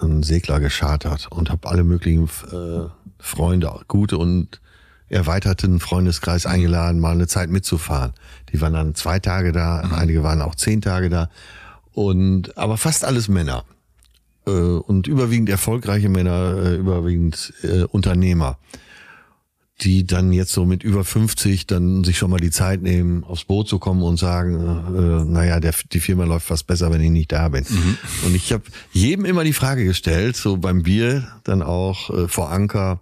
einen Segler geschartert und habe alle möglichen äh, Freunde, gute und erweiterten Freundeskreis eingeladen, mal eine Zeit mitzufahren. Die waren dann zwei Tage da, einige waren auch zehn Tage da. Und aber fast alles Männer. Äh, und überwiegend erfolgreiche Männer, äh, überwiegend äh, Unternehmer die dann jetzt so mit über 50 dann sich schon mal die Zeit nehmen, aufs Boot zu kommen und sagen, äh, naja, der, die Firma läuft fast besser, wenn ich nicht da bin. Und ich habe jedem immer die Frage gestellt, so beim Bier, dann auch äh, vor Anker,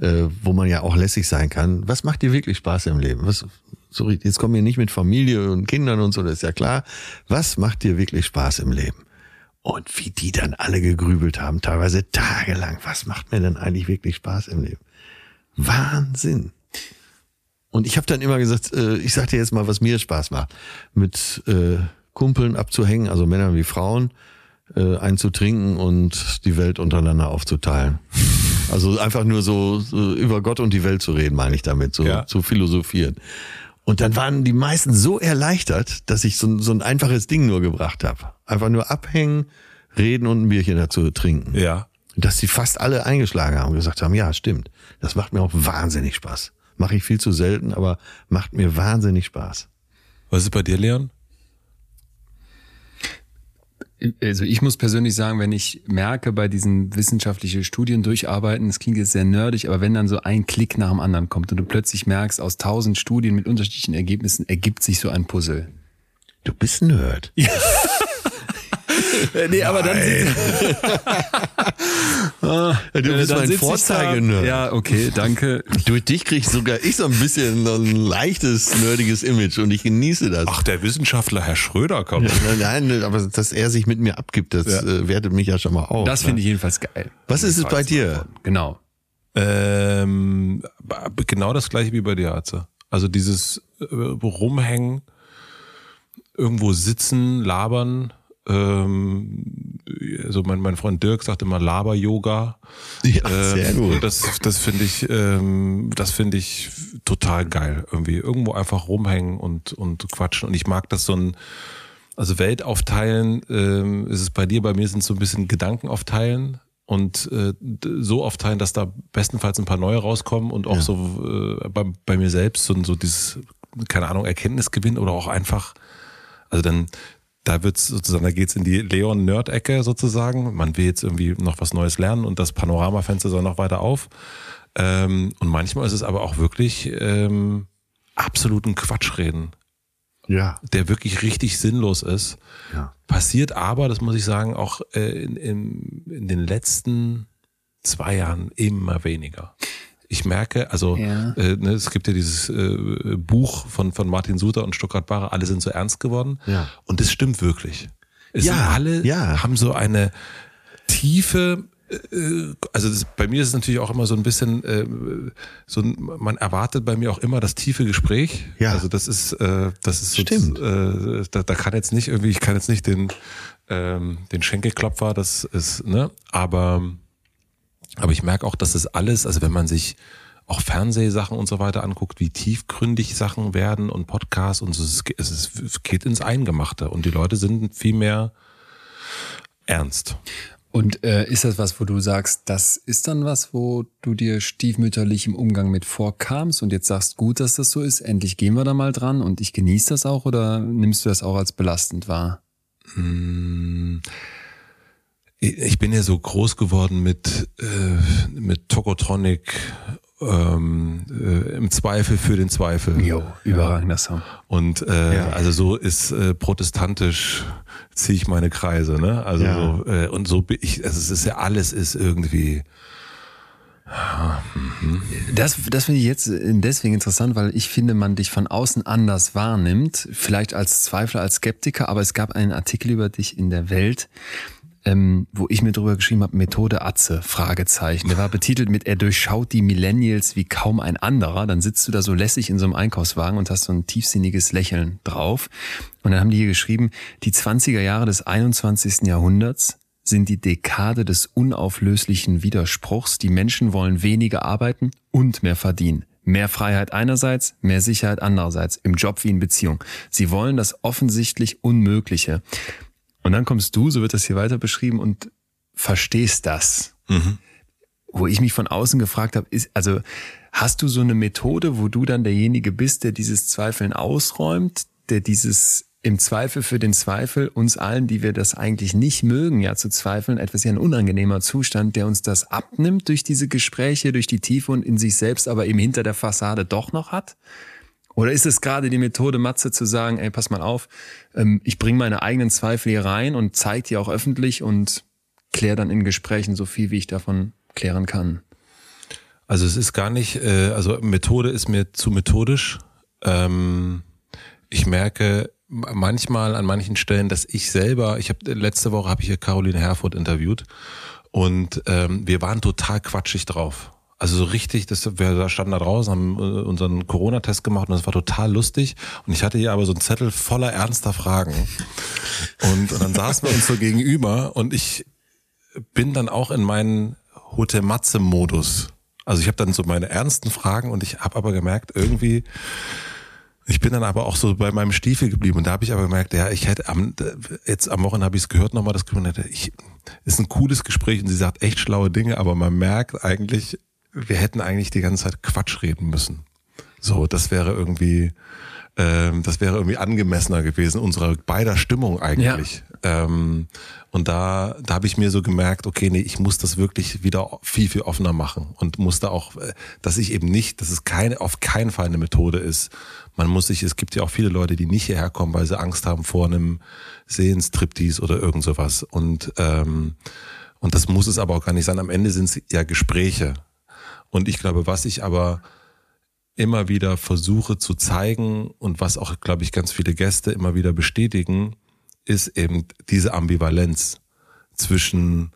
äh, wo man ja auch lässig sein kann. Was macht dir wirklich Spaß im Leben? Was, so, jetzt kommen wir nicht mit Familie und Kindern und so, das ist ja klar. Was macht dir wirklich Spaß im Leben? Und wie die dann alle gegrübelt haben, teilweise tagelang. Was macht mir denn eigentlich wirklich Spaß im Leben? Wahnsinn. Und ich habe dann immer gesagt, äh, ich sag dir jetzt mal, was mir Spaß macht. Mit äh, Kumpeln abzuhängen, also Männern wie Frauen, äh, einzutrinken und die Welt untereinander aufzuteilen. Also einfach nur so, so über Gott und die Welt zu reden, meine ich damit, so Ja. zu philosophieren. Und dann waren die meisten so erleichtert, dass ich so, so ein einfaches Ding nur gebracht habe. Einfach nur abhängen, reden und ein Bierchen dazu trinken Ja. dass sie fast alle eingeschlagen haben und gesagt haben, ja, stimmt. Das macht mir auch wahnsinnig Spaß. Mache ich viel zu selten, aber macht mir wahnsinnig Spaß. Was ist bei dir, Leon? Also ich muss persönlich sagen, wenn ich merke, bei diesen wissenschaftlichen Studien durcharbeiten, das klingt jetzt sehr nerdig, aber wenn dann so ein Klick nach dem anderen kommt und du plötzlich merkst, aus tausend Studien mit unterschiedlichen Ergebnissen ergibt sich so ein Puzzle. Du bist ein Nerd. nee, aber dann Du bist mein Vorzeigenerd. Ja, okay, danke. Durch dich krieg ich sogar ich so ein bisschen so ein leichtes, nerdiges Image und ich genieße das. Ach, der Wissenschaftler Herr Schröder kommt. Nein, nein, aber dass er sich mit mir abgibt, das äh, wertet mich ja schon mal auf. Das ne? finde ich jedenfalls geil. Was ist es bei dir? Genau. Ähm, genau das gleiche wie bei dir, Atze. Also dieses äh, Rumhängen, irgendwo sitzen, labern. Ähm, also mein, mein Freund Dirk sagt immer Laber-Yoga. Ja, sehr Ähm, gut. Das, das finde ich, ähm, das finde ich total geil. Irgendwie irgendwo einfach rumhängen und und quatschen. Und ich mag das so ein, also Welt aufteilen. Ähm, ist es bei dir? Bei mir sind es so ein bisschen Gedanken aufteilen. und äh, so aufteilen, dass da bestenfalls ein paar neue rauskommen und auch Ja. so äh, bei, bei mir selbst so, so dieses, keine Ahnung, Erkenntnisgewinn oder auch einfach, also dann, da wird's sozusagen, da geht's in die Leon-Nerd-Ecke sozusagen. Man will jetzt irgendwie noch was Neues lernen und das Panoramafenster soll noch weiter auf. Ähm, und manchmal ist es aber auch wirklich ähm, absoluten Quatsch reden, Ja. der wirklich richtig sinnlos ist. Ja. Passiert aber, das muss ich sagen, auch äh, in, in, in den letzten zwei Jahren immer weniger. Ich merke, also Ja. äh, ne, es gibt ja dieses äh, Buch von, von Martin Suter und Stuttgart Barre, alle sind so ernst geworden. Ja. Und das stimmt wirklich. Es Ja, sind alle ja. haben so eine tiefe, äh, also das, bei mir ist es natürlich auch immer so ein bisschen, äh, so ein, man erwartet bei mir auch immer das tiefe Gespräch. Ja. Also das ist, äh, das ist so, Stimmt. Äh, da, da kann jetzt nicht irgendwie, ich kann jetzt nicht den, ähm, den Schenkelklopfer, das ist, ne, aber, aber ich merke auch, dass es alles, also wenn man sich auch Fernsehsachen und so weiter anguckt, wie tiefgründig Sachen werden und Podcasts und so, es, ist- es, geht ins Eingemachte und die Leute sind viel mehr ernst. Und äh, ist das was, wo du sagst, das ist dann was, wo du dir stiefmütterlich im Umgang mit vorkamst und jetzt sagst, gut, dass das so ist, endlich gehen wir da mal dran und ich genieße das auch oder nimmst du das auch als belastend wahr? Mm, Ich bin ja so groß geworden mit, äh, mit Tokotronic, ähm, äh, im Zweifel für den Zweifel. überragender Song. Und äh, Ja. also so ist äh, protestantisch ziehe ich meine Kreise, ne? Also Ja. so, äh, und so bin ich, also es ist ja alles ist irgendwie. Das, das finde ich jetzt deswegen interessant, weil ich finde, man dich von außen anders wahrnimmt, vielleicht als Zweifler, als Skeptiker, aber es gab einen Artikel über dich in der Welt, ähm, wo ich mir drüber geschrieben habe, Methode Atze, Fragezeichen. Der war betitelt mit, er durchschaut die Millennials wie kaum ein anderer. Dann sitzt du da so lässig in so einem Einkaufswagen und hast so ein tiefsinniges Lächeln drauf. Und dann haben die hier geschrieben, die 20er Jahre des 21. Jahrhunderts sind die Dekade des unauflöslichen Widerspruchs. Die Menschen wollen weniger arbeiten und mehr verdienen. Mehr Freiheit einerseits, mehr Sicherheit andererseits, im Job wie in Beziehung. Sie wollen das offensichtlich Unmögliche. Und dann kommst du, so wird das hier weiter beschrieben, und verstehst das. Wo ich mich von außen gefragt habe, ist, also hast du so eine Methode, wo du dann derjenige bist, der dieses Zweifeln ausräumt, der dieses im Zweifel für den Zweifel uns allen, die wir das eigentlich nicht mögen, ja zu zweifeln, etwas ja ein unangenehmer Zustand, der uns das abnimmt durch diese Gespräche, durch die Tiefe und in sich selbst, aber eben hinter der Fassade doch noch hat? Oder ist es gerade die Methode, Matze, zu sagen, ey, pass mal auf, ähm, ich bringe meine eigenen Zweifel hier rein und zeige die auch öffentlich und kläre dann in Gesprächen so viel, wie ich davon klären kann? Also es ist gar nicht, äh, also Methode ist mir zu methodisch. Ähm, ich merke manchmal an manchen Stellen, dass ich selber, ich habe letzte Woche habe ich hier Caroline Herfurth interviewt und ähm, wir waren total quatschig drauf. Also so richtig, das, wir da standen da draußen, haben äh, unseren Corona-Test gemacht und das war total lustig. Und ich hatte hier aber so einen Zettel voller ernster Fragen. Und, und dann saßen wir uns so gegenüber und ich bin dann auch in meinen Hotel-Matze-Modus. Also ich habe dann so meine ernsten Fragen und ich habe aber gemerkt, irgendwie, ich bin dann aber auch so bei meinem Stiefel geblieben und da habe ich aber gemerkt, ja, ich hätte am jetzt am Wochenende habe ich es gehört nochmal, das ich ist ein cooles Gespräch und sie sagt echt schlaue Dinge, aber man merkt eigentlich, wir hätten eigentlich die ganze Zeit Quatsch reden müssen. So, das wäre irgendwie, ähm, das wäre irgendwie angemessener gewesen, unserer beider Stimmung eigentlich. Ähm, und da, da habe ich mir so gemerkt, okay, nee, ich muss das wirklich wieder viel, viel offener machen und muss da auch, äh, dass ich eben nicht, dass es keine, auf keinen Fall eine Methode ist. Man muss sich, es gibt ja auch viele Leute, die nicht hierher kommen, weil sie Angst haben vor einem Sehenstriptease oder irgend sowas. Und, ähm, und das muss es aber auch gar nicht sein. Am Ende sind es ja Gespräche. Und ich glaube, was ich aber immer wieder versuche zu zeigen und was auch, glaube ich, ganz viele Gäste immer wieder bestätigen, ist eben diese Ambivalenz zwischen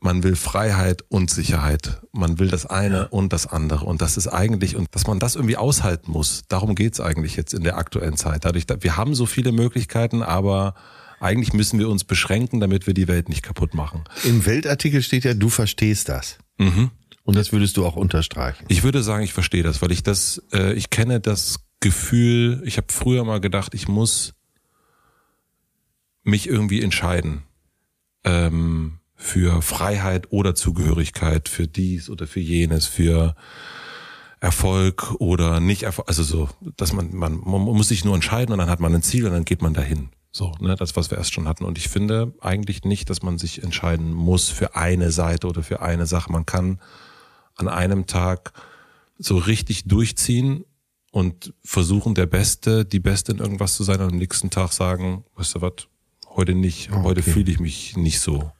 man will Freiheit und Sicherheit. Man will das eine und das andere. Und das ist eigentlich, und dass man das irgendwie aushalten muss, darum geht's eigentlich jetzt in der aktuellen Zeit. Dadurch, da- wir haben so viele Möglichkeiten, aber eigentlich müssen wir uns beschränken, damit wir die Welt nicht kaputt machen. Im Weltartikel steht ja, du verstehst das. Mhm. Und das würdest du auch unterstreichen. Ich würde sagen, ich verstehe das, weil ich das, äh, ich kenne das Gefühl, ich habe früher mal gedacht, ich muss mich irgendwie entscheiden. Ähm, für Freiheit oder Zugehörigkeit, für dies oder für jenes, für Erfolg oder nicht Erfolg, also so, dass man, man, man muss sich nur entscheiden und dann hat man ein Ziel und dann geht man dahin. So, ne, das, was wir erst schon hatten. Und ich finde eigentlich nicht, dass man sich entscheiden muss für eine Seite oder für eine Sache. Man kann an einem Tag so richtig durchziehen und versuchen, der Beste, die Beste in irgendwas zu sein und am nächsten Tag sagen, weißt du was, heute nicht, heute okay. fühle ich mich nicht so.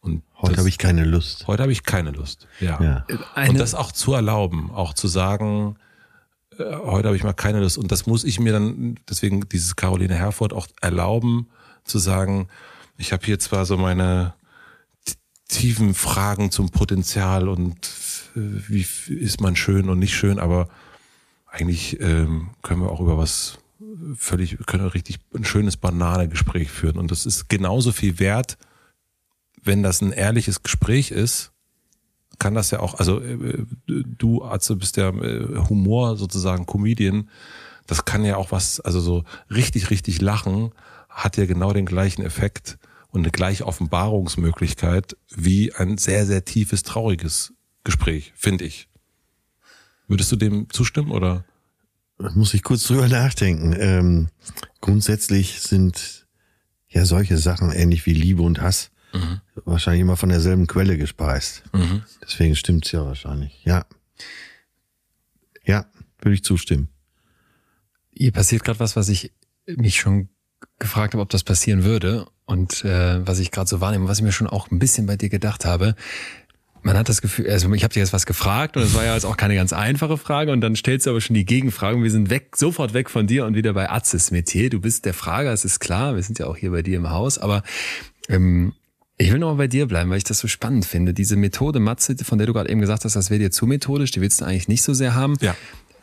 Und Heute habe ich keine Lust. heute habe ich keine Lust. Ja. Ja. Und das auch zu erlauben, auch zu sagen, äh, heute habe ich mal keine Lust. Und das muss ich mir dann, deswegen dieses Caroline Herford auch erlauben, zu sagen, ich habe hier zwar so meine tiefen Fragen zum Potenzial und wie f- ist man schön und nicht schön, aber eigentlich ähm, können wir auch über was völlig, können wir richtig ein schönes Bananegespräch führen. Und das ist genauso viel wert, wenn das ein ehrliches Gespräch ist, kann das ja auch, also äh, du Atze bist ja äh, Humor sozusagen Comedian, das kann ja auch was, also so richtig, richtig lachen hat ja genau den gleichen Effekt und eine gleiche Offenbarungsmöglichkeit wie ein sehr, sehr tiefes, trauriges Gespräch, finde ich. Würdest du dem zustimmen oder? Da muss ich kurz drüber nachdenken. Ähm, grundsätzlich sind ja solche Sachen ähnlich wie Liebe und Hass wahrscheinlich immer von derselben Quelle gespeist. Deswegen stimmt's ja wahrscheinlich. Ja. Ja, würde ich zustimmen. hier passiert gerade was, was ich mich schon gefragt habe, ob das passieren würde und äh, was ich gerade so wahrnehme, was ich mir schon auch ein bisschen bei dir gedacht habe. Man hat das Gefühl, also ich habe dir jetzt was gefragt und es war ja jetzt auch keine ganz einfache Frage und dann stellst du aber schon die Gegenfrage und wir sind weg, sofort weg von dir und wieder bei Atzes Metier. Du bist der Frager, es ist klar, wir sind ja auch hier bei dir im Haus, aber ähm, ich will nochmal bei dir bleiben, weil ich das so spannend finde. Diese Methode Matze, von der du gerade eben gesagt hast, das wäre dir zu methodisch, die willst du eigentlich nicht so sehr haben. Ja.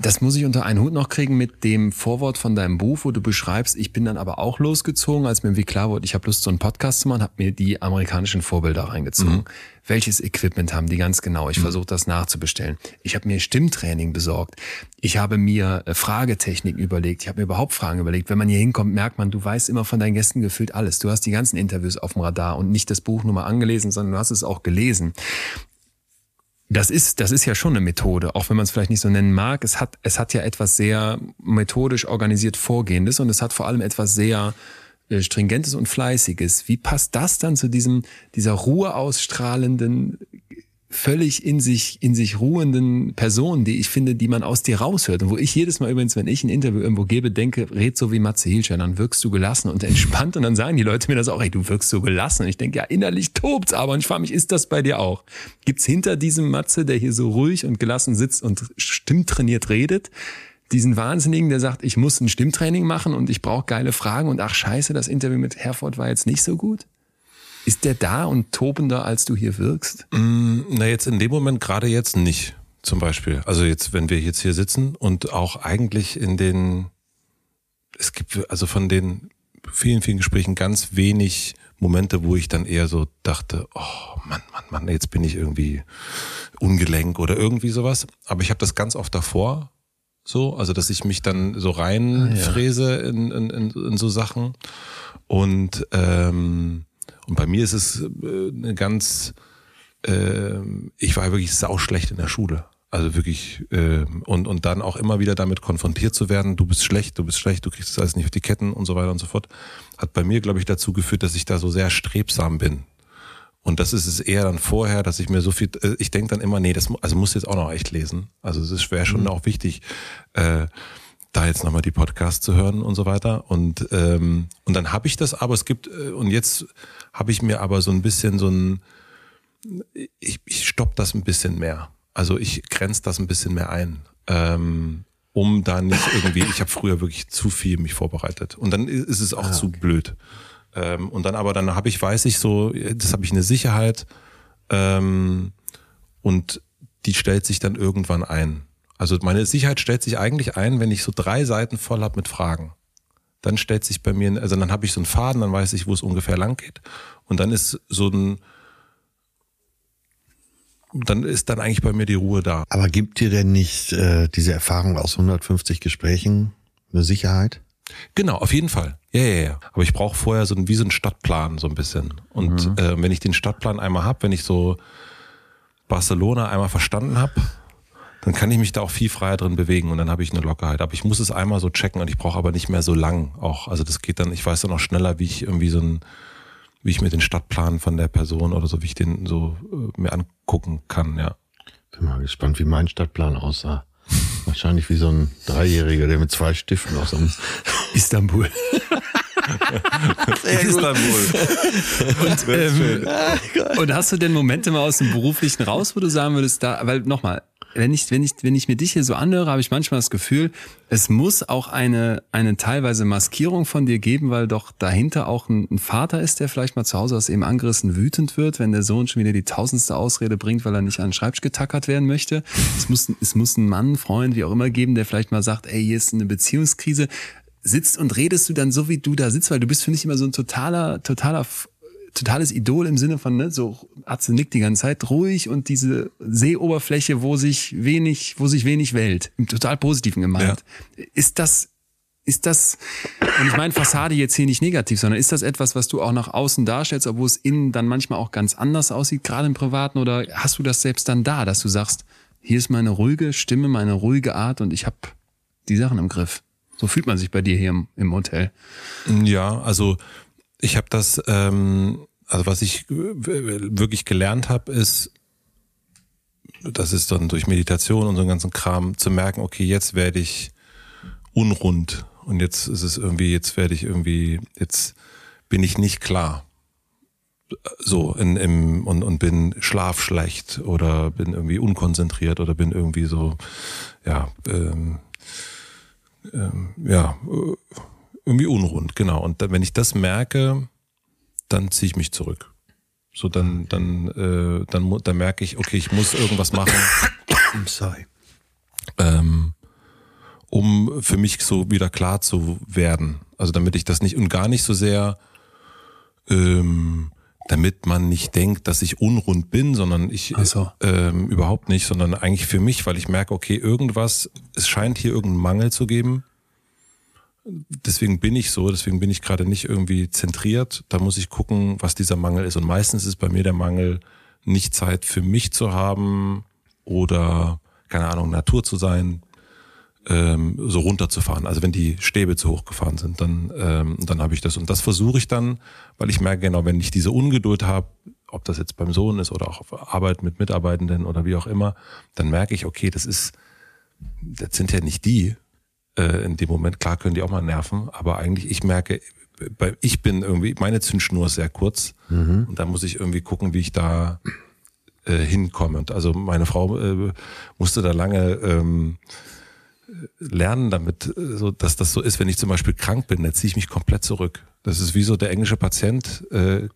Das muss ich unter einen Hut noch kriegen mit dem Vorwort von deinem Buch, wo du beschreibst, ich bin dann aber auch losgezogen, als mir irgendwie klar wurde, ich habe Lust, so einen Podcast zu machen, habe mir die amerikanischen Vorbilder reingezogen. Welches Equipment haben die ganz genau? Ich versuche das nachzubestellen. Ich habe mir Stimmtraining besorgt. Ich habe mir äh, Fragetechniken überlegt. Ich habe mir überhaupt Fragen überlegt. Wenn man hier hinkommt, merkt man, du weißt immer von deinen Gästen gefühlt alles. Du hast die ganzen Interviews auf dem Radar und nicht das Buch nur mal angelesen, sondern du hast es auch gelesen. Das ist, das ist ja schon eine Methode, auch wenn man es vielleicht nicht so nennen mag. Es hat, es hat ja etwas sehr methodisch organisiert Vorgehendes und es hat vor allem etwas sehr äh, Stringentes und Fleißiges. Wie passt das dann zu diesem, dieser Ruhe ausstrahlenden, völlig in sich, in sich ruhenden Person, die ich finde, die man aus dir raushört und wo ich jedes Mal übrigens, wenn ich ein Interview irgendwo gebe, denke, red so wie Matze Hilscher, dann wirkst du gelassen und entspannt und dann sagen die Leute mir das auch, ey, du wirkst so gelassen und ich denke, ja, innerlich tobt's aber und ich frage mich, ist das bei dir auch? Gibt's hinter diesem Matze, der hier so ruhig und gelassen sitzt und stimmtrainiert redet, diesen Wahnsinnigen, der sagt, ich muss ein Stimmtraining machen und ich brauche geile Fragen und ach scheiße, das Interview mit Herford war jetzt nicht so gut? Ist der da und tobender, als du hier wirkst? Na, jetzt in dem Moment gerade jetzt nicht, zum Beispiel. Also jetzt, wenn wir jetzt hier sitzen und auch eigentlich in den, es gibt also von den vielen, vielen Gesprächen ganz wenig Momente, wo ich dann eher so dachte, oh Mann, Mann, Mann, jetzt bin ich irgendwie ungelenk oder irgendwie sowas. Aber ich habe das ganz oft davor so, also dass ich mich dann so reinfräse in, in, in, in so Sachen. Und, ähm, und bei mir ist es äh, eine ganz, ähm, ich war wirklich sauschlecht in der Schule. Also wirklich, ähm, und, und dann auch immer wieder damit konfrontiert zu werden, du bist schlecht, du bist schlecht, du kriegst das alles nicht auf die Ketten und so weiter und so fort, hat bei mir, glaube ich, dazu geführt, dass ich da so sehr strebsam bin. Und das ist es eher dann vorher, dass ich mir so viel, äh, ich denke dann immer, nee, das also muss jetzt auch noch echt lesen. Also es ist wäre schon auch wichtig, äh, da jetzt nochmal die Podcasts zu hören und so weiter. Und ähm, und dann habe ich das, aber es gibt äh, und jetzt habe ich mir aber so ein bisschen so ein, ich, ich stopp das ein bisschen mehr. Also ich grenze das ein bisschen mehr ein. Ähm, um da nicht irgendwie, ich habe früher wirklich zu viel mich vorbereitet. Und dann ist es auch zu blöd. Ähm, und dann aber, dann habe ich, weiß ich so, das habe ich eine Sicherheit ähm, und die stellt sich dann irgendwann ein. Also meine Sicherheit stellt sich eigentlich ein, wenn ich so drei Seiten voll habe mit Fragen. Dann stellt sich bei mir, also dann habe ich so einen Faden, dann weiß ich, wo es ungefähr lang geht. Und dann ist so ein, dann ist dann eigentlich bei mir die Ruhe da. Aber gibt dir denn nicht äh, diese Erfahrung aus 150 Gesprächen eine Sicherheit? Genau, auf jeden Fall. Ja, ja, ja. Aber ich brauche vorher so ein, wie so einen Stadtplan so ein bisschen. Und Mhm. äh, wenn ich den Stadtplan einmal hab, wenn ich so Barcelona einmal verstanden hab, dann kann ich mich da auch viel freier drin bewegen und dann habe ich eine Lockerheit. Aber ich muss es einmal so checken und ich brauche aber nicht mehr so lang auch. Also das geht dann, ich weiß dann auch schneller, wie ich irgendwie so ein, wie ich mir den Stadtplan von der Person oder so, wie ich den so äh, mir angucken kann, ja. Bin mal gespannt, wie mein Stadtplan aussah. Wahrscheinlich wie so ein Dreijähriger, der mit zwei Stiften aus einem Istanbul. Istanbul. Und, ähm, und hast du denn Momente mal aus dem Beruflichen raus, wo du sagen würdest, da, weil nochmal, wenn ich, wenn ich, wenn ich mir dich hier so anhöre, habe ich manchmal das Gefühl, es muss auch eine, eine teilweise Maskierung von dir geben, weil doch dahinter auch ein, ein Vater ist, der vielleicht mal zu Hause aus eben angerissen wütend wird, wenn der Sohn schon wieder die tausendste Ausrede bringt, weil er nicht an den Schreibtisch getackert werden möchte. Es muss, es muss einen Mann, Freund, wie auch immer geben, der vielleicht mal sagt, ey, hier ist eine Beziehungskrise. Sitzt und redest du dann so, wie du da sitzt, weil du bist für mich immer so ein totaler, totaler totales Idol im Sinne von, ne, so Atze nickt die ganze Zeit, ruhig und diese Seeoberfläche, wo sich wenig, wo sich wenig Welt, im total positiven gemeint. Ist das, ist das, und ich meine Fassade jetzt hier nicht negativ, sondern ist das etwas, was du auch nach außen darstellst, obwohl es innen dann manchmal auch ganz anders aussieht, gerade im Privaten, oder hast du das selbst dann da, dass du sagst, hier ist meine ruhige Stimme, meine ruhige Art und ich habe die Sachen im Griff. So fühlt man sich bei dir hier im, im Hotel. Ja, also ich habe das, ähm, also was ich wirklich gelernt habe, ist, das ist dann durch Meditation und so einen ganzen Kram zu merken, okay, jetzt werde ich unrund und jetzt ist es irgendwie, jetzt werde ich irgendwie, jetzt bin ich nicht klar. So in, im, und, und bin schlafschlecht oder bin irgendwie unkonzentriert oder bin irgendwie so, ja, ähm, ähm, ja, äh, irgendwie unrund, genau. Und da, wenn ich das merke, dann ziehe ich mich zurück. So, dann, dann, äh, dann, dann merke ich, okay, ich muss irgendwas machen, I'm sorry. ähm, um für mich so wieder klar zu werden. Also damit ich das nicht und gar nicht so sehr, ähm, damit man nicht denkt, dass ich unrund bin, sondern ich so. ähm, überhaupt nicht, sondern eigentlich für mich, weil ich merke, okay, irgendwas, es scheint hier irgendeinen Mangel zu geben. Deswegen bin ich so, deswegen bin ich gerade nicht irgendwie zentriert. Da muss ich gucken, was dieser Mangel ist. Und meistens ist bei mir der Mangel, nicht Zeit für mich zu haben oder, keine Ahnung, Natur zu sein, ähm, so runterzufahren. Also wenn die Stäbe zu hoch gefahren sind, dann, ähm, dann habe ich das. Und das versuche ich dann, weil ich merke genau, wenn ich diese Ungeduld habe, ob das jetzt beim Sohn ist oder auch auf Arbeit mit Mitarbeitenden oder wie auch immer, dann merke ich, okay, das ist, das sind ja nicht die äh, in dem Moment. Klar können die auch mal nerven, aber eigentlich, ich merke, bei, ich bin irgendwie, meine Zündschnur ist sehr kurz und da muss ich irgendwie gucken, wie ich da äh, hinkomme. Und also meine Frau äh, musste da lange ähm, lernen, damit, äh, so, dass das so ist, wenn ich zum Beispiel krank bin, dann ziehe ich mich komplett zurück. Das ist wie so der englische Patient, äh,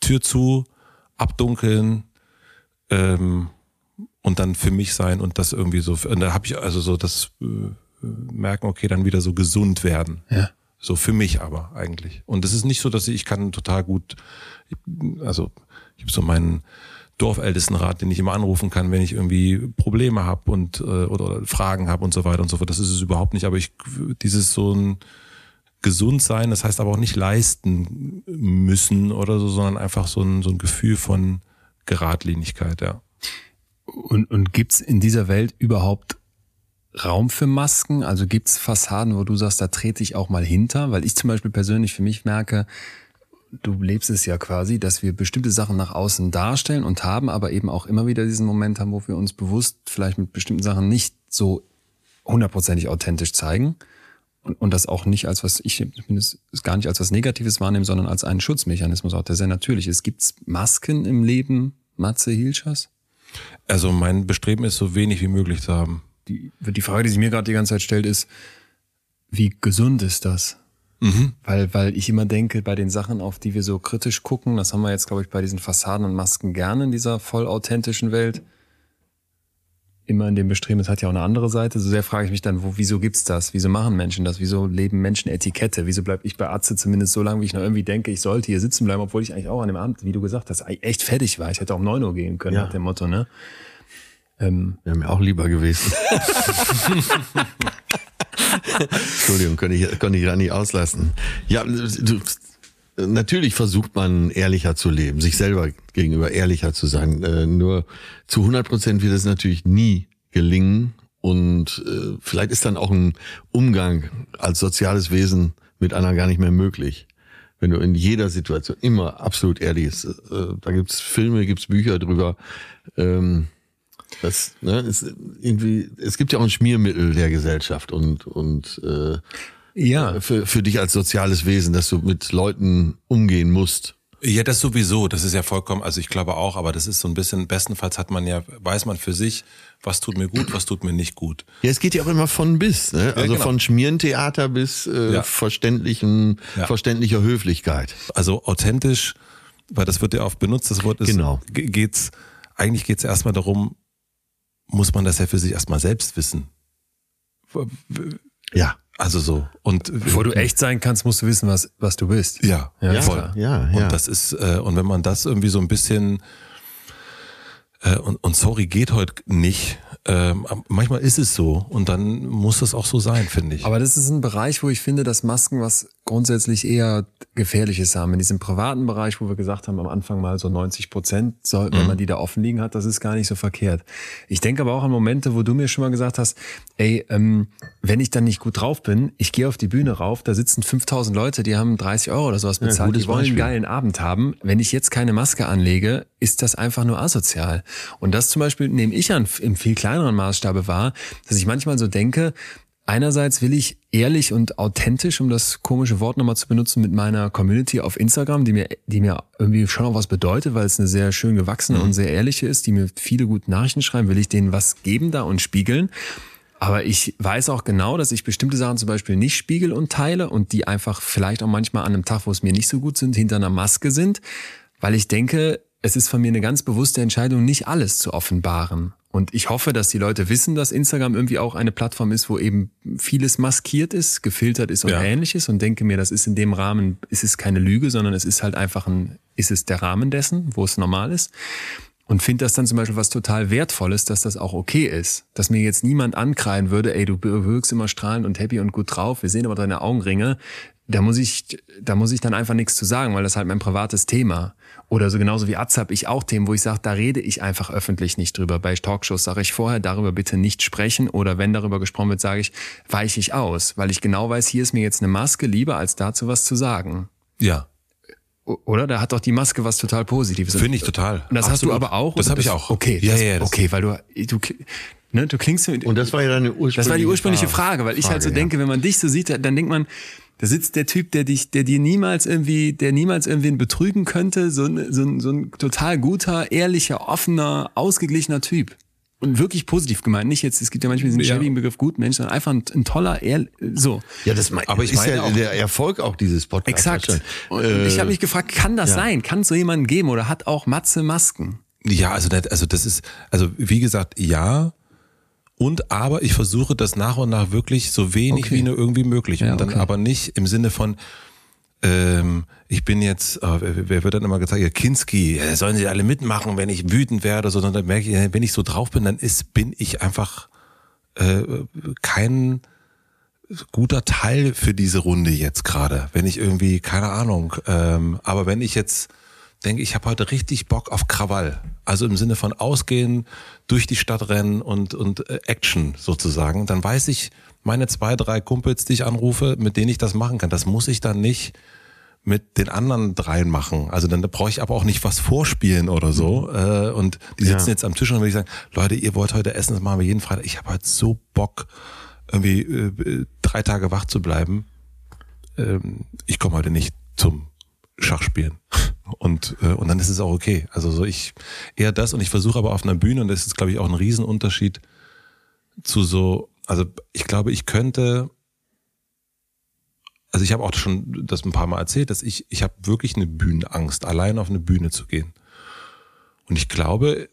Tür zu, abdunkeln ähm, und dann für mich sein und das irgendwie so. Und da habe ich also so das äh, merken, okay, dann wieder so gesund werden. Ja. So für mich aber eigentlich. Und es ist nicht so, dass ich, ich kann total gut, also ich habe so meinen Dorfältestenrat, den ich immer anrufen kann, wenn ich irgendwie Probleme habe und äh, oder, Fragen habe und so weiter und so fort. Das ist es überhaupt nicht. Aber ich dieses so ein gesund sein, das heißt aber auch nicht leisten müssen oder so, sondern einfach so ein, so ein Gefühl von Geradlinigkeit, ja. Und, und gibt's in dieser Welt überhaupt Raum für Masken? Also gibt's Fassaden, wo du sagst, da trete ich auch mal hinter? Weil ich zum Beispiel persönlich für mich merke, du lebst es ja quasi, dass wir bestimmte Sachen nach außen darstellen und haben, aber eben auch immer wieder diesen Moment haben, wo wir uns bewusst vielleicht mit bestimmten Sachen nicht so hundertprozentig authentisch zeigen. Und, das auch nicht als was, ich zumindest gar nicht als was Negatives wahrnehme, sondern als einen Schutzmechanismus, auch der sehr natürlich ist. Gibt's Masken im Leben, Matze Hilschers? Also mein Bestreben ist, so wenig wie möglich zu haben. Die, die Frage, die sich mir gerade die ganze Zeit stellt, ist, wie gesund ist das? Weil, weil ich immer denke, bei den Sachen, auf die wir so kritisch gucken, das haben wir jetzt, glaube ich, bei diesen Fassaden und Masken gerne in dieser voll authentischen Welt, immer in dem Bestreben, es hat ja auch eine andere Seite. So sehr frage ich mich dann, wo, wieso gibt's das? Wieso machen Menschen das? Wieso leben Menschen Etikette? Wieso bleib ich bei Atze zumindest so lange, wie ich noch irgendwie denke, ich sollte hier sitzen bleiben, obwohl ich eigentlich auch an dem Abend, wie du gesagt hast, echt fertig war. Ich hätte auch um 9 Uhr gehen können, Ja. nach dem Motto, ne? Ähm, Wäre mir auch lieber gewesen. Entschuldigung, konnte ich, konnte ich da nicht auslassen. Ja, du, natürlich versucht man ehrlicher zu leben, sich selber gegenüber ehrlicher zu sein. Äh, nur zu 100 Prozent wird es natürlich nie gelingen. Und äh, vielleicht ist dann auch ein Umgang als soziales Wesen mit anderen gar nicht mehr möglich. Wenn du in jeder Situation immer absolut ehrlich bist. Äh, da gibt's Filme, gibt's Bücher drüber. Ähm, das ne, ist irgendwie, es gibt ja auch ein Schmiermittel der Gesellschaft und und äh, Ja. für, für dich als soziales Wesen, dass du mit Leuten umgehen musst. Ja, das sowieso. Das ist ja vollkommen, also ich glaube auch, aber das ist so ein bisschen, bestenfalls hat man ja, weiß man für sich, was tut mir gut, was tut mir nicht gut. Ja, es geht ja auch immer von bis, ne? Also genau. von Schmierentheater bis äh, Ja. verständlichen, Ja. verständlicher Höflichkeit. Also authentisch, weil das wird ja oft benutzt, das Wort ist, Genau. ge- geht's, eigentlich geht's erstmal darum, muss man das ja für sich erstmal selbst wissen. Ja. Also so. Und Bevor du echt sein kannst, musst du wissen, was, was du bist. Ja, Ja, Ja, voll. ja, ja. Und das ist, äh, und wenn man das irgendwie so ein bisschen äh, und, und sorry geht heute nicht, ähm, manchmal ist es so und dann muss es auch so sein, finde ich. Aber das ist ein Bereich, wo ich finde, dass Masken was grundsätzlich eher Gefährliches haben. In diesem privaten Bereich, wo wir gesagt haben, am Anfang mal so 90 Prozent, soll, wenn man die da offen liegen hat, das ist gar nicht so verkehrt. Ich denke aber auch an Momente, wo du mir schon mal gesagt hast, ey, ähm, wenn ich dann nicht gut drauf bin, ich gehe auf die Bühne rauf, da sitzen 5000 Leute, die haben 30 Euro oder sowas bezahlt, gutes die wollen einen Beispiel. geilen Abend haben. Wenn ich jetzt keine Maske anlege, ist das einfach nur asozial. Und das zum Beispiel nehme ich an im viel kleineren Maßstabe wahr, dass ich manchmal so denke, einerseits will ich ehrlich und authentisch, um das komische Wort nochmal zu benutzen, mit meiner Community auf Instagram, die mir, die mir irgendwie schon auch was bedeutet, weil es eine sehr schön gewachsene und sehr ehrliche ist, die mir viele gute Nachrichten schreiben, will ich denen was geben da und spiegeln. Aber ich weiß auch genau, dass ich bestimmte Sachen zum Beispiel nicht spiegel und teile und die einfach vielleicht auch manchmal an einem Tag, wo es mir nicht so gut sind, hinter einer Maske sind, weil ich denke, es ist von mir eine ganz bewusste Entscheidung, nicht alles zu offenbaren. Und ich hoffe, dass die Leute wissen, dass Instagram irgendwie auch eine Plattform ist, wo eben vieles maskiert ist, gefiltert ist und Ja. ähnliches und denke mir, das ist in dem Rahmen, ist es keine Lüge, sondern es ist halt einfach ein, ist es der Rahmen dessen, wo es normal ist und finde das dann zum Beispiel was total Wertvolles, dass das auch okay ist. Dass mir jetzt niemand ankreien würde, ey, du wirkst immer strahlend und happy und gut drauf, wir sehen aber deine Augenringe. Da muss ich, da muss ich dann einfach nichts zu sagen, weil das halt mein privates Thema. Oder so genauso wie Atz habe ich auch Themen, wo ich sage, da rede ich einfach öffentlich nicht drüber. Bei Talkshows sage ich vorher, darüber bitte nicht sprechen. Oder wenn darüber gesprochen wird, sage ich, weiche ich aus, weil ich genau weiß, hier ist mir jetzt eine Maske lieber, als dazu was zu sagen. ja, Oder? Da hat doch die Maske was total Positives. finde ich total. Und das hast du Absolut. aber auch? Das habe ich auch. Okay, ja, das, ja, das, okay, weil du, du, ne, du klingst Und das war ja deine ursprüngliche das war die ursprüngliche Frage, weil ich halt so ja. denke, wenn man dich so sieht, dann denkt man, da sitzt der Typ, der dich, der dir niemals irgendwie, der niemals irgendwen betrügen könnte, so ein, so ein, so ein total guter, ehrlicher, offener, ausgeglichener Typ. Und wirklich positiv gemeint. Nicht jetzt, es gibt ja manchmal diesen Ja. schäbigen Begriff Gutmensch, sondern einfach ein, ein toller, ehrl so. Ja, das mein, Aber ich ist meine ja auch- der Erfolg auch dieses Podcasts. Exakt. Und Äh, ich habe mich gefragt, kann das ja. sein? Kann es so jemanden geben oder hat auch Matze Masken? Ja, also das, also das ist, also wie gesagt, ja. Und aber ich versuche das nach und nach wirklich so wenig Okay. wie nur irgendwie möglich. Ja, und dann okay. aber nicht im Sinne von, ähm, ich bin jetzt, äh, wer, wird dann immer gesagt, ja, Kinski, ja, sollen sie alle mitmachen, wenn ich wütend werde, sondern dann merke ich, ja, wenn ich so drauf bin, dann ist, bin ich einfach äh, kein guter Teil für diese Runde jetzt gerade. Wenn ich irgendwie, keine Ahnung, ähm, aber wenn ich jetzt denke, ich habe heute richtig Bock auf Krawall. Also im Sinne von ausgehen, durch die Stadt rennen und, und äh, Action sozusagen, dann weiß ich, meine zwei, drei Kumpels, die ich anrufe, mit denen ich das machen kann, das muss ich dann nicht mit den anderen dreien machen. Also dann brauche ich aber auch nicht was vorspielen oder so. Äh, und die sitzen Ja. jetzt am Tisch und würde ich sagen, Leute, ihr wollt heute essen, das machen wir jeden Freitag. Ich habe halt so Bock, irgendwie äh, drei Tage wach zu bleiben. Ähm, ich komme heute nicht zum Schachspielen. Und, äh, und dann ist es auch okay. Also so ich eher das und ich versuche aber auf einer Bühne, und das ist, glaube ich, auch ein Riesenunterschied zu so, also ich glaube, ich könnte, also ich habe auch schon das ein paar Mal erzählt, dass ich, ich habe wirklich eine Bühnenangst, allein auf eine Bühne zu gehen. Und ich glaube,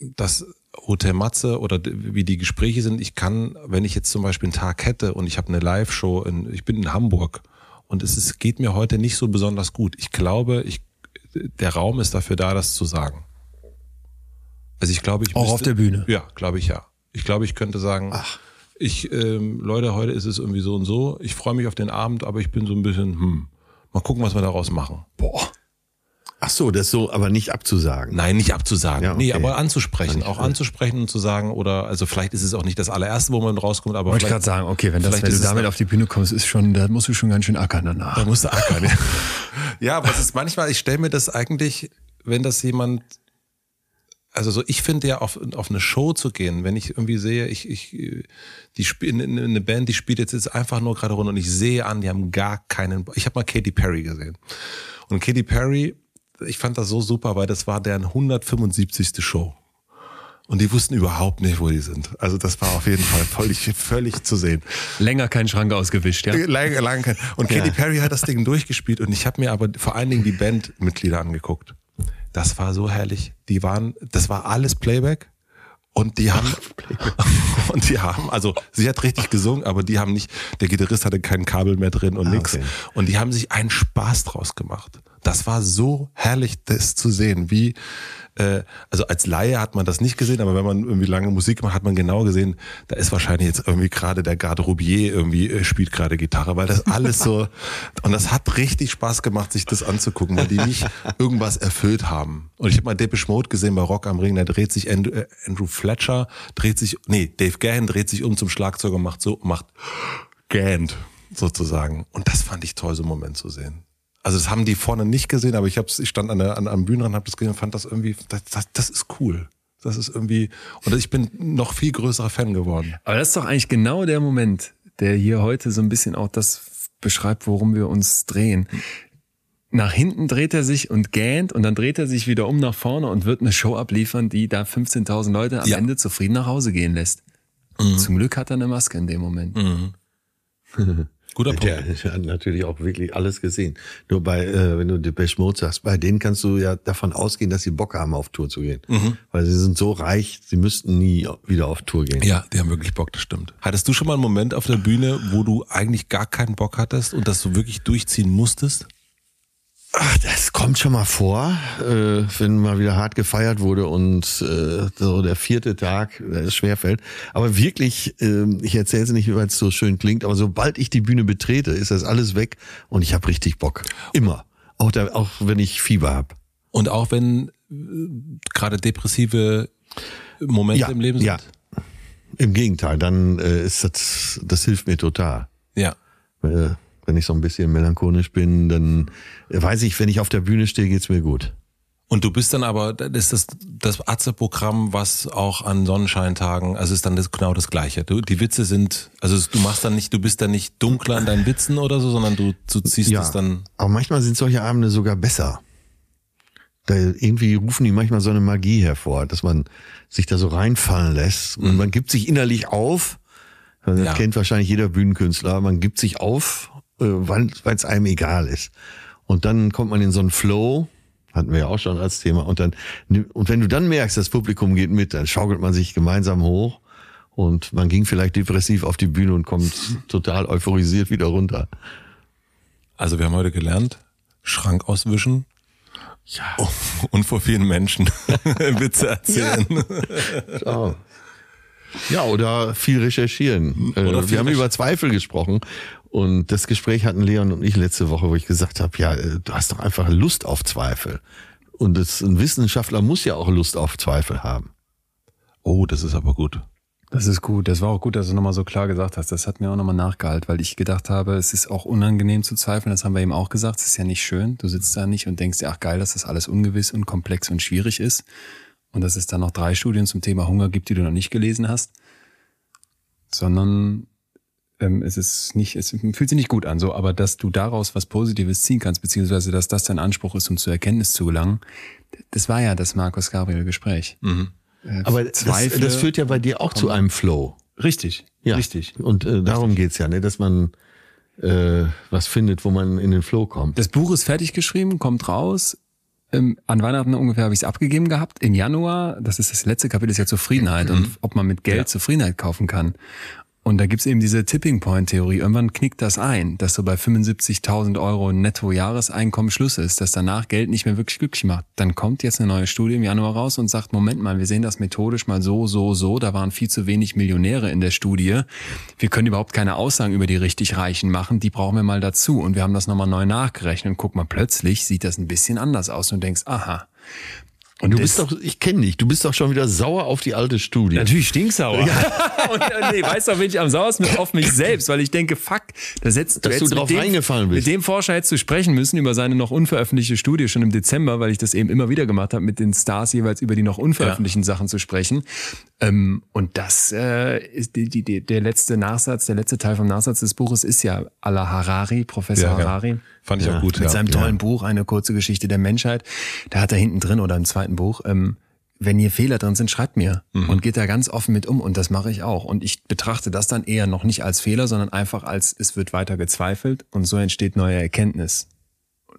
dass Hotel Matze oder wie die Gespräche sind, ich kann, wenn ich jetzt zum Beispiel einen Tag hätte und ich habe eine Live-Show, in, ich bin in Hamburg und es ist, geht mir heute nicht so besonders gut. Ich glaube, ich, der Raum ist dafür da, das zu sagen. Also ich glaube, ich Auch müsste, auf der Bühne? Ja, glaube ich ja. Ich glaube, ich könnte sagen, ich, ähm, Leute, heute ist es irgendwie so und so. Ich freue mich auf den Abend, aber ich bin so ein bisschen, hm, mal gucken, was wir daraus machen. Boah. Ach so, das so, aber nicht abzusagen. Nein, nicht abzusagen. Ja, okay. Nee, aber anzusprechen. Auch anzusprechen und zu sagen, oder, also vielleicht ist es auch nicht das allererste, wo man rauskommt, aber Wollte gerade sagen, okay, wenn, das, vielleicht wenn du damit noch- auf die Bühne kommst, ist schon, da musst du schon ganz schön ackern danach. Da musst du ackern. Ja, ja aber es ist manchmal, ich stelle mir das eigentlich, wenn das jemand, also so, ich finde ja auf, auf eine Show zu gehen, wenn ich irgendwie sehe, ich, ich, die spielen eine Band, die spielt jetzt, jetzt einfach nur gerade runter und ich sehe an, die haben gar keinen, ich habe mal Katy Perry gesehen. Und Katy Perry, ich fand das so super, weil das war deren 175. Show. Und die wussten überhaupt nicht, wo die sind. Also das war auf jeden Fall völlig, völlig zu sehen. Länger keinen Schrank ausgewischt, ja? Lange, lange kein. Und Katy Ja. Perry hat das Ding durchgespielt und ich habe mir aber vor allen Dingen die Bandmitglieder angeguckt. Das war so herrlich. Die waren, das war alles Playback und die haben und die haben, also sie hat richtig gesungen, aber die haben nicht, der Gitarrist hatte kein Kabel mehr drin und Ah, nix. okay. Und die haben sich einen Spaß draus gemacht. Das war so herrlich, das zu sehen, wie äh, also als Laie hat man das nicht gesehen, aber wenn man irgendwie lange Musik macht, hat man genau gesehen, da ist wahrscheinlich jetzt irgendwie gerade der Garderobier irgendwie äh, spielt gerade Gitarre, weil das alles so und das hat richtig Spaß gemacht, sich das anzugucken, weil die nicht irgendwas erfüllt haben. Und ich habe mal Depeche Mode gesehen bei Rock am Ring, da dreht sich Andrew, äh, Andrew Fletcher, dreht sich, nee, Dave Gahan dreht sich um zum Schlagzeuger und macht so, macht gähnt sozusagen. Und das fand ich toll, so einen Moment zu sehen. Also das haben die vorne nicht gesehen, aber ich hab's, ich stand an der an, am Bühnenrand, habe das gesehen und fand das irgendwie, das, das, das ist cool. Das ist irgendwie, und ich bin noch viel größerer Fan geworden. Aber das ist doch eigentlich genau der Moment, der hier heute so ein bisschen auch das beschreibt, worum wir uns drehen. Nach hinten dreht er sich und gähnt und dann dreht er sich wieder um nach vorne und wird eine Show abliefern, die da 15.000 Leute am Ja. Ende zufrieden nach Hause gehen lässt. Zum Glück hat er eine Maske in dem Moment. Guter Punkt. Der, hat natürlich auch wirklich alles gesehen. Nur bei, äh, wenn du Depeche Mode sagst, bei denen kannst du ja davon ausgehen, dass sie Bock haben, auf Tour zu gehen. Weil sie sind so reich, sie müssten nie wieder auf Tour gehen. Ja, die haben wirklich Bock, das stimmt. Hattest du schon mal einen Moment auf der Bühne, wo du eigentlich gar keinen Bock hattest und das du wirklich durchziehen musstest? Ach, das kommt schon mal vor, äh, wenn mal wieder hart gefeiert wurde und äh, so der vierte Tag äh, es schwerfällt. Aber wirklich, äh, ich erzähle es nicht, weil es so schön klingt, aber sobald ich die Bühne betrete, ist das alles weg und ich habe richtig Bock. Immer. Auch, da, auch wenn ich Fieber habe. Und auch wenn äh, gerade depressive Momente im Leben sind? ja. Im Gegenteil, dann äh, ist das, das hilft mir total. Ja. Äh, wenn ich so ein bisschen melancholisch bin, dann weiß ich, wenn ich auf der Bühne stehe, geht's mir gut. Und du bist dann aber, das ist das, das Atze-Programm, was auch an Sonnenscheintagen, also ist dann das, genau das Gleiche. Du, die Witze sind, also du machst dann nicht, du bist dann nicht dunkler an deinen Witzen oder so, sondern du, du ziehst es dann. Aber manchmal sind solche Abende sogar besser. Da irgendwie rufen die manchmal so eine Magie hervor, dass man sich da so reinfallen lässt. Und man gibt sich innerlich auf. Das Ja. kennt wahrscheinlich jeder Bühnenkünstler. Man gibt sich auf, weil es einem egal ist. Und dann kommt man in so einen Flow, hatten wir ja auch schon als Thema. Und dann, und wenn du dann merkst, das Publikum geht mit, dann schaukelt man sich gemeinsam hoch. Und man ging vielleicht depressiv auf die Bühne und kommt total euphorisiert wieder runter. Also wir haben heute gelernt, Schrank auswischen. Ja. Und vor vielen Menschen Witze erzählen. Oh. Ja, oder viel recherchieren. Äh, Oder viel wir haben recher- über Zweifel gesprochen und das Gespräch hatten Leon und ich letzte Woche, wo ich gesagt habe, ja, äh, du hast doch einfach Lust auf Zweifel. Und das, ein Wissenschaftler muss ja auch Lust auf Zweifel haben. Oh, das ist aber gut. Das ist gut. Das war auch gut, dass du nochmal so klar gesagt hast. Das hat mir auch nochmal nachgehalten, weil ich gedacht habe, es ist auch unangenehm zu zweifeln. Das haben wir eben auch gesagt. Es ist ja nicht schön. Du sitzt da nicht und denkst dir, ach geil, dass das alles ungewiss und komplex und schwierig ist. Und dass es dann noch drei Studien zum Thema Hunger gibt, die du noch nicht gelesen hast. Sondern ähm, es ist nicht, es fühlt sich nicht gut an, so, aber dass du daraus was Positives ziehen kannst, beziehungsweise dass das dein Anspruch ist, um zur Erkenntnis zu gelangen, das war ja das Markus Gabriel Gespräch. Äh, Aber das, Zweifel- das führt ja bei dir auch zu einem Flow. Richtig, Ja. richtig. Und äh, darum geht's ja, ne? dass man äh, was findet, wo man in den Flow kommt. Das Buch ist fertig geschrieben, kommt raus. Ähm, an Weihnachten ungefähr habe ich es abgegeben gehabt. Im Januar, das ist das letzte Kapitel, ist ja Zufriedenheit und ob man mit Geld Zufriedenheit kaufen kann. Und da gibt's eben diese Tipping Point Theorie. Irgendwann knickt das ein, dass so bei 75.000 Euro netto Jahreseinkommen Schluss ist, dass danach Geld nicht mehr wirklich glücklich macht. Dann kommt jetzt eine neue Studie im Januar raus und sagt, Moment mal, wir sehen das methodisch mal so, so, so. Da waren viel zu wenig Millionäre in der Studie. Wir können überhaupt keine Aussagen über die richtig Reichen machen. Die brauchen wir mal dazu. Und wir haben das nochmal neu nachgerechnet. Und guck mal, plötzlich sieht das ein bisschen anders aus und denkst, aha. Und du bist doch, ich kenne dich, du bist doch schon wieder sauer auf die alte Studie. Natürlich stinksauer. Ja. und, äh, nee, weißt du, bin ich am sauersten auf mich selbst, weil ich denke, fuck, da setzt Dass du drauf mit dem, reingefallen bist. Mit dem Forscher hättest du sprechen müssen über seine noch unveröffentlichte Studie schon im Dezember, weil ich das eben immer wieder gemacht habe, mit den Stars jeweils über die noch unveröffentlichten Sachen zu sprechen. Ähm, und das äh, ist die, die, die, der letzte Nachsatz, der letzte Teil vom Nachsatz des Buches ist ja la Harari, Professor Ja, ja. Harari. Fand ich auch gut. Mit ja. seinem tollen Buch, eine kurze Geschichte der Menschheit. Da hat er hinten drin oder im zweiten Buch, ähm, wenn hier Fehler drin sind, schreibt mir und geht da ganz offen mit um und das mache ich auch. Und ich betrachte das dann eher noch nicht als Fehler, sondern einfach als es wird weiter gezweifelt und so entsteht neue Erkenntnis.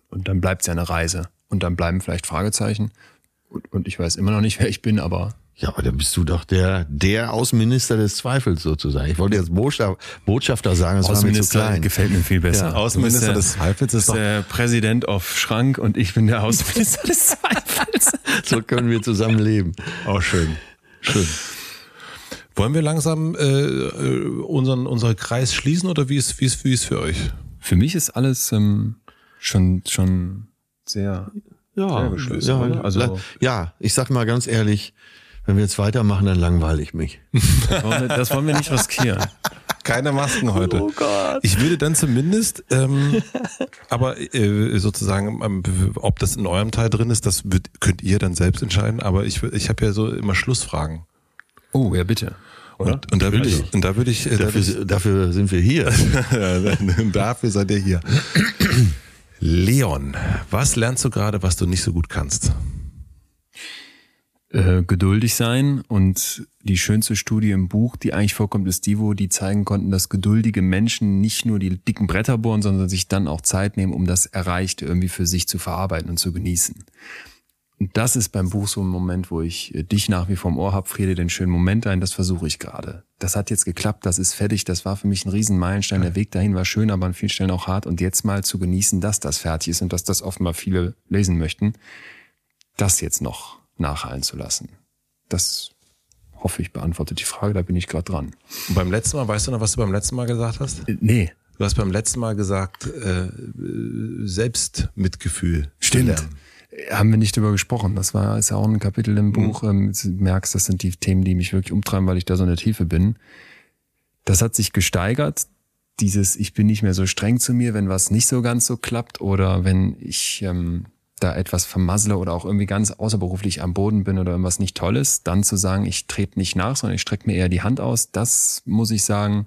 Und dann bleibt es ja eine Reise und dann bleiben vielleicht Fragezeichen und, und ich weiß immer noch nicht, wer ich bin, aber Ja, aber da bist du doch der, der Außenminister des Zweifels sozusagen. Ich wollte jetzt Botschafter, Botschafter sagen, das war mir zu klein. gefällt mir viel besser. Ja, Außenminister bist des Zweifels ist der, der Präsident auf Schrank und ich bin der Außenminister des Zweifels. So können wir zusammen leben. Auch schön. Schön. Wollen wir langsam äh, äh, unseren, unseren Kreis schließen oder wie ist, wie ist, wie ist für euch? Für mich ist alles ähm, schon, schon sehr. Ja, Sehr geschlossen, ja? Also- also, ja, ich sag mal ganz ehrlich, wenn wir jetzt weitermachen, dann langweile ich mich. Das wollen wir, das wollen wir nicht riskieren. Keine Masken heute. Oh Gott. Ich würde dann zumindest, ähm, aber äh, sozusagen, ähm, ob das in eurem Teil drin ist, das wird, könnt ihr dann selbst entscheiden. Aber ich, ich habe ja so immer Schlussfragen. Oh, ja, bitte. Und, und da würde ich, und da würde ich, äh, da würde ich Dafür, dafür sind wir hier. Dafür seid ihr hier. Leon, was lernst du gerade, was du nicht so gut kannst? Äh, geduldig sein und die schönste Studie im Buch, die eigentlich vorkommt, ist die, wo die zeigen konnten, dass geduldige Menschen nicht nur die dicken Bretter bohren, sondern sich dann auch Zeit nehmen, um das Erreichte irgendwie für sich zu verarbeiten und zu genießen. Und das ist beim Buch so ein Moment, wo ich äh, dich nach wie vor im Ohr hab, Friede, den schönen Moment ein, das versuche ich gerade. Das hat jetzt geklappt, das ist fertig, das war für mich ein Riesenmeilenstein. Der Weg dahin war schön, aber an vielen Stellen auch hart. Und jetzt mal zu genießen, dass das fertig ist und dass das offenbar viele lesen möchten, das jetzt noch nachhallen zu lassen. Das hoffe ich beantwortet die Frage, da bin ich gerade dran. Und beim letzten Mal, weißt du noch, was du beim letzten Mal gesagt hast? Äh, Nee, Du hast beim letzten Mal gesagt, äh, Selbstmitgefühl. Stimmt. lernen. Haben wir nicht drüber gesprochen. Das war ist ja auch ein Kapitel im Buch. Ähm, du merkst, das sind die Themen, die mich wirklich umtreiben, weil ich da so in der Tiefe bin. Das hat sich gesteigert. Dieses, ich bin nicht mehr so streng zu mir, wenn was nicht so ganz so klappt oder wenn ich ähm, da etwas vermassle oder auch irgendwie ganz außerberuflich am Boden bin oder irgendwas nicht toll ist, dann zu sagen, ich trete nicht nach, sondern ich strecke mir eher die Hand aus, das muss ich sagen,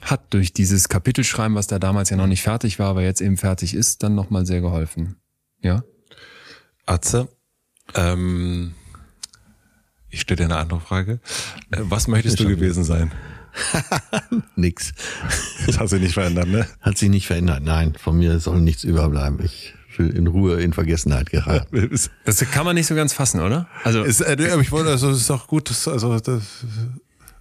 hat durch dieses Kapitelschreiben, was da damals ja noch nicht fertig war, aber jetzt eben fertig ist, dann nochmal sehr geholfen. Ja? Atze, ähm, ich stelle dir eine andere Frage. Äh, was möchtest du gewesen sein? Nix. Das hast du nicht verändert, ne? Hat sich nicht verändert. Nein, von mir soll nichts überbleiben. Ich will in Ruhe in Vergessenheit geraten. Das kann man nicht so ganz fassen, oder? Also Ist, äh, aber ich wollte, also, es ist doch gut, das, also, das,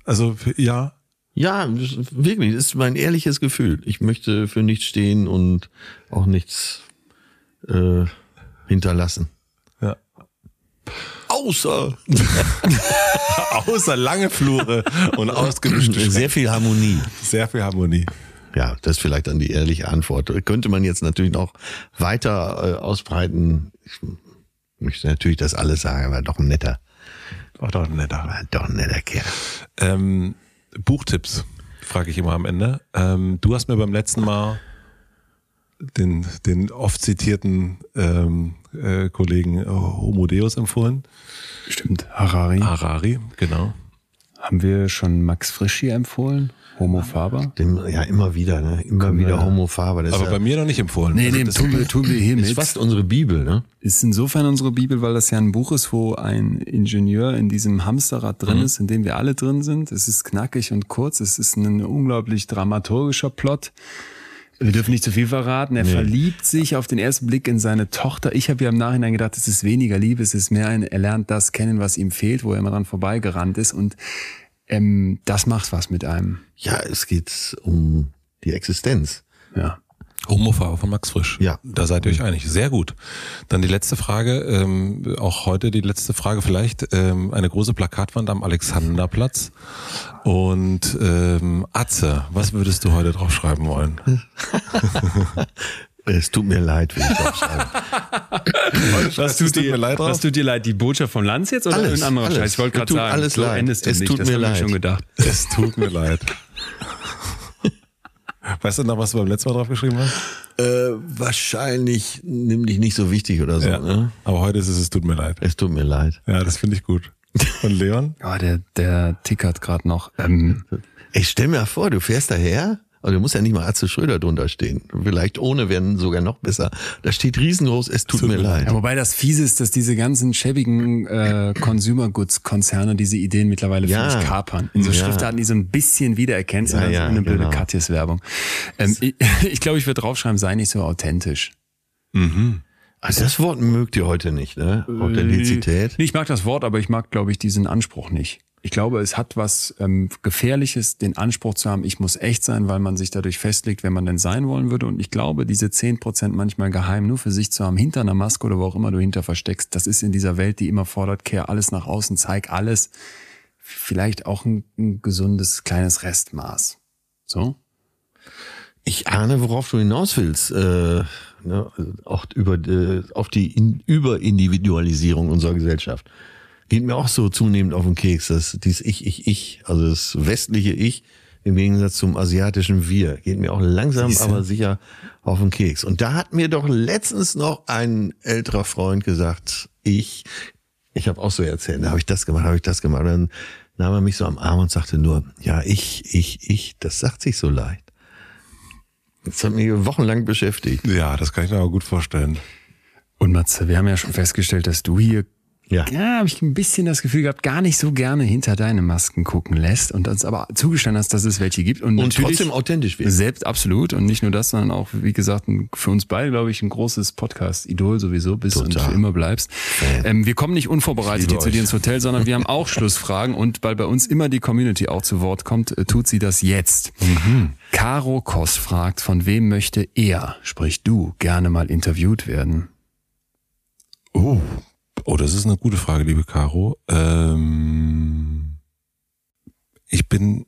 also, ja. Ja, wirklich, das ist mein ehrliches Gefühl. Ich möchte für nichts stehen und auch nichts äh, hinterlassen. Ja. Außer Außer lange Flure und ausgemischte sehr viel Harmonie. Sehr viel Harmonie. Ja, das ist vielleicht dann die ehrliche Antwort. Könnte man jetzt natürlich noch weiter äh, ausbreiten. Ich möchte natürlich das alles sagen, aber doch ein netter, War doch netter. war doch ein netter Kerl. Ähm, Buchtipps frage ich immer am Ende. Ähm, du hast mir beim letzten Mal den, den oft zitierten ähm, äh, Kollegen Homo Deus empfohlen. stimmt, Harari. Harari, genau. Haben wir schon Max Frisch hier empfohlen? Homo Faber? Dem, ja, immer wieder, ne? Immer wieder Homo Faber. Das Aber ist, bei ja, mir noch nicht empfohlen. Nee, Also nee, das- tun wir, tun wir ist hiermit. fast unsere Bibel, ne? Ist insofern unsere Bibel, weil das ja ein Buch ist, wo ein Ingenieur in diesem Hamsterrad drin ist, in dem wir alle drin sind. Es ist knackig und kurz. Es ist ein unglaublich dramaturgischer Plot. Wir dürfen nicht zu viel verraten. Er verliebt sich auf den ersten Blick in seine Tochter. Ich habe ja im Nachhinein gedacht, es ist weniger Liebe, es ist mehr ein, er lernt das kennen, was ihm fehlt, wo er immer dran vorbeigerannt ist. Und ähm, das macht was mit einem. Ja, es geht um die Existenz. Ja. Homofarbe von Max Frisch. Ja. Da seid ihr euch einig. Sehr gut. Dann die letzte Frage, ähm, auch heute die letzte Frage vielleicht. Ähm, eine große Plakatwand am Alexanderplatz. Und ähm, Atze, was würdest du heute drauf schreiben wollen? Es tut mir leid, wie ich aufschreibe. Was tut, dir, leid was tut dir leid? Die Botschaft von Lanz jetzt oder Alles, ein anderer alles. Scheiß? Ich wollte Mir gerade sagen, alles so leid. endest du Es nicht. tut das mir hab ich leid. schon gedacht. Es tut mir leid. Weißt du noch, was du beim letzten Mal drauf geschrieben hast? Äh, wahrscheinlich nimm dich nicht so wichtig oder so. Ne? Aber heute ist es, es tut mir leid. Es tut mir leid. Ja, das finde ich gut. Und Leon? Ja, der, der tickert gerade noch. Ähm, Ich stell mir vor, du fährst daher, aber du musst ja nicht mal Atze Schröder drunter stehen. Vielleicht ohne werden sogar noch besser. Da steht riesengroß, es tut, mir leid. ja, wobei das fiese ist, dass diese ganzen schäbigen äh, Consumer Goods Konzerne diese Ideen mittlerweile Ja. für mich kapern. In so Ja. Schriftarten, die so ein bisschen wiedererkennst Ja, ja, eine blöde genau. Katjes Werbung. Ähm, ich ich glaube, ich würde draufschreiben, sei nicht so authentisch. Also das Wort mögt ihr heute nicht, ne? Authentizität. Nee, ich mag das Wort, aber ich mag, glaube ich, diesen Anspruch nicht. Ich glaube, es hat was ähm, Gefährliches, den Anspruch zu haben, ich muss echt sein, weil man sich dadurch festlegt, wer man denn sein wollen würde. Und ich glaube, diese 10% manchmal geheim nur für sich zu haben, hinter einer Maske oder wo auch immer du hinter versteckst, das ist in dieser Welt, die immer fordert, kehr alles nach außen, zeig alles, vielleicht auch ein, ein gesundes kleines Restmaß. So? Ich ahne, worauf du hinaus willst. Äh, ne? Auch über äh, auf die In Überindividualisierung unserer Gesellschaft. Geht mir auch so zunehmend auf den Keks, dass dieses Ich, Ich, Ich, also das westliche Ich im Gegensatz zum asiatischen Wir, geht mir auch langsam, Siehste. aber sicher auf den Keks. Und da hat mir doch letztens noch ein älterer Freund gesagt, ich, ich habe auch so erzählt, da habe ich das gemacht, habe ich das gemacht. Und dann nahm er mich so am Arm und sagte nur, ja, ich, ich, ich, das sagt sich so leicht. Das hat mich wochenlang beschäftigt. Ja, das kann ich mir aber gut vorstellen. Und Matze, wir haben ja schon festgestellt, dass du hier Ja. ja, habe ich ein bisschen das Gefühl gehabt, gar nicht so gerne hinter deine Masken gucken lässt und uns aber zugestanden hast, dass es welche gibt. Und, Und trotzdem authentisch wird. Selbst absolut. Und nicht nur das, sondern auch, wie gesagt, für uns beide, glaube ich, ein großes Podcast-Idol sowieso bist und Total. für immer bleibst. Ähm, wir kommen nicht Ich unvorbereitet hier zu dir ins Hotel, sondern wir haben auch Schlussfragen. Und weil bei uns immer die Community auch zu Wort kommt, äh, tut sie das jetzt. Mhm. Caro Koss fragt, von wem möchte er, sprich du, gerne mal interviewt werden? Oh, oh, das ist eine gute Frage, liebe Caro. Ähm, ich bin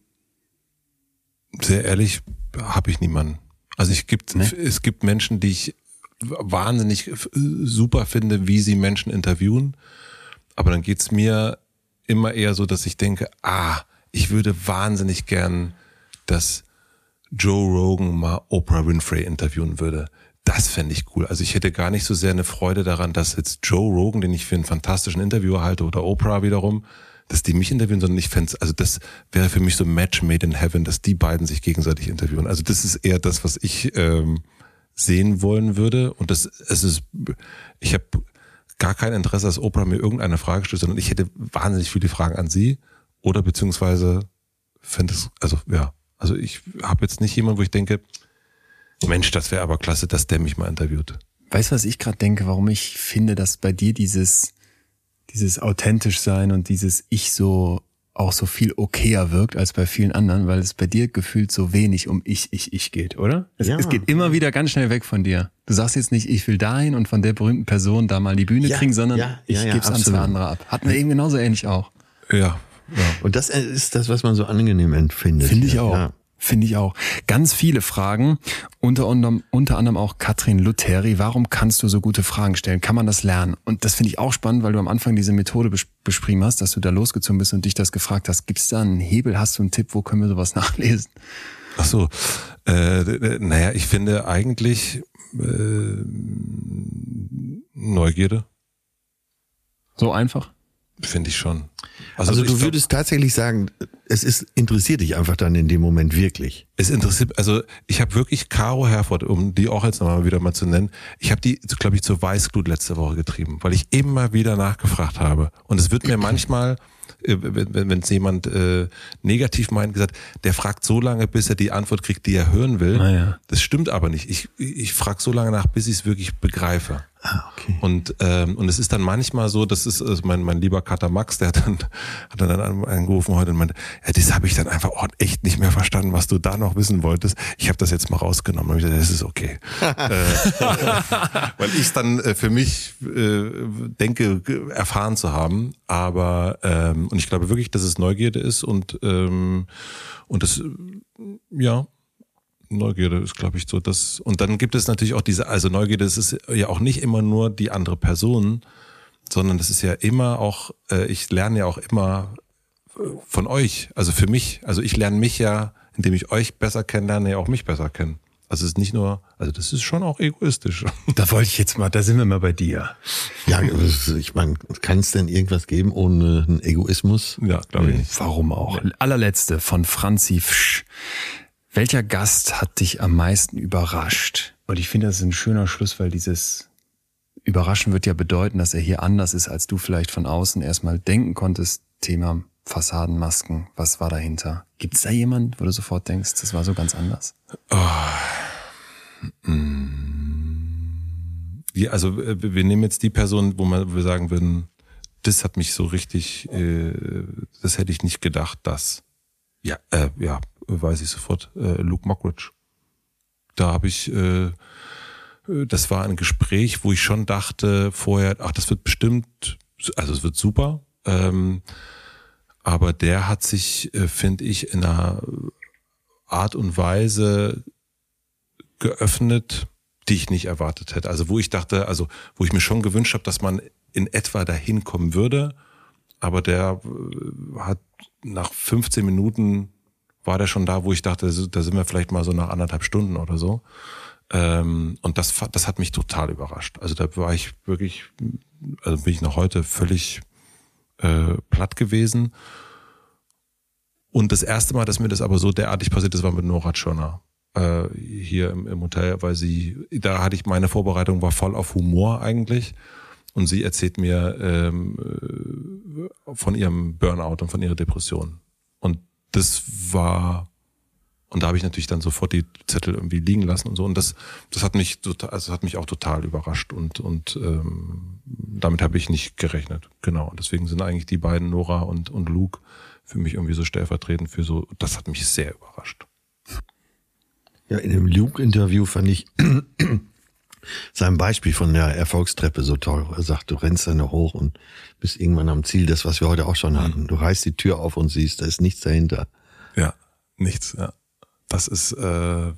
sehr ehrlich, habe ich niemanden. Also ich gibt, Nee? es gibt Menschen, die ich wahnsinnig super finde, wie sie Menschen interviewen. Aber dann geht's mir immer eher so, dass ich denke, ah, ich würde wahnsinnig gern, dass Joe Rogan mal Oprah Winfrey interviewen würde. Das fände ich cool. Also ich hätte gar nicht so sehr eine Freude daran, dass jetzt Joe Rogan, den ich für einen fantastischen Interviewer halte, oder Oprah wiederum, dass die mich interviewen, sondern ich fände also das wäre für mich so ein Match made in heaven, dass die beiden sich gegenseitig interviewen. Also das ist eher das, was ich ähm, sehen wollen würde. Und das, es ist, ich habe gar kein Interesse, dass Oprah mir irgendeine Frage stellt, sondern ich hätte wahnsinnig viele Fragen an sie oder beziehungsweise fände es, also ja, also ich habe jetzt nicht jemanden, wo ich denke, Mensch, das wäre aber klasse, dass der mich mal interviewt. Weißt du, was ich gerade denke, warum ich finde, dass bei dir dieses, dieses authentisch sein und dieses Ich so auch so viel okayer wirkt als bei vielen anderen, weil es bei dir gefühlt so wenig um Ich, Ich, Ich geht, oder? Es, Ja. es geht immer wieder ganz schnell weg von dir. Du sagst jetzt nicht, ich will dahin und von der berühmten Person da mal die Bühne Ja, kriegen, sondern ja, ich gebe es an zwei andere ab. Hatten wir eben genauso ähnlich auch. Ja, ja. Und das ist das, was man so angenehm empfindet. Finde ich Ja. auch. Finde ich auch. Ganz viele Fragen, unter anderem, unter anderem auch Katrin Lutheri. Warum kannst du so gute Fragen stellen? Kann man das lernen? Und das finde ich auch spannend, weil du am Anfang diese Methode bes beschrieben hast, dass du da losgezogen bist und dich das gefragt hast. Gibt es da einen Hebel? Hast du einen Tipp? Wo können wir sowas nachlesen? Ach so, äh, naja, ich finde eigentlich äh, Neugierde, So einfach? Finde ich schon. Also, ich du glaub, würdest tatsächlich sagen, es ist interessiert dich einfach dann in dem Moment wirklich. Es interessiert, also ich habe wirklich Caro Herford, um die auch jetzt nochmal wieder mal zu nennen, ich habe die, glaube ich, zur Weißglut letzte Woche getrieben, weil ich immer wieder nachgefragt habe. Und es wird mir manchmal, äh, wenn wenn es jemand äh, negativ meint, gesagt, der fragt so lange, bis er die Antwort kriegt, die er hören will. Ah ja. Das stimmt aber nicht. Ich, ich frage so lange nach, bis ich es wirklich begreife. Ah, okay. Und, ähm, und es ist dann manchmal so, das ist also mein, mein lieber Kater Max, der hat dann, hat dann angerufen heute und meinte, ja, das habe ich dann einfach auch echt nicht mehr verstanden, was du da noch wissen wolltest. Ich habe das jetzt mal rausgenommen. Und ich dachte, das ist okay. äh, weil ich es dann äh, für mich äh, denke, erfahren zu haben. Aber ähm, und ich glaube wirklich, dass es Neugierde ist und, ähm, und das, ja, Neugierde ist, glaube ich, so das. Und dann gibt es natürlich auch diese, also Neugierde, das ist ja auch nicht immer nur die andere Person, sondern das ist ja immer auch, äh, ich lerne ja auch immer äh, von euch, also für mich. Also ich lerne mich ja, indem ich euch besser kennenlerne, ja auch mich besser kennen. Also es ist nicht nur, also das ist schon auch egoistisch. Da wollte ich jetzt mal, da sind wir mal bei dir. Ja, ich meine, kann es denn irgendwas geben ohne einen Egoismus? Ja, glaube ich nicht. Warum auch? Allerletzte von Franzi Fsch. Welcher Gast hat dich am meisten überrascht? Und ich finde, das ist ein schöner Schluss, weil dieses Überraschen wird ja bedeuten, dass er hier anders ist, als du vielleicht von außen erstmal denken konntest. Thema Fassadenmasken, was war dahinter? Gibt es da jemand, wo du sofort denkst, das war so ganz anders? Oh. Ja, also äh, wir nehmen jetzt die Person, wo wir sagen würden, das hat mich so richtig, äh, das hätte ich nicht gedacht, dass. Ja, äh, ja, weiß ich sofort, äh, Luke Mockridge. Da habe ich, äh, äh, das war ein Gespräch, wo ich schon dachte vorher, ach, das wird bestimmt, also es wird super. Ähm, aber der hat sich, äh, finde ich, in einer Art und Weise geöffnet, die ich nicht erwartet hätte. Also wo ich dachte, also wo ich mir schon gewünscht habe, dass man in etwa dahin kommen würde, aber der äh, hat nach 15 Minuten war der schon da, wo ich dachte, da sind wir vielleicht mal so nach anderthalb Stunden oder so. Ähm, und das, das hat mich total überrascht. Also da war ich wirklich, also bin ich noch heute völlig äh, platt gewesen. Und das erste Mal, dass mir das aber so derartig passiert ist, war mit Nora Tschirner äh, hier im, im Hotel, weil sie, da hatte ich meine Vorbereitung war voll auf Humor eigentlich. Und sie erzählt mir ähm, äh, von ihrem Burnout und von ihrer Depression. Und das war und da habe ich natürlich dann sofort die Zettel irgendwie liegen lassen und so. Und das, das hat mich total, also hat mich auch total überrascht und und ähm, damit habe ich nicht gerechnet. Genau. Und deswegen sind eigentlich die beiden Nora und und Luke für mich irgendwie so stellvertretend für so. Das hat mich sehr überrascht. Ja, in dem Luke-Interview fand ich sein Beispiel von der Erfolgstreppe so toll. Er sagt, du rennst dann noch hoch und bist irgendwann am Ziel, das, was wir heute auch schon hatten. Du reißt die Tür auf und siehst, da ist nichts dahinter. Ja, nichts, ja. Das ist, äh,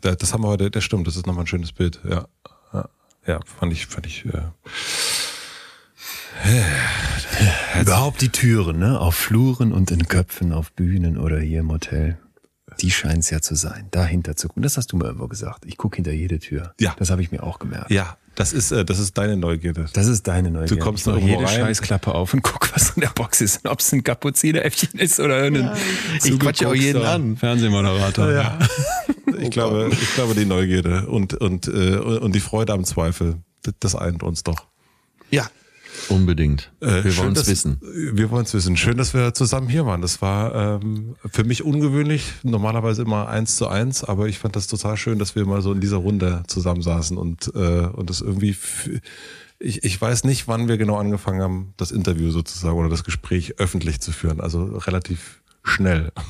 das haben wir heute, das stimmt, das ist nochmal ein schönes Bild, ja. Ja, ja fand ich, fand ich, äh, Überhaupt die Türen, ne? Auf Fluren und in Köpfen, auf Bühnen oder hier im Hotel. Die scheint es ja zu sein, dahinter zu gucken. Das hast du mir irgendwo gesagt. Ich gucke hinter jede Tür. Ja. Das habe ich mir auch gemerkt. Ja, das ist, äh, das ist deine Neugierde. Das ist deine Neugierde. Du kommst ich noch jede rein. Scheißklappe auf und guck, was in der Box ist. Und ob es ein Kapuzineräffchen ist oder ein ja, Ich quatsche auch jeden an. Fernsehmoderator. Ja. Ich glaube, ich glaube, die Neugierde und, und, äh, und die Freude am Zweifel, das eint uns doch. Ja, Unbedingt. Äh, wir wollen es wissen. Wir wollen es wissen. Schön, dass wir zusammen hier waren. Das war ähm, für mich ungewöhnlich. Normalerweise immer eins zu eins, aber ich fand das total schön, dass wir mal so in dieser Runde zusammensaßen und äh, und das irgendwie. Ich, ich weiß nicht, wann wir genau angefangen haben, das Interview sozusagen oder das Gespräch öffentlich zu führen. Also relativ schnell.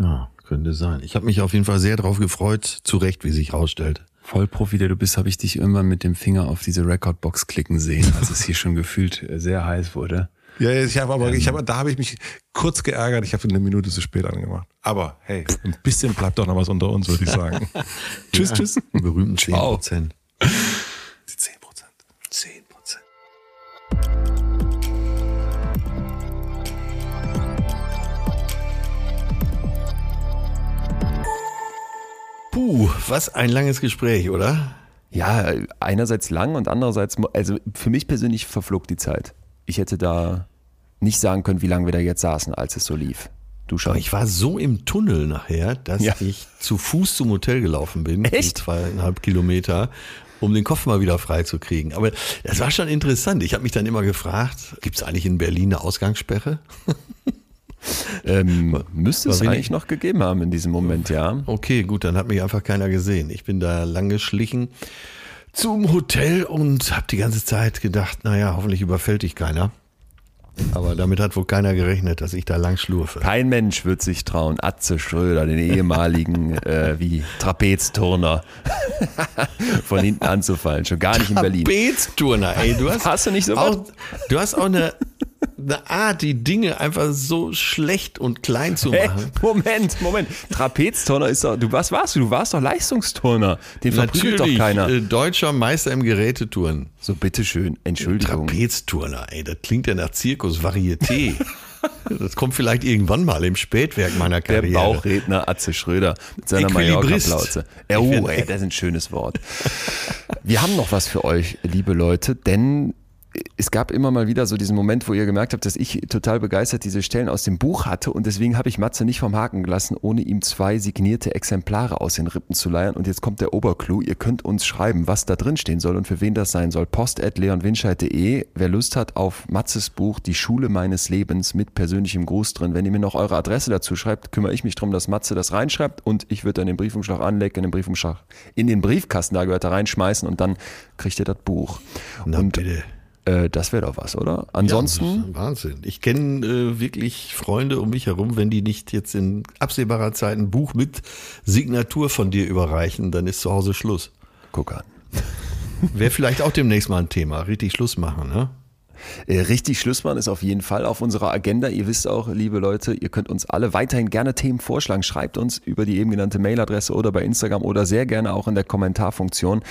Ja, könnte sein. Ich habe mich auf jeden Fall sehr drauf gefreut, zu Recht, wie sich rausstellt. Vollprofi, der du bist, habe ich dich irgendwann mit dem Finger auf diese Recordbox klicken sehen, als es hier schon gefühlt äh, sehr heiß wurde. Ja, ich habe aber, ich habe, da habe ich mich kurz geärgert. Ich habe eine Minute zu spät angemacht. Aber hey, ein bisschen bleibt doch noch was unter uns, würde ich sagen. tschüss, tschüss. Die berühmten 10 Ciao. Prozent. Die Puh, was ein langes Gespräch, oder? Ja, einerseits lang und andererseits, also für mich persönlich verflog die Zeit. Ich hätte da nicht sagen können, wie lange wir da jetzt saßen, als es so lief. Du schon. Aber ich war so im Tunnel nachher, dass Ja. ich zu Fuß zum Hotel gelaufen bin, Echt? zweieinhalb Kilometer, um den Kopf mal wieder frei zu kriegen. Aber das war schon interessant. Ich habe mich dann immer gefragt, gibt es eigentlich in Berlin eine Ausgangssperre? Ähm, müsste es wenig- eigentlich noch gegeben haben in diesem Moment, ja. Okay, gut, dann hat mich einfach keiner gesehen. Ich bin da lang geschlichen. zum Hotel und habe die ganze Zeit gedacht, naja, hoffentlich überfällt dich keiner. Aber damit hat wohl keiner gerechnet, dass ich da lang schlurfe. Kein Mensch wird sich trauen, Atze Schröder, den ehemaligen äh, wie Trapezturner, von hinten anzufallen. Schon gar nicht in Berlin. Trapezturner, ey, du hast, Hast du nicht so auch, du hast auch eine, eine Art, die Dinge einfach so schlecht und klein zu Hey, machen. Moment, Moment. Trapezturner ist doch, du was warst du? Du warst doch Leistungsturner. Den verprügelt doch keiner. äh, deutscher Meister im Gerätetouren. So, bitteschön, Entschuldigung. Trapezturner, ey, das klingt ja nach Zirkus, Varieté. das kommt vielleicht irgendwann mal im Spätwerk meiner Der Karriere. Bauchredner Atze Schröder mit seiner. Mallorca-Plauze. Oh, ey, das ist ein schönes Wort. Wir haben noch was für euch, liebe Leute, denn es gab immer mal wieder so diesen Moment, wo ihr gemerkt habt, dass ich total begeistert diese Stellen aus dem Buch hatte und deswegen habe ich Matze nicht vom Haken gelassen, ohne ihm zwei signierte Exemplare aus den Rippen zu leiern. Und jetzt kommt der Oberclou. Ihr könnt uns schreiben, was da drin stehen soll und für wen das sein soll. Post at leonwinscheid.de. Wer Lust hat auf Matzes Buch Die Schule meines Lebens mit persönlichem Gruß drin. Wenn ihr mir noch eure Adresse dazu schreibt, kümmere ich mich darum, dass Matze das reinschreibt und ich würde dann den Briefumschlag anlegen, in den Briefumschlag in den Briefkasten, da gehört er reinschmeißen und dann kriegt ihr das Buch. Na, und bitte. Äh, das wäre doch was, oder? Ansonsten, Ja, Wahnsinn. Ich kenne äh, wirklich Freunde um mich herum, wenn die nicht jetzt in absehbarer Zeit ein Buch mit Signatur von dir überreichen, dann ist zu Hause Schluss. guck an. Wäre vielleicht auch demnächst mal ein Thema. Richtig Schluss machen, ne? Äh, Richtig Schluss machen ist auf jeden Fall auf unserer Agenda. Ihr wisst auch, liebe Leute, ihr könnt uns alle weiterhin gerne Themen vorschlagen. Schreibt uns über die eben genannte Mailadresse oder bei Instagram oder sehr gerne auch in der Kommentarfunktion.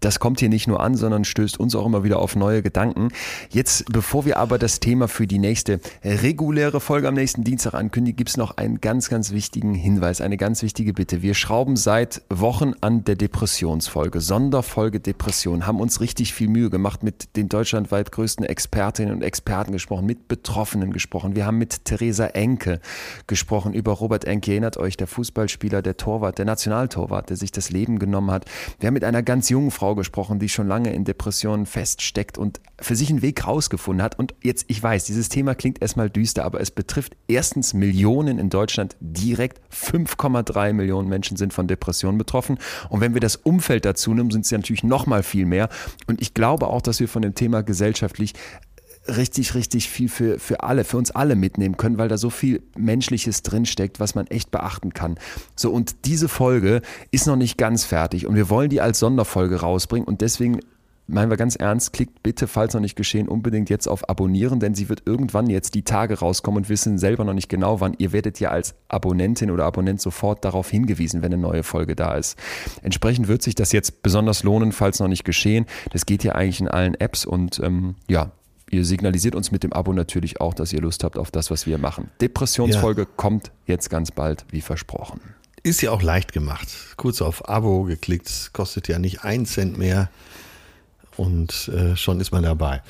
Das kommt hier nicht nur an, sondern stößt uns auch immer wieder auf neue Gedanken. Jetzt, bevor wir aber das Thema für die nächste reguläre Folge am nächsten Dienstag ankündigen, gibt es noch einen ganz, ganz wichtigen Hinweis, eine ganz wichtige Bitte. Wir schrauben seit Wochen an der Depressionsfolge, Sonderfolge Depression, haben uns richtig viel Mühe gemacht mit den deutschlandweit größten Expertinnen und Experten gesprochen, mit Betroffenen gesprochen. Wir haben mit Theresa Enke gesprochen über Robert Enke. Erinnert euch, der Fußballspieler, der Torwart, der Nationaltorwart, der sich das Leben genommen hat. Wir haben mit einer ganz jungen Frau gesprochen, die schon lange in Depressionen feststeckt und für sich einen Weg rausgefunden hat. Und jetzt, ich weiß, dieses Thema klingt erstmal düster, aber es betrifft erstens Millionen in Deutschland direkt. 5,3 Millionen Menschen sind von Depressionen betroffen. Und wenn wir das Umfeld dazu nehmen, sind es ja natürlich noch mal viel mehr. Und ich glaube auch, dass wir von dem Thema gesellschaftlich richtig, richtig viel für, für alle, für uns alle mitnehmen können, weil da so viel Menschliches drinsteckt, was man echt beachten kann. So, und diese Folge ist noch nicht ganz fertig und wir wollen die als Sonderfolge rausbringen und deswegen meinen wir ganz ernst, klickt bitte, falls noch nicht geschehen, unbedingt jetzt auf Abonnieren, denn sie wird irgendwann jetzt die Tage rauskommen und wissen selber noch nicht genau wann. Ihr werdet ja als Abonnentin oder Abonnent sofort darauf hingewiesen, wenn eine neue Folge da ist. Entsprechend wird sich das jetzt besonders lohnen, falls noch nicht geschehen. Das geht ja eigentlich in allen Apps und ähm, ja, Ihr signalisiert uns mit dem Abo natürlich auch, dass ihr Lust habt auf das, was wir machen. Depressionsfolge kommt jetzt ganz bald, wie versprochen. Ist ja auch leicht gemacht. Kurz auf Abo geklickt, kostet ja nicht einen Cent mehr und äh, schon ist man dabei.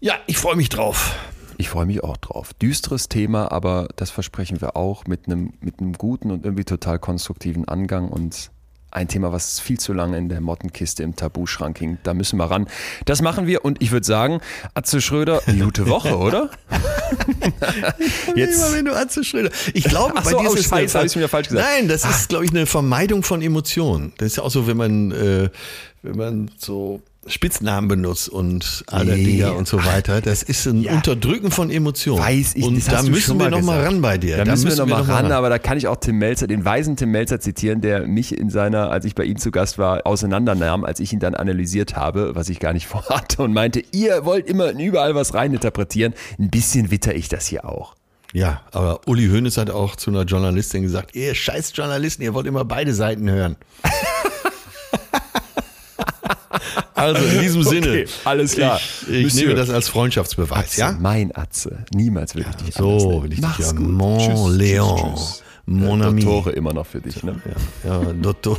Ja, ich freue mich drauf. Ich freue mich auch drauf. Düsteres Thema, aber das versprechen wir auch mit einem, mit einem guten und irgendwie total konstruktiven Angang und ein Thema, was viel zu lange in der Mottenkiste im Tabuschrank hing. Da müssen wir ran. Das machen wir und ich würde sagen, Atze Schröder, gute Woche, oder? Jetzt. Immer wenn du Atze Schröder. Ich glaube, Ach bei so, dir oh, ist es Scheiße, wieder falsch gesagt. Nein, das ist, glaube ich, eine Vermeidung von Emotionen. Das ist ja auch so, wenn man, äh, wenn man so Spitznamen benutzt und alle Nee. Dinger und so weiter. Das ist ein Unterdrücken von Emotionen. Weiß ich, und das da müssen wir mal noch mal gesagt. ran bei dir. Da, müssen wir noch mal noch ran, aber da kann ich auch Tim Melzer, den weisen Tim Melzer zitieren, der mich in seiner, als ich bei ihm zu Gast war, auseinandernahm, als ich ihn dann analysiert habe, was ich gar nicht vorhatte und meinte, ihr wollt immer überall was reininterpretieren. Ein bisschen witter ich das hier auch. Ja, aber Uli Hoeneß hat auch zu einer Journalistin gesagt, ihr scheiß Journalisten, ihr wollt immer beide Seiten hören. also in diesem Sinne. Okay, alles klar. Ich, ich nehme das als Freundschaftsbeweis, Atze, ja? Mein Atze. Niemals will ich dich So will ich Mach's dich ja. gut. Mon tschüss, Léon. Tschüss, tschüss. Mon Äh, ami. Dottore immer noch für dich, ne? Ja, ja Dotto.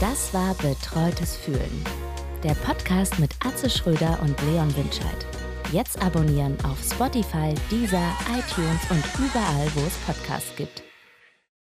Das war Betreutes Fühlen. Der Podcast mit Atze Schröder und Leon Winscheid. Jetzt abonnieren auf Spotify, Deezer, iTunes und überall, wo es Podcasts gibt.